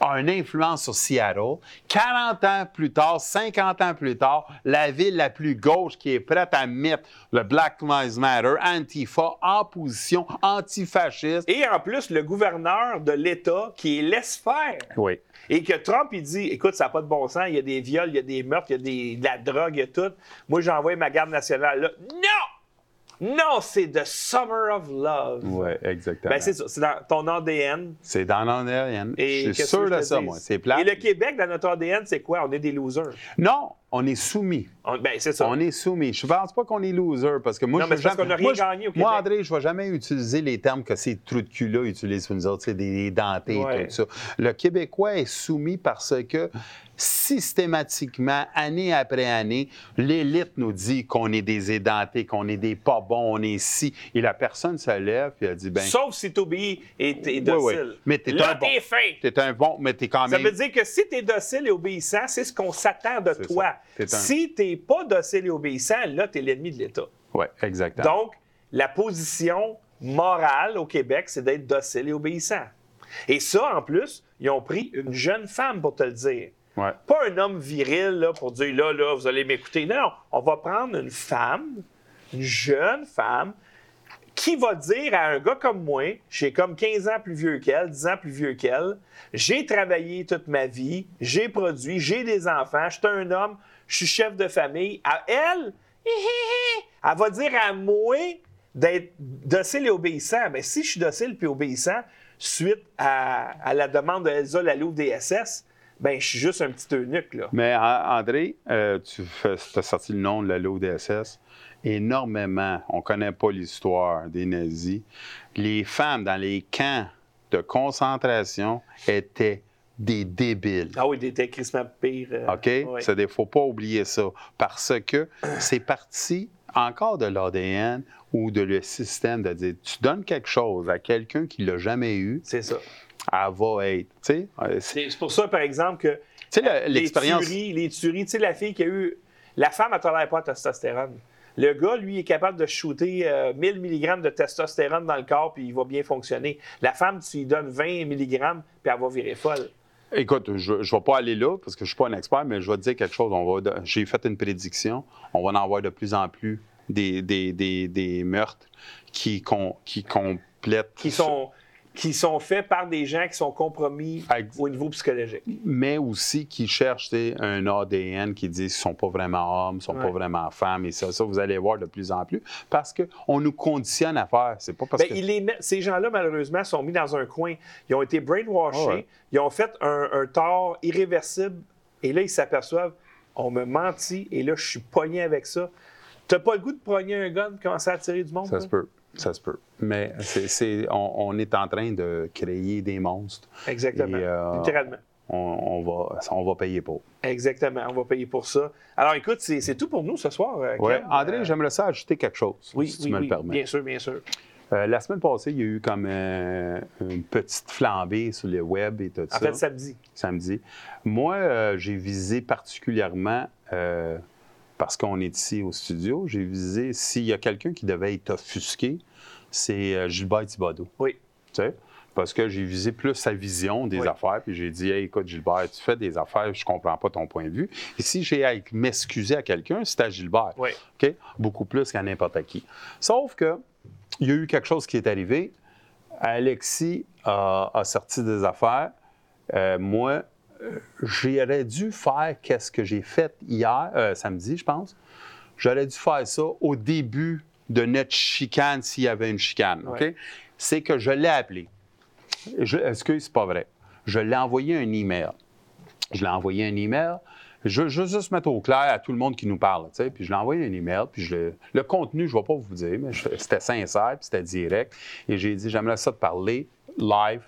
a une influence sur Seattle? 40 ans plus tard, 50 ans plus tard, la ville la plus gauche qui est prête à mettre le Black Lives Matter, Antifa, en position antifasciste. Et en plus, le gouverneur de l'État qui laisse faire. Oui. Et que Trump, il dit écoute, ça n'a pas de bon sens, il y a des viols, il y a des meurtres, il y a des, de la drogue, il y a tout. Moi, j'envoie ma garde nationale là. Non non, c'est The Summer of Love. Oui, exactement. Ben, c'est. C'est dans ton ADN. C'est dans l'ADN. Je suis sûr de ça, moi. C'est plat. Et le Québec, dans notre ADN, c'est quoi? On est des losers. Non, on est soumis. On, ben, c'est ça. On est soumis. Je ne pense pas qu'on est loser parce que moi, non, je mais parce qu'on n'a rien gagné au Québec. Moi, André, je ne vais jamais utiliser les termes que ces trous de cul-là utilisent pour nous autres, c'est des dentés et tout ça. Le Québécois est soumis parce que systématiquement, année après année, l'élite nous dit qu'on est des édentés, qu'on est des pas bons, on est si. Et la personne se lève et elle dit ben. Sauf si t'obéis et t'es docile. Oui, Mais t'es un bon. T'es un bon, mais t'es quand même. Ça veut dire que si t'es docile et obéissant, c'est ce qu'on s'attend de toi. Si t'es pas docile et obéissant, là, t'es l'ennemi de l'État. Oui, exactement. Donc, la position morale au Québec, c'est d'être docile et obéissant. Et ça, en plus, ils ont pris une jeune femme pour te le dire. Pas un homme viril là, pour dire là, là, vous allez m'écouter. Non, on va prendre une femme, une jeune femme, qui va dire à un gars comme moi, j'ai comme 15 ans plus vieux qu'elle, 10 ans plus vieux qu'elle, j'ai travaillé toute ma vie, j'ai produit, j'ai des enfants, je suis un homme, je suis chef de famille. À elle, elle va dire à moi d'être docile et obéissant. Mais si je suis docile et obéissant, suite à, la demande de Elsa Lalou DSS, ben je suis juste un petit eunuque. Là. Mais André, euh, tu as sorti le nom de la l'ODSS. Énormément, on ne connaît pas l'histoire des nazis. Les femmes dans les camps de concentration étaient des débiles. Ah oui, des étaient pire. Euh, OK? Il ne faut pas oublier ça. Parce que c'est parti encore de l'ADN ou de le système de dire tu donnes quelque chose à quelqu'un qui ne l'a jamais eu. C'est ça elle va être. C'est pour ça, par exemple, que l'expérience. Les tueries, les tueries, tu sais, la fille qui a eu. La femme, elle ne pas de testostérone. Le gars, lui, est capable de shooter 1000 mg de testostérone dans le corps, puis il va bien fonctionner. La femme, tu lui donnes 20 mg, puis elle va virer folle. Écoute, je ne vais pas aller là parce que je ne suis pas un expert, mais je vais te dire quelque chose. J'ai fait une prédiction. On va en avoir de plus en plus des, des, des, meurtres qui, qui complètent. Qui sont qui sont faits par des gens qui sont compromis au niveau psychologique. Mais aussi qui cherchent un ADN qui dit qu'ils ne sont pas vraiment hommes, ne sont pas vraiment femmes. Et ça, ça, vous allez voir de plus en plus parce qu'on nous conditionne à faire. C'est pas parce ben, que... ces gens-là, malheureusement, sont mis dans un coin. Ils ont été brainwashés. Ah ils ont fait un, un tort irréversible. Et là, ils s'aperçoivent on me mentit et là, je suis pogné avec ça T'as pas le goût de progner un gun et commencer à tirer du monde? Ça se peut. Ça se peut. Mais c'est, on, est en train de créer des monstres. Exactement. Euh, Littéralement. On, va, on va payer pour. Exactement. On va payer pour ça. Alors, écoute, c'est, tout pour nous ce soir. Euh, oui. André, j'aimerais ça ajouter quelque chose. Oui, si tu me le permets. Bien sûr, bien sûr. Euh, la semaine passée, il y a eu comme une petite flambée sur le web et tout ça. En fait, samedi. Samedi. Moi, j'ai visé particulièrement parce qu'on est ici au studio, j'ai visé s'il y a quelqu'un qui devait être offusqué, c'est euh, Gilbert Thibodeau. Oui. Tu sais? Parce que j'ai visé plus sa vision des affaires, puis j'ai dit écoute, Gilbert, tu fais des affaires, je comprends pas ton point de vue. Et si j'ai à m'excuser à quelqu'un, c'est à Gilbert. Oui. OK? Beaucoup plus qu'à n'importe qui. Sauf que, il y a eu quelque chose qui est arrivé. Alexis a, sorti des affaires. Euh, moi, j'aurais dû faire qu'est-ce que j'ai fait hier, euh, samedi, je pense. J'aurais dû faire ça au début de notre chicane, s'il y avait une chicane. OK? C'est que je l'ai appelé. Est-ce que c'est pas vrai? Je l'ai envoyé un email. Je l'ai envoyé un email. Je veux juste mettre au clair à tout le monde qui nous parle. Puis je l'ai envoyé un email. Puis je le, contenu, je ne vais pas vous dire, mais c'était sincère, puis c'était direct. Et j'ai dit j'aimerais ça te parler live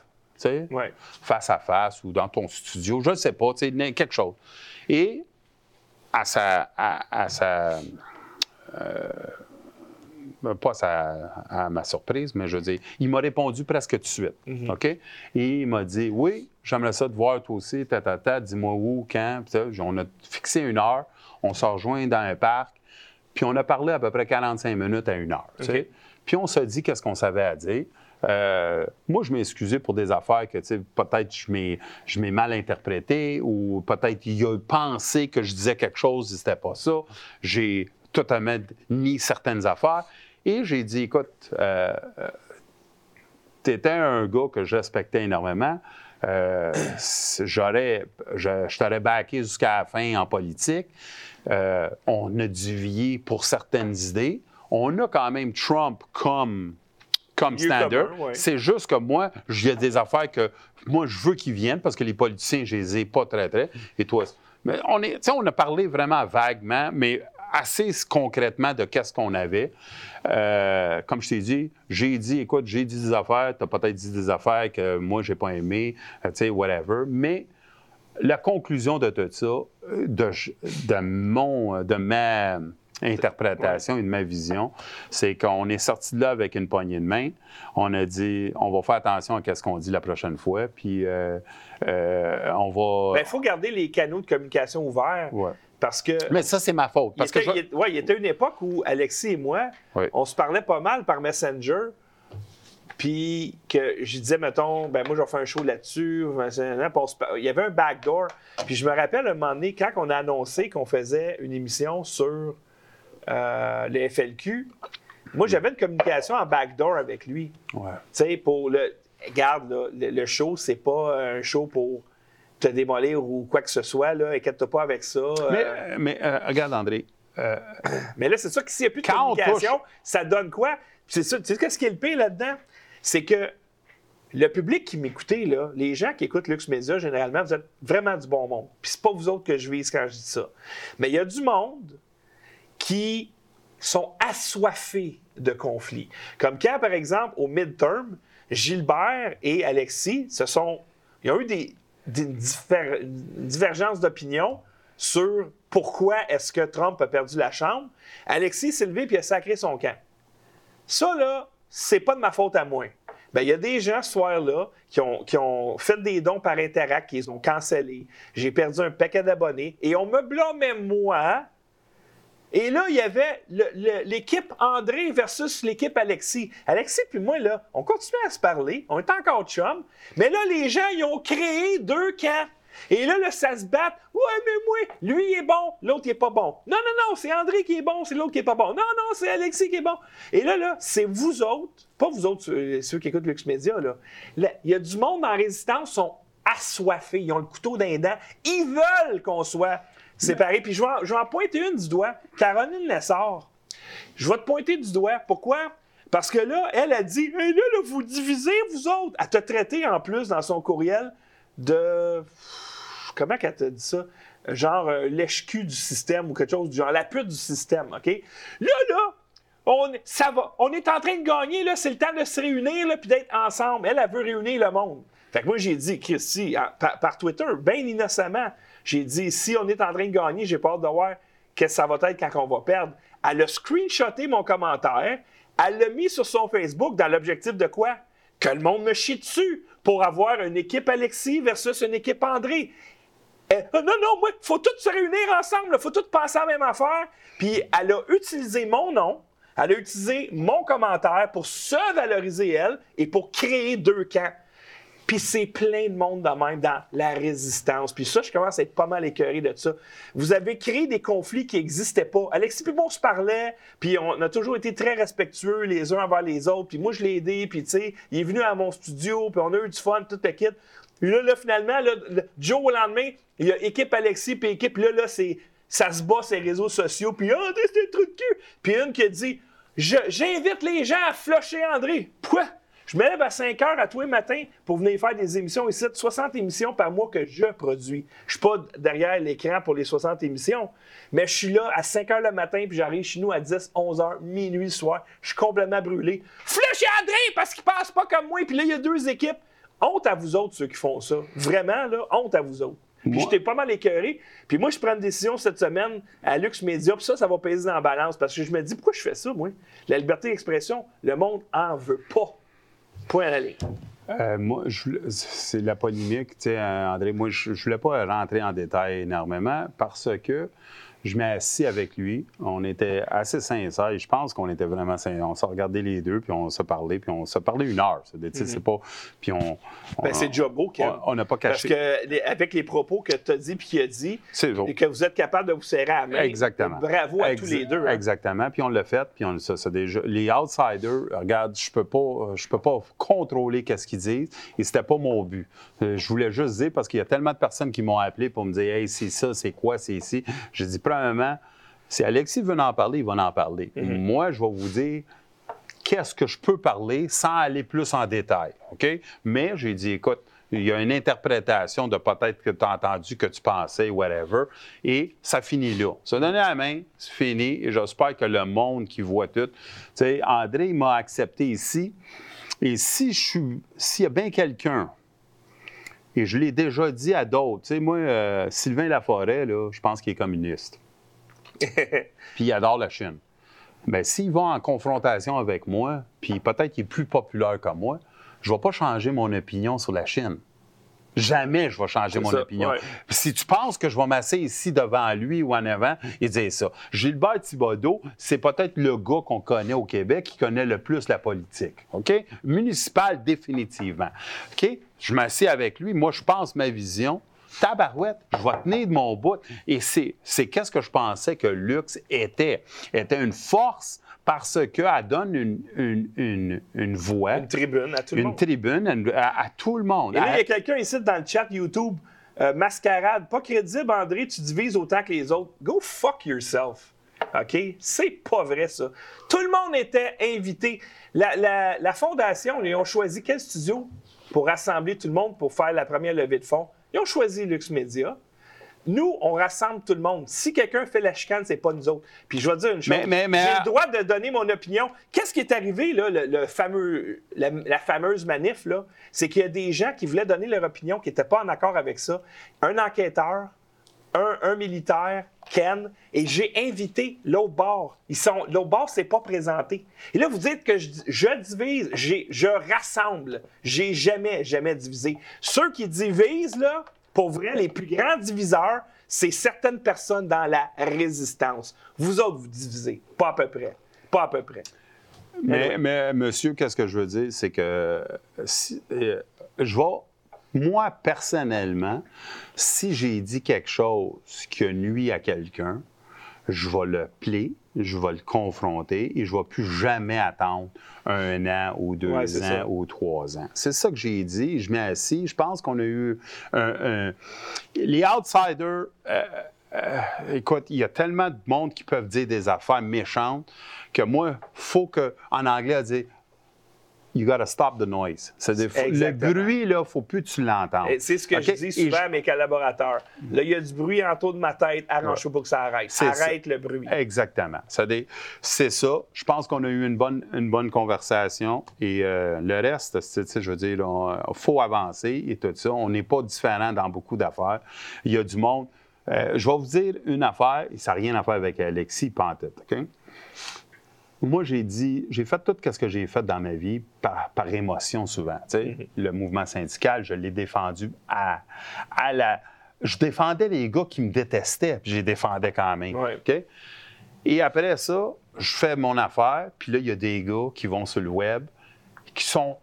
face à face ou dans ton studio, je ne sais pas, quelque chose. Et à sa. À, sa euh, pas à ma surprise, mais je veux dire, il m'a répondu presque tout de suite. Mm-hmm. OK? Et il m'a dit Oui, j'aimerais ça te voir toi aussi, ta, dis-moi où, quand. on a fixé une heure, on s'est rejoint dans un parc, puis on a parlé à peu près 45 minutes à une heure. Puis on s'est dit qu'est-ce qu'on savait à dire. Euh, moi, je m'ai excusé pour des affaires que peut-être je m'ai mal interprété ou peut-être il a pensé que je disais quelque chose et c'était pas ça. J'ai totalement nié certaines affaires et j'ai dit écoute, euh, euh tu étais un gars que je respectais énormément. Euh, j'aurais, je, t'aurais backé jusqu'à la fin en politique. on a dévié pour certaines idées. On a quand même Trump comme comme standard. C'est juste que moi, il y a des affaires que moi, je veux qu'ils viennent parce que les politiciens, je les ai pas très, très. Et toi, mais on, est, on a parlé vraiment vaguement, mais assez concrètement de qu'est-ce qu'on avait. Euh, comme je t'ai dit, j'ai dit, écoute, j'ai dit des affaires, tu as peut-être dit des affaires que moi, j'ai pas aimé, euh, tu sais, whatever. Mais la conclusion de tout ça, euh, de, de mon, de ma interprétation et de ma vision, c'est qu'on est sorti de là avec une poignée de main. On a dit, on va faire attention à ce qu'on dit la prochaine fois, puis euh, euh, on va. Il faut garder les canaux de communication ouverts. Parce que. Mais ça, c'est ma faute. Parce il, était, que il, y était une époque où Alexis et moi, on se parlait pas mal par Messenger. Puis que je disais, mettons, ben moi, je vais faire un show là-dessus. Il y avait un backdoor. Puis je me rappelle un moment donné, quand on a annoncé qu'on faisait une émission sur euh, le FLQ, moi, j'avais une communication en backdoor avec lui. Tu sais, pour le. Regarde, le, show, c'est pas un show pour te démolir ou quoi que ce soit. Là. Inquiète-toi pas avec ça. Mais, mais euh, regarde, André. Euh, mais là, c'est ça que s'il n'y a plus de communication, ça donne quoi? C'est ça. Tu sais ce qui est le pire là-dedans? C'est que le public qui m'écoutait, là, les gens qui écoutent Lux Media, généralement, vous êtes vraiment du bon monde. Puis c'est pas vous autres que je vise quand je dis ça. Mais il y a du monde qui sont assoiffés de conflits. Comme quand, par exemple, au midterm, Gilbert et Alexis, se sont, ils ont eu des, divergences d'opinion sur pourquoi est-ce que Trump a perdu la Chambre. Alexis s'est levé et a sacré son camp. Ça, là, c'est pas de ma faute à moi. Bien, il y a des gens ce soir-là qui ont, qui ont, fait des dons par Interact, qu'ils ont cancellés. J'ai perdu un paquet d'abonnés et on me blâmait, moi, et là, il y avait l'équipe André versus l'équipe Alexis. Alexis puis moi, là, on continuait à se parler, on est encore chum, mais là, les gens, ils ont créé deux camps. Et là, là, ça se bat. Ouais, mais moi, lui, il est bon, l'autre, il est pas bon. Non, non, non, c'est André qui est bon, c'est l'autre qui est pas bon. Non, non, c'est Alexis qui est bon. Et là, là, c'est vous autres, pas vous autres, ceux, qui écoutent Lux Media, là. Il y a du monde en résistance, sont assoiffés, ils ont le couteau d'un dent. Ils veulent qu'on soit c'est pareil. Puis je vais, en, pointer une du doigt. Caroline Lessard. Je vais te pointer du doigt. Pourquoi? Parce que là, elle a dit là, là, vous divisez, vous autres. Elle t'a traité en plus dans son courriel de. Comment qu'elle t'a dit ça? genre euh, du système ou quelque chose du genre, la pute du système, OK? Là, là, on, ça va. On est en train de gagner, c'est le temps de se réunir, là, puis d'être ensemble. Elle, elle veut réunir le monde. Fait que moi, j'ai dit, Christy, par Twitter, bien innocemment, j'ai dit, si on est en train de gagner, j'ai hâte de voir qu'est-ce que ça va être quand on va perdre. Elle a screenshoté mon commentaire, elle l'a mis sur son Facebook dans l'objectif de quoi? Que le monde me chie dessus pour avoir une équipe Alexis versus une équipe André. Euh, non, non, il faut tous se réunir ensemble, il faut tous passer à la même affaire. Puis elle a utilisé mon nom, elle a utilisé mon commentaire pour se valoriser elle et pour créer deux camps. Puis c'est plein de monde de même dans la résistance. Puis ça, je commence à être pas mal écœuré de ça. Vous avez créé des conflits qui n'existaient pas. Alexis puis on se parlait, puis on a toujours été très respectueux les uns envers les autres. Puis moi, je l'ai aidé, puis tu sais, il est venu à mon studio, puis on a eu du fun, toute la kit. Puis là, là finalement, là, Joe, au lendemain, il y a équipe Alexis, puis équipe, là, là, c'est, ça se bat sur les réseaux sociaux, puis ah, c'est un truc de cul. Puis une qui a dit, j'invite les gens à flusher André. Pourquoi? Je me lève à 5 heures à tous les matins pour venir faire des émissions ici, 60 émissions par mois que je produis. Je suis pas derrière l'écran pour les 60 émissions, mais je suis là à 5 heures le matin, puis j'arrive chez nous à 10, 11 heures, minuit le soir. Je suis complètement brûlé. Flush André parce qu'il passe pas comme moi, puis là, il y a deux équipes. Honte à vous autres, ceux qui font ça. Vraiment, là, honte à vous autres. Puis j'étais pas mal écœuré. Puis moi, je prends une décision cette semaine à Lux Media, puis ça, ça va peser dans la balance parce que je me dis, pourquoi je fais ça, moi? La liberté d'expression, le monde en veut pas. Point à euh, moi, c'est la polémique, tu sais, André. Moi, je ne voulais pas rentrer en détail énormément parce que je m'ai assis avec lui. On était assez sincères. Je pense qu'on était vraiment sincères. On s'est regardé les deux, puis on s'est parlé, puis on s'est parlé une heure. C'est mhm. pas. Puis on. Ben, c'est déjà beau, On n'a pas caché. Parce que avec les propos que tu as dit, puis qu'il a dit, et que vous êtes capable de vous serrer à la main. Exactement. Bravo à tous les deux. Hein. Exactement. Puis on l'a fait, puis on ça, déjà. Les outsiders, regarde, je peux pas, je peux pas contrôler qu'est-ce qu'ils disent, et c'était pas mon but. Euh, je voulais juste dire parce qu'il y a tellement de personnes qui m'ont appelé pour me dire, hey, c'est ça, c'est quoi, c'est ici. J'ai dit premièrement, si Alexis veut en parler, il va en parler. Mhm. Moi, je vais vous dire qu'est-ce que je peux parler sans aller plus en détail. OK? Mais j'ai dit, écoute, il y a une interprétation de peut-être que tu as entendu, que tu pensais, whatever, et ça finit là. Ça donne la main, c'est fini, et j'espère que le monde qui voit tout. Tu sais, André m'a accepté ici, et si je suis, s'il y a bien quelqu'un et je l'ai déjà dit à d'autres. Tu sais, moi, euh, Sylvain Laforêt, là, je pense qu'il est communiste. puis il adore la Chine. Bien, s'il va en confrontation avec moi, puis peut-être qu'il est plus populaire que moi, je ne vais pas changer mon opinion sur la Chine. Jamais je vais changer mon opinion. Si tu penses que je vais m'asseoir ici devant lui ou en avant, il dit ça. Gilbert Thibodeau, c'est peut-être le gars qu'on connaît au Québec qui connaît le plus la politique. OK? Municipal, définitivement. OK? Je m'assieds avec lui. Moi, je pense ma vision tabarouette, je vais tenir de mon bout. Et c'est, qu'est-ce que je pensais que Lux était? était une force parce qu'elle donne une, une, voix. Une tribune à tout le monde. Une tribune à, tout le monde. Et là, il y a quelqu'un ici dans le chat YouTube. Euh, mascarade, pas crédible, André, tu divises autant que les autres. Go fuck yourself. OK? C'est pas vrai, ça. Tout le monde était invité. La, la fondation, ils ont choisi quel studio pour rassembler tout le monde pour faire la première levée de fonds? Ils ont choisi Lux Media. Nous, on rassemble tout le monde. Si quelqu'un fait la chicane, c'est pas nous autres. Puis je vais dire une chose. J'ai le droit de donner mon opinion. Qu'est-ce qui est arrivé, là, le, fameux, la, fameuse manif, là? C'est qu'il y a des gens qui voulaient donner leur opinion, qui n'étaient pas en accord avec ça. Un enquêteur, un, militaire, Ken, et j'ai invité l'autre bord. Ils sont, l'autre bord s'est pas présenté. Et là, vous dites que je, je divise, je rassemble. J'ai jamais, jamais divisé. Ceux qui divisent, là, pour vrai, les plus grands diviseurs, c'est certaines personnes dans la résistance. Vous autres, vous divisez. Pas à peu près. Pas à peu près. Mais, monsieur, qu'est-ce que je veux dire? C'est que euh, je vais, moi, personnellement, si j'ai dit quelque chose qui nuit à quelqu'un, je vais le plier, je vais le confronter et je ne vais plus jamais attendre un an ou deux ans ou trois ans. C'est ça que j'ai dit. Je m'ai assis. Je pense qu'on a eu un, Les outsiders. Euh, euh, écoute, il y a tellement de monde qui peuvent dire des affaires méchantes que moi, il faut que, en anglais, dire you gotta stop the noise. Faut- le bruit, là, faut plus que tu l'entendes. C'est ce que je dis souvent à mes collaborateurs. Là, il y a du bruit en tour de ma tête. Arrange-toi pour que ça arrête. C'est ça. Arrête le bruit. Exactement. C'est ça. Je pense qu'on a eu une bonne, une bonne conversation. Et euh, le reste, c'est- je veux dire, il faut avancer et tout ça. On n'est pas différent dans beaucoup d'affaires. Il y a du monde. Euh, je vais vous dire une affaire, et ça n'a rien à faire avec Alexis Pantet, OK? Moi, j'ai dit, j'ai fait tout ce que j'ai fait dans ma vie par, par émotion souvent. sais. Le mouvement syndical, je l'ai défendu à, à la. Je défendais les gars qui me détestaient, puis je les défendais quand même. Ouais. Et après ça, je fais mon affaire, puis là, il y a des gars qui vont sur le web qui sont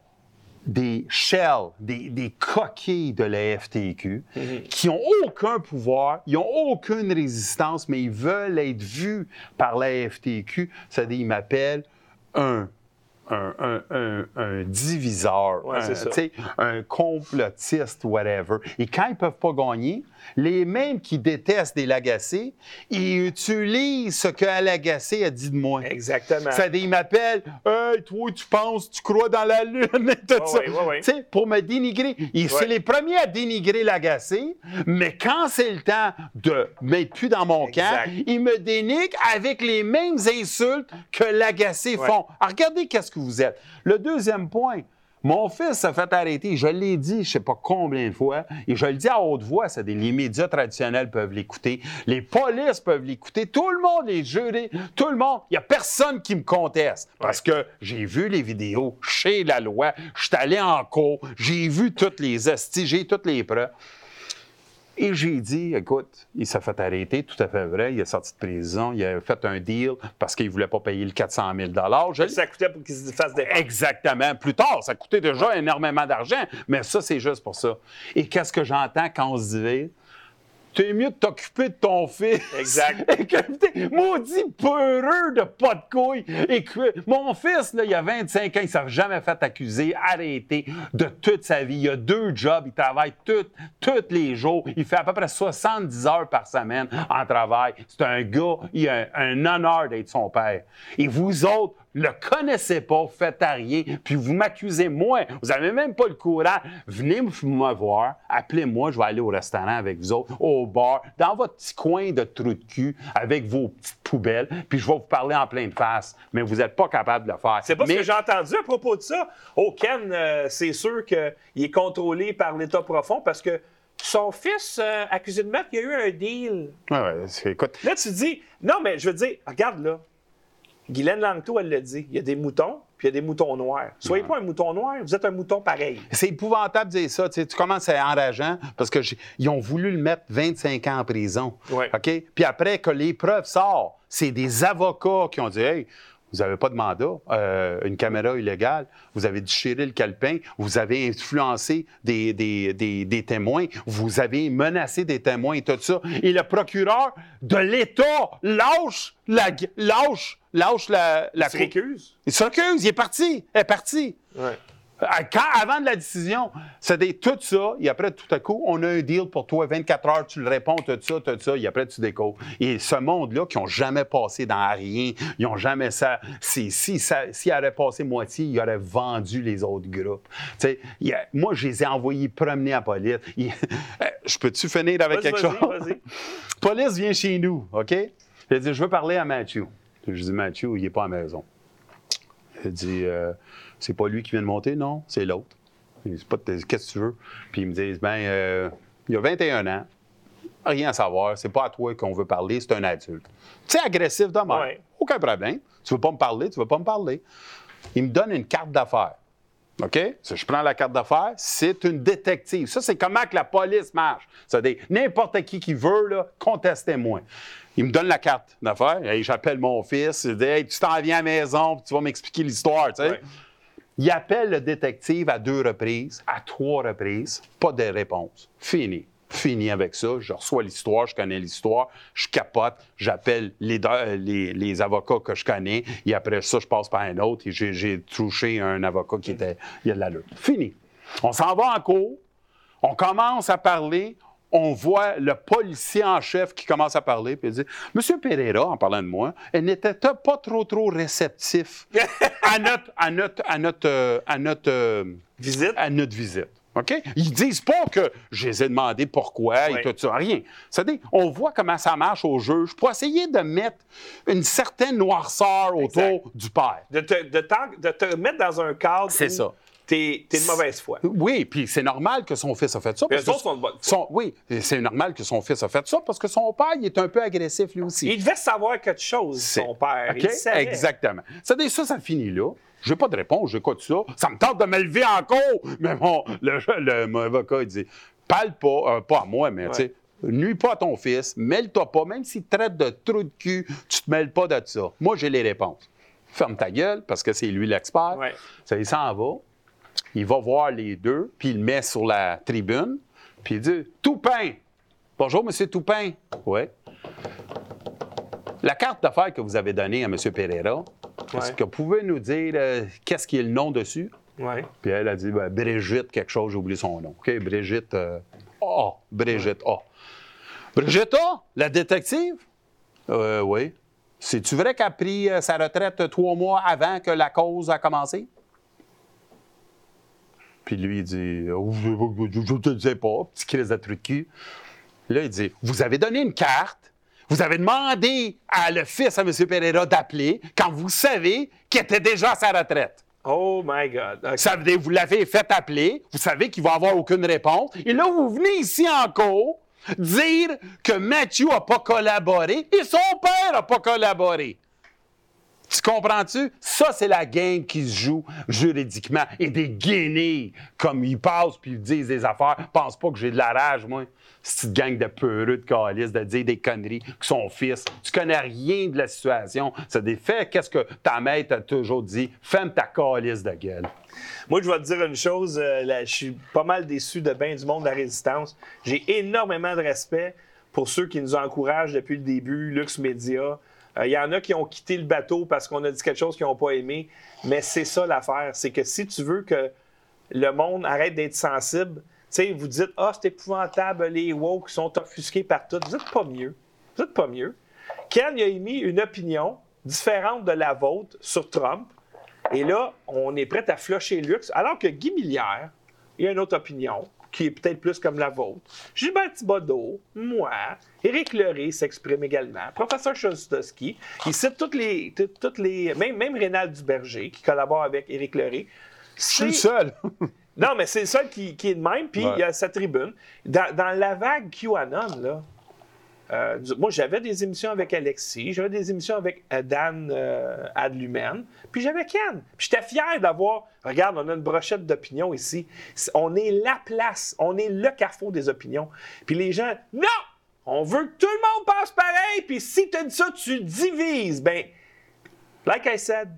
des shells, des, des coquilles de la FTQ, qui n'ont aucun pouvoir, ils n'ont aucune résistance, mais ils veulent être vus par la FTQ. C'est-à-dire, ils m'appellent un, un, un- un- un diviseur, Ouais, un, ça. un complotiste, whatever. Et quand ils ne peuvent pas gagner, les mêmes qui détestent des Lagacé, ils utilisent ce que Lagacé a dit de moi. Exactement. C'est-à-dire, ils m'appellent Hey, toi, tu penses, tu crois dans la Lune et tout ça. pour me dénigrer. C'est les premiers à dénigrer l'agacé, mais quand c'est le temps de mettre plus dans mon Exact. camp, ils me dénigrent avec les mêmes insultes que l'agacé font. Alors, regardez qu'est-ce que vous êtes. Le deuxième point. Mon fils s'est fait arrêter. Je l'ai dit, je sais pas combien de fois, et je le dis à haute voix, c'est des les médias traditionnels peuvent l'écouter, les polices peuvent l'écouter, tout le monde, les jurés, tout le monde. Il y a personne qui me conteste. Parce que j'ai vu les vidéos chez la loi, je suis allé en cours, j'ai vu toutes les j'ai toutes les preuves. Et j'ai dit, écoute, il s'est fait arrêter, tout à fait vrai, il est sorti de prison, il a fait un deal parce qu'il ne voulait pas payer le 400 000 Je Ça coûtait pour qu'ils se fassent défendre. Exactement. Plus tard, ça coûtait déjà énormément d'argent, mais ça, c'est juste pour ça. Et qu'est-ce que j'entends quand on se dit T'es mieux de t'occuper de ton fils. Exact. Et que maudit peureux de pas de couilles. Et que mon fils, là, il a 25 ans, il s'est jamais fait accuser, arrêté de toute sa vie. Il a deux jobs, il travaille tous les jours. Il fait à peu près 70 heures par semaine en travail. C'est un gars, il a un, un honneur d'être son père. Et vous autres, le connaissez pas, vous faites à rien, puis vous m'accusez moi. Vous n'avez même pas le courage. Venez me voir, appelez-moi, je vais aller au restaurant avec vous autres, au bar, dans votre petit coin de trou de cul, avec vos petites poubelles, puis je vais vous parler en pleine face. Mais vous n'êtes pas capable de le faire. C'est pas Mais- ce que j'ai entendu à propos de ça. Au Ken, euh, c'est sûr qu'il est contrôlé par l'État profond parce que son fils, euh, accusé de meurtre, il y a eu un deal. Ouais, ouais, écoute, Là, tu dis, non, mais je veux dire, regarde là. Guylaine Langto, elle l'a dit. Il y a des moutons, puis il y a des moutons noirs. Soyez pas un mouton noir, vous êtes un mouton pareil. C'est épouvantable de dire ça. Tu, sais, tu commences à être enrageant parce qu'ils ont voulu le mettre 25 ans en prison. Ouais. OK? Puis après que les preuves sortent, c'est des avocats qui ont dit Hey, vous n'avez pas de mandat, euh, une caméra illégale, vous avez déchiré le calepin, vous avez influencé des, des- des- des témoins, vous avez menacé des témoins et tout ça. Et le procureur de l'État lâche la, lâche, lâche la, la Il se récuse? Il se recuse, il est parti, il est parti. Ouais. Euh, Quand, avant de la décision, des- tout ça, et après, tout à coup, on a un deal pour toi, 24 heures, tu le réponds, tout ça, tout ça, et après, tu découvres. Et ce monde-là, qui n'ont jamais passé dans rien, ils n'ont jamais ça. c'est- Si ça, s'ils passé moitié, ils auraient vendu les autres groupes. Y a- moi, je les ai envoyés promener à police. Il- Euh, je peux-tu finir avec quelque chose? police vient chez nous, OK? Il a dit, je veux parler à Mathieu. Je dis, Mathieu, il n'est pas à la maison. Il dit, euh, c'est pas lui qui vient de monter, non, c'est l'autre. C'est pas Qu'est-ce que tu veux? Puis ils me disent, ben, euh, il a 21 ans, rien à savoir, c'est pas à toi qu'on veut parler, c'est un adulte. Tu sais, agressif de. Ouais. Aucun problème. Tu veux pas me parler, tu veux pas me parler. Il me donne une carte d'affaires. OK? Si je prends la carte d'affaires, c'est une détective. Ça, c'est comment que la police marche. C'est-à-dire, n'importe qui qui veut, là, contestez-moi. Il me donne la carte d'affaires. J'appelle mon fils. Il dit, hey, tu t'en viens à la maison, puis tu vas m'expliquer l'histoire. tu sais. Ouais. Il appelle le détective à deux reprises, à trois reprises, pas de réponse. Fini. Fini avec ça. Je reçois l'histoire, je connais l'histoire, je capote, j'appelle les, euh, les, avocats que je connais, et après ça, je passe par un autre, et j'ai touché un avocat qui était. Il y a de la lutte. Fini. On s'en va en cours, on commence à parler, on voit le policier en chef qui commence à parler, puis il dit Monsieur Pereira, en parlant de moi, elle n'était pas trop, trop réceptif à notre, à notre, à notre, euh, à notre, euh, Visite? à notre visite. OK? Ils disent pas que je les ai demandé pourquoi Oui. et tout ça. Rien. C'est-à-dire, on voit comment ça marche au juge pour essayer de mettre une certaine noirceur autour du père. De te, de te mettre dans un cadre C'est ça. T'es es de mauvaise foi. Oui, puis c'est normal que son fils a fait ça. Parce que sont de bonne foi. son- oui, c'est normal que son fils a fait ça parce que son père, il est un peu agressif lui aussi. Il devait savoir quelque chose, son père. Il. Exactement. C'est-à-dire, ça, ça finit là. J'ai pas de réponse, j'écoute ça. Ça me tente de me lever encore. Mais bon, le, le- mon avocat, il dit parle pas, euh, pas à moi, mais tu sais, nuis pas à ton fils, mêle-toi pas, même s'il te traite de trou de cul, tu te mêles pas de ça. Moi, j'ai les réponses. Ferme ta gueule, parce que c'est lui l'expert. Ouais. Ça, il s'en va. Il va voir les deux, puis il le met sur la tribune, puis il dit Toupin Bonjour, Monsieur Toupin. Oui. La carte d'affaires que vous avez donnée à M. Pereira, est-ce que vous pouvez nous dire euh, qu'est-ce qui est le nom dessus? Ouais. Puis elle a dit ben, Brigitte, quelque chose, j'ai oublié son nom. OK, Brigitte euh, A. Brigitte A. Brigitte A, la détective? Euh, oui. C'est-tu vrai qu'elle a pris euh, sa retraite trois mois avant que la cause a commencé? Puis lui, il dit Oh, Je ne le sais pas, petit crise de truc cul. Là, il dit Vous avez donné une carte, vous avez demandé à le fils à M. Pereira d'appeler quand vous savez qu'il était déjà à sa retraite. Oh my God. Ça veut dire, vous l'avez fait appeler, vous savez qu'il va avoir aucune réponse, et là, vous venez ici en cours dire que Matthew n'a pas collaboré et son père n'a pas collaboré. Tu comprends-tu? Ça, c'est la game qui se joue juridiquement. Et des guenilles, comme ils passent puis ils disent des affaires, pense pas que j'ai de la rage, moi. Cette gang de peureux de calices, de dire des conneries, que son fils, tu connais rien de la situation. C'est des faits. Qu'est-ce que ta mère t'a toujours dit? Ferme ta calice de gueule. Moi, je vais te dire une chose. euh, je suis pas mal déçu de bien du monde de la résistance. J'ai énormément de respect pour ceux qui nous encouragent depuis le début, Lux Media. Euh, Il y en a qui ont quitté le bateau parce qu'on a dit quelque chose qu'ils n'ont pas aimé. Mais c'est ça l'affaire. C'est que si tu veux que le monde arrête d'être sensible, tu sais, vous dites Ah, c'est épouvantable, les woke sont offusqués par tout. Vous n'êtes pas mieux. Vous n'êtes pas mieux. Ken a émis une opinion différente de la vôtre sur Trump. Et là, on est prêt à flusher Lux, alors que Guy Millière, il a une autre opinion, qui est peut-être plus comme la vôtre. Gilbert Thibodeau, moi, Éric Leray s'exprime également, professeur Chostowski, il cite toutes les, tout- toutes les même, même Rénal Duberger, qui collabore avec Éric Leray. Je suis le seul. Non, mais c'est le seul qui, qui est de même, puis il y a sa tribune. Dans, dans la vague QAnon, là, euh, moi, j'avais des émissions avec Alexis, j'avais des émissions avec euh, Dan euh, Adlumen, puis j'avais Ken. Puis j'étais fier d'avoir. Regarde, on a une brochette d'opinions ici. On est la place, on est le carrefour des opinions. Puis les gens, non! On veut que tout le monde pense pareil, puis si tu dis ça, tu divises. Ben, like I said,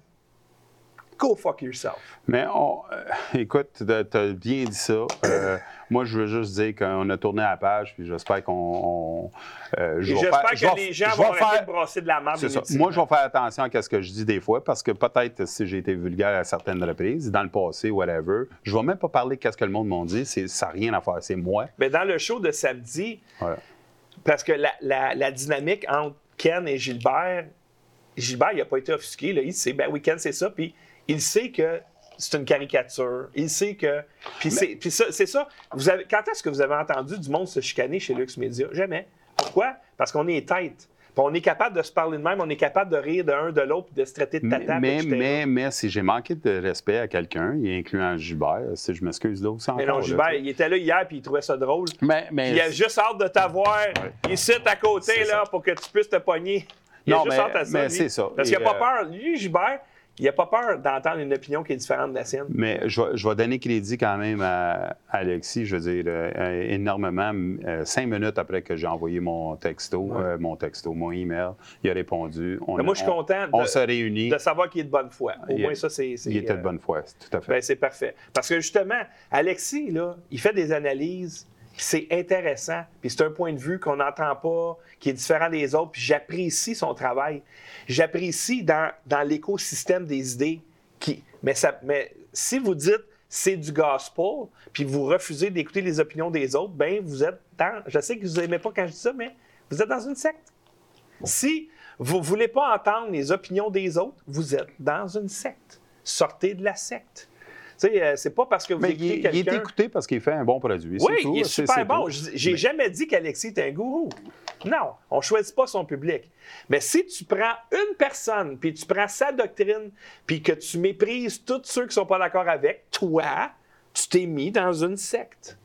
go fuck yourself. Mais on, euh, écoute, tu as bien dit ça. Euh, moi, je veux juste dire qu'on a tourné la page, puis j'espère qu'on. euh, J'espère que les gens vont faire- de brasser de la inutilement. Moi, je vais faire attention à ce que je dis des fois, parce que peut-être si j'ai été vulgaire à certaines reprises, dans le passé, whatever, je vais même pas parler de ce que le monde m'a dit. Ça n'a rien à faire. C'est moi. Mais dans le show de samedi, Voilà. parce que la, la- la dynamique entre Ken et Gilbert, Gilbert, il n'a pas été offusqué. Là. Il sait, ben oui, Ken, c'est ça. Puis il sait que c'est une caricature. Il sait que. Puis c'est, puis ça, c'est ça. Vous avez, quand est-ce que vous avez entendu du monde se chicaner chez Lux Media? Jamais. Pourquoi? Parce qu'on est tête. Puis on est capable de se parler de même, on est capable de rire de un de l'autre, de se traiter de Mais, tata. mais, etc. mais, mais si j'ai manqué de respect à quelqu'un, incluant Gilbert, si je m'excuse là aussi Mais non, Gilbert, il était là hier, puis il trouvait ça drôle. Mais, mais, Il a juste hâte de t'avoir ici à côté C'est là, ça. pour que tu puisses te pogner. Il Non, a juste mais- hâte à ça. mais c'est ça. Parce qu'il n'a pas euh, peur. Lui, Gilbert, il n'a pas peur d'entendre une opinion qui est différente de la sienne. Mais je vais, je vais donner crédit quand même à, Alexis, je veux dire, euh, euh, énormément. euh, cinq minutes après que j'ai envoyé mon texto, euh, mon texto, mon email, il a répondu. On, Mais moi, je suis on- content de- On se réunit. De savoir qu'il est de bonne foi. Au Il- moins, ça, c'est. Il était de bonne foi, tout à fait. ben, c'est parfait. Parce que justement, Alexis, là, il fait des analyses. C'est intéressant. Puis c'est un point de vue qu'on n'entend pas, qui est différent des autres. Puis j'apprécie son travail. J'apprécie dans, dans l'écosystème des idées. Qui, mais, si vous dites c'est du gospel, puis vous refusez d'écouter les opinions des autres, ben vous êtes dans. Je sais que vous n'aimez pas quand je dis ça, mais vous êtes dans une secte. Si vous ne voulez pas entendre les opinions des autres, vous êtes dans une secte. Sortez de la secte. Tu sais, euh, c'est pas parce que vous Mais écoutez il, il est écouté parce qu'il fait un bon produit. Oui, c'est tout. il est super bon. J'ai Mais- jamais dit qu'Alexis est un gourou. Non, on choisit pas son public. Mais si tu prends une personne, puis tu prends sa doctrine, puis que tu méprises tous ceux qui sont pas d'accord avec, toi, tu t'es mis dans une secte.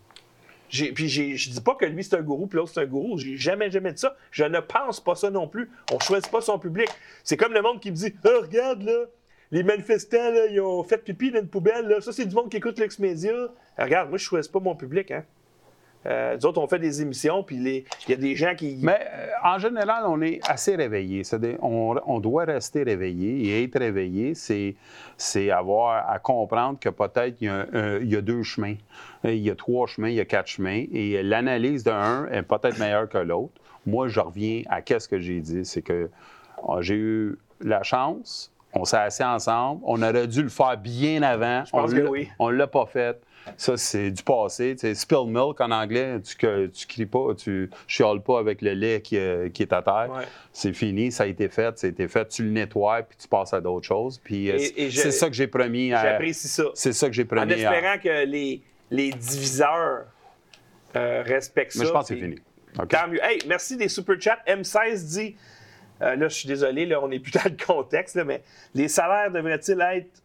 Puis je dis pas que lui c'est un gourou, puis l'autre c'est un gourou. J'ai jamais, jamais dit ça. Je ne pense pas ça non plus. On choisit pas son public. C'est comme le monde qui me dit Ah, regarde là, les manifestants là, ils ont fait pipi dans une poubelle. Là. Ça, c'est du monde qui écoute l'ex-média. Regarde, moi je choisis pas mon public. Hein. Euh, autres, on fait des émissions, puis il y a des gens qui. Mais euh, en général, on est assez réveillé. On, doit rester réveillé. Et être réveillé, c'est, avoir à comprendre que peut-être il y, a deux chemins. Euh, Il y a trois chemins, il y a quatre chemins. Et l'analyse d'un est peut-être meilleure que l'autre. Moi, je reviens à qu'est-ce que j'ai dit. C'est que euh, j'ai eu la chance, on s'est assis ensemble, on aurait dû le faire bien avant. Je pense on que oui. On ne l'a pas fait. Ça, c'est du passé. Spill milk en anglais, tu, tu cries pas, tu chiales pas avec le lait qui, euh, qui est à terre. Ouais. C'est fini, ça a été fait, ça a été fait. Tu le nettoies, puis tu passes à d'autres choses. Puis euh, c'est- ça que j'ai promis. J'apprécie ça. C'est ça que j'ai En promis. à- espérant que les, les diviseurs euh, respectent ça. Mais je pense que c'est fini. OK. Tant mieux. Hey, merci des super chats. M16 dit, euh, là, je suis désolé, là, on n'est plus dans le contexte, mais les salaires devraient-ils être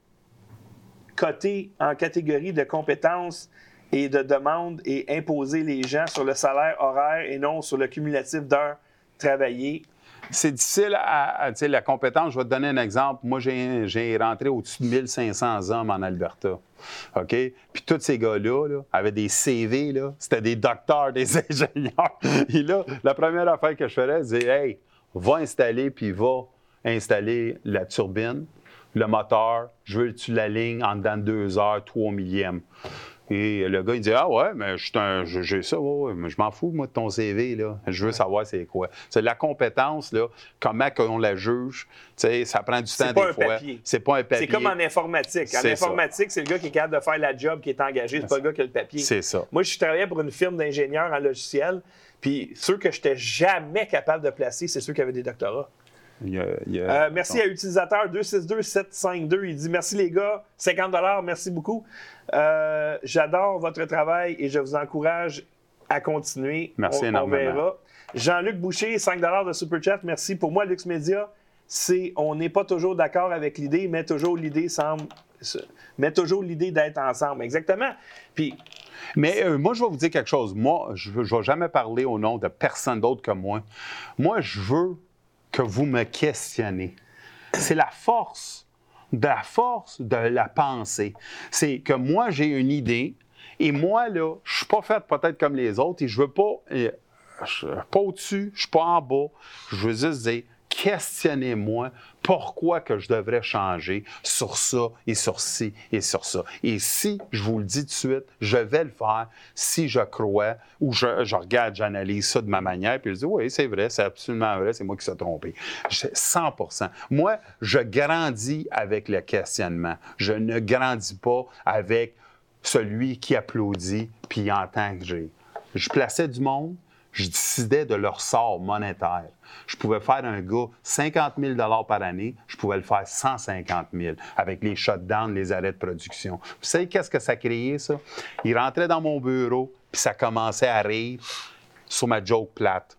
cotés en catégorie de compétences et de demandes et imposer les gens sur le salaire horaire et non sur le cumulatif d'heures travaillées? C'est difficile à, à- la compétence. Je vais te donner un exemple. Moi, j'ai rentré au-dessus de 1500 hommes en Alberta. OK? Puis tous ces gars-là là, avaient des CV. C'était des docteurs, des ingénieurs. Et là, la première affaire que je ferais, c'est Hey, va installer, puis va installer la turbine, le moteur. Je veux que tu l'alignes en dedans de deux heures, trois millièmes? Et le gars, il dit Ah ouais, mais j'ai ça, ouais, mais je m'en fous, moi, de ton CV, là. Je veux savoir c'est quoi. C'est la compétence, là, comment on la juge. Tu sais, ça prend du temps pas des un fois. papier. C'est pas un papier. C'est comme en informatique. En informatique, c'est le gars qui est capable de faire la job qui est engagé, c'est pas le gars qui a le papier. C'est ça. Moi, je travaillais pour une firme d'ingénieurs en logiciel, puis ceux que j'étais jamais capable de placer, c'est ceux qui avaient des doctorats. Euh, merci à utilisateur 262-752. Il dit merci les gars, 50 merci beaucoup. Euh, J'adore votre travail et je vous encourage à continuer. Merci on, on énormément. verra. Jean-Luc Boucher, 5 de Super Chat. Merci. Pour moi, Lux Media, c'est on n'est pas toujours d'accord avec l'idée, mais toujours l'idée semble. Mais toujours l'idée d'être ensemble. Exactement. Puis, Mais euh, moi, je vais vous dire quelque chose. Moi, je ne vais jamais parler au nom de personne d'autre que moi. Moi, je veux que vous me questionnez. C'est la force, de la force de la pensée. C'est que moi, j'ai une idée et moi, là, je suis pas faite peut-être comme les autres et je veux pas. euh, suis pas au-dessus, je suis pas en bas. Je veux juste dire, questionnez-moi pourquoi que je devrais changer sur ça et sur ci et sur ça. Et si, je vous le dis tout de suite, je vais le faire si je crois ou je, regarde, j'analyse ça de ma manière, puis je dis, oui, c'est vrai, c'est absolument vrai, c'est moi qui suis trompé. Je- 100 Moi, je grandis avec le questionnement. Je ne grandis pas avec celui qui applaudit puis entend que j'ai. Je plaçais du monde, je décidais de leur sort monétaire. Je pouvais faire un gars 50 000 par année, je pouvais le faire 150 000 avec les shutdowns, les arrêts de production. Vous savez qu'est-ce que ça créait, ça? Il rentrait dans mon bureau, puis ça commençait à rire sur ma joke plate.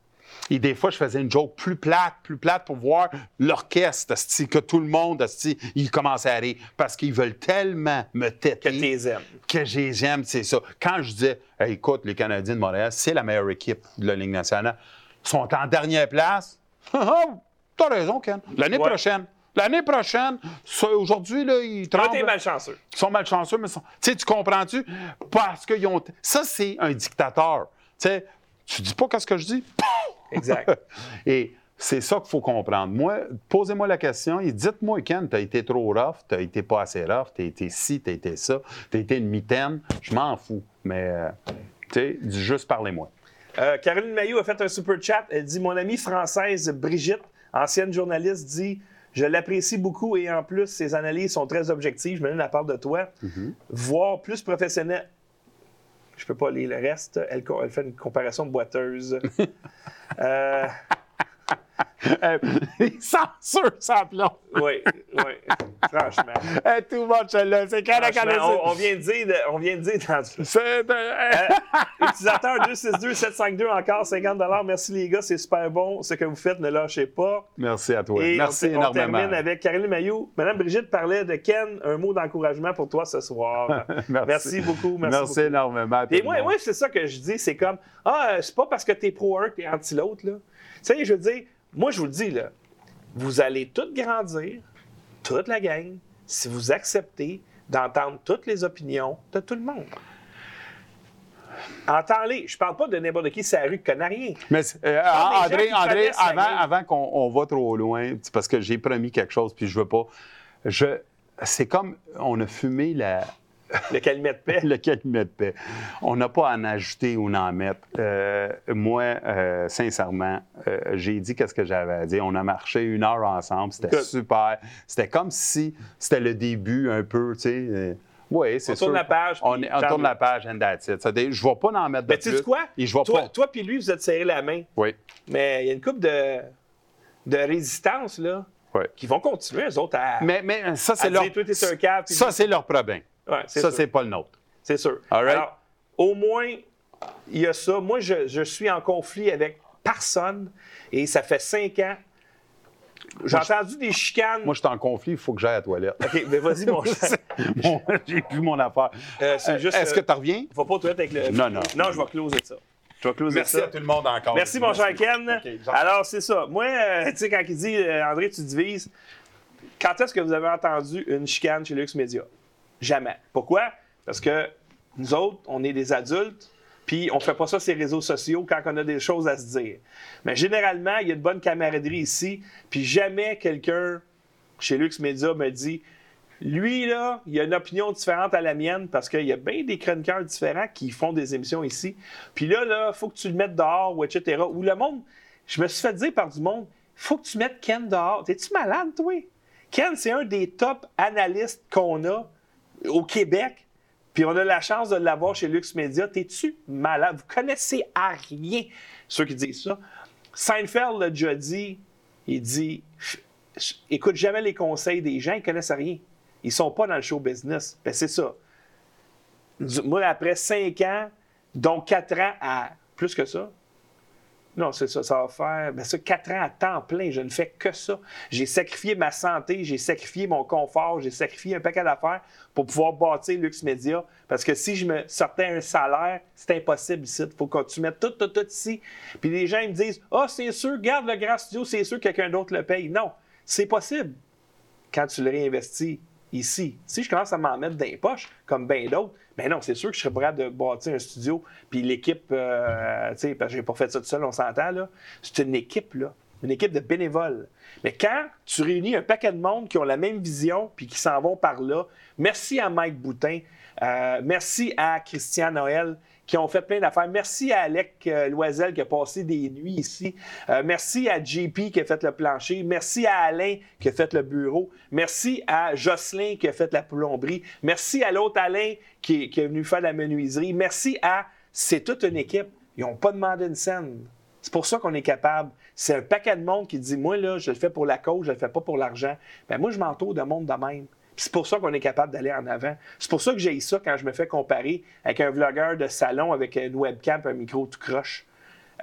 Et des fois, je faisais une joke plus plate, plus plate pour voir l'orchestre, que tout le monde, il commençait à rire. Parce qu'ils veulent tellement me têter. que tu les aimes. que j'ai- j'aime, c'est ça. Quand je disais, Hey, écoute, les Canadiens de Montréal, c'est la meilleure équipe de la Ligue nationale, ils sont en dernière place. T'as raison, Ken. L'année Ouais. prochaine. L'année prochaine, aujourd'hui, là, ils Toi, tremblent. t'es malchanceux. Ils sont malchanceux, mais sont- tu comprends-tu? Parce qu'ils ont. Ça, c'est un dictateur. Tu sais, tu dis pas qu'est-ce que je dis? Exact. Et c'est ça qu'il faut comprendre. Moi, posez-moi la question et dites-moi, Ken, t'as été trop rough, t'as été pas assez rough, t'as été ci, t'as été ça, t'as été une mitaine. Je m'en fous. Mais, euh, tu sais, juste parlez-moi. Euh, Caroline Maillot a fait un super chat. Elle dit Mon amie française Brigitte, ancienne journaliste, dit Je l'apprécie beaucoup et en plus, ses analyses sont très objectives. Je me donne la part de toi. Voire plus professionnel. Je peux pas lire le reste. Elle, fait une comparaison boiteuse. euh, Euh, Censure sans plomb. oui, oui. Franchement. Eh, Too much, là. C'est quand la on, on vient de dire, on vient de dire dans. Euh, utilisateur 262-752 encore 50 Merci les gars, c'est super bon. Ce que vous faites, ne lâchez pas. Merci à toi. Et Merci on, on énormément. termine avec Caroline Maillot. Madame Brigitte parlait de Ken. Un mot d'encouragement pour toi ce soir. Merci. beaucoup. Merci, Merci, beaucoup. énormément. tout Et le moi, monde. moi c'est ça que je dis. C'est comme, ah, euh, c'est pas parce que t'es pro un que t'es anti l'autre. là. Tu sais, je veux dire, moi, je vous le dis, là, vous allez toutes grandir, toute la gang, si vous acceptez d'entendre toutes les opinions de tout le monde. Entends-les. Je parle pas de n'importe qui sur la rue qui connaît rien. Mais c'est- euh, gens André, André, avant, qu'on on va trop loin, c'est parce que j'ai promis quelque chose, puis je veux pas. Je, c'est comme on a fumé la, Le calumet de paix. le calumet de paix. On n'a pas à en ajouter ou en mettre. Euh, moi, euh, sincèrement, euh, j'ai dit qu'est-ce que j'avais à dire. On a marché une heure ensemble. C'était super. C'était comme si c'était le début un peu, tu sais. oui, c'est On sûr. tourne la page, On, tourne la page and that's it. Ça, des- je ne vais pas en mettre de Mais tu plus. sais quoi? Et je vais toi, pas. toi puis lui, vous êtes serrés la main. Oui, Mais il y a une couple de, de résistance, là, oui. qui vont continuer, eux autres, à, Mais, mais ça, c'est dire, leur... toi, un Ça, c'est leur problème. Ouais, Ça, c'est pas le nôtre. C'est sûr. All right. Alors, au moins, il y a ça. Moi, je, je suis en conflit avec personne et ça fait cinq ans. J'ai entendu des chicanes. Moi, je suis en conflit, il faut que j'aille à la toilette. OK, mais vas-y, mon cher. Bon, j'ai plus mon affaire. Euh, Euh, Est-ce euh, que tu reviens? Faut pas tout être avec le. Non, non. Non, je vais closer ça. Je vais closer Merci ça? à tout le monde encore. Merci, mon cher Ken. Alors, c'est ça. Moi, euh, tu sais, quand il dit euh, André, tu divises, quand est-ce que vous avez entendu une chicane chez Lux Media? Jamais. Pourquoi? Parce que nous autres, on est des adultes, puis on fait pas ça sur les réseaux sociaux quand on a des choses à se dire. Mais généralement, il y a de bonne camaraderie ici, puis jamais quelqu'un chez Lux Media me dit lui, là, il a une opinion différente à la mienne parce qu'il y a bien des chroniqueurs différents qui font des émissions ici. Puis là, là, faut que tu le mettes dehors, etc. Ou le monde, je me suis fait dire par du monde, faut que tu mettes Ken dehors. T'es-tu malade, toi? Ken, c'est un des top analystes qu'on a au Québec. Puis on a la chance de l'avoir chez Lux Media. T'es-tu malade? Vous connaissez à rien ceux qui disent ça. Seinfeld l'a déjà dit. Il dit écoute jamais les conseils des gens, ils connaissent rien. Ils sont pas dans le show business. Ben, c'est ça. Moi, après cinq ans, donc quatre ans à plus que ça. Non, c'est ça, ça va faire ben ça, quatre ans à temps plein. Je ne fais que ça. J'ai sacrifié ma santé, j'ai sacrifié mon confort, j'ai sacrifié un paquet d'affaires pour pouvoir bâtir Lux Media. Parce que si je me sortais un salaire, c'est impossible ici. Il faut que tu mettes tout, tout, tout ici. Puis les gens ils me disent Ah, c'est sûr, garde le grand studio, c'est sûr que quelqu'un d'autre le paye. Non, c'est possible quand tu le réinvestis ici. Si je commence à m'en mettre dans les poches, comme bien d'autres, ben non, c'est sûr que je serais prêt de bâtir un studio, puis l'équipe, euh, tu sais, parce que j'ai pas fait ça tout seul, on s'entend, là. C'est une équipe, là. Une équipe de bénévoles. Mais quand tu réunis un paquet de monde qui ont la même vision, puis qui s'en vont par là, merci à Mike Boutin, euh, merci à Christian Noël, qui ont fait plein d'affaires. Merci à Alec euh, Loisel qui a passé des nuits ici. Euh, merci à JP qui a fait le plancher. Merci à Alain qui a fait le bureau. Merci à Jocelyn qui a fait la plomberie. Merci à l'autre Alain qui, est venu faire la menuiserie. Merci à... C'est toute une équipe. Ils n'ont pas demandé une scène. C'est pour ça qu'on est capable. C'est un paquet de monde qui dit Moi, là, je le fais pour la cause, je le fais pas pour l'argent. Ben, moi, je m'entoure de monde de même. C'est pour ça qu'on est capable d'aller en avant. C'est pour ça que j'ai ça quand je me fais comparer avec un vlogueur de salon avec une webcam un micro tout croche.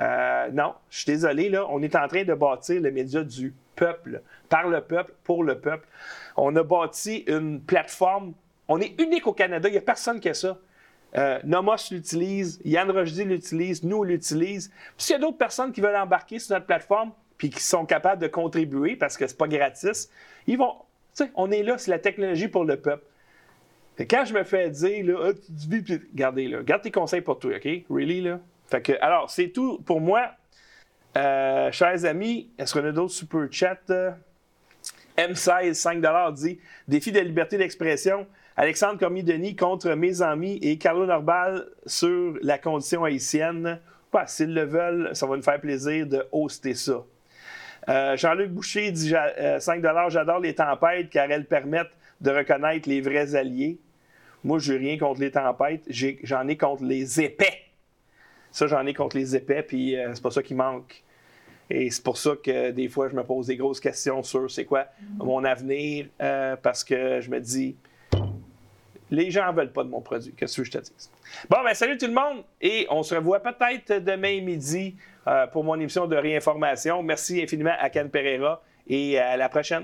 Euh, non, je suis désolé, là, on est en train de bâtir le média du peuple, par le peuple, pour le peuple. On a bâti une plateforme. On est unique au Canada, il n'y a personne qui a ça. Euh, Nomos l'utilise, Yann Rochdy l'utilise, nous l'utilise. Puis S'il y a d'autres personnes qui veulent embarquer sur notre plateforme puis qui sont capables de contribuer parce que c'est pas gratis, ils vont. On est là, c'est la technologie pour le peuple. Quand je me fais dire, là, Ah, tu puis- regardez, là, garde tes conseils pour toi, OK? Really, là? Fait que, alors, c'est tout pour moi. Euh, chers amis, est-ce qu'on a d'autres super chats? euh? M16, 5 dit Défi de liberté d'expression. Alexandre Cormier-Denis contre mes amis et Carlo Norbal sur la condition haïtienne. S'ils le veulent, ça va nous faire plaisir de hoster ça. Euh, Jean-Luc Boucher dit 5 j'adore les tempêtes car elles permettent de reconnaître les vrais alliés. Moi, je n'ai rien contre les tempêtes, j'en ai, contre les épais. Ça, j'en ai contre les épais, puis c'est pas ça qui manque. Et c'est pour ça que des fois, je me pose des grosses questions sur c'est quoi mon avenir, parce que je me dis, les gens ne veulent pas de mon produit. Qu'est-ce que je te dis? Bon, ben salut tout le monde et on se revoit peut-être demain midi euh, pour mon émission de réinformation. Merci infiniment à Ken Pereira et à la prochaine.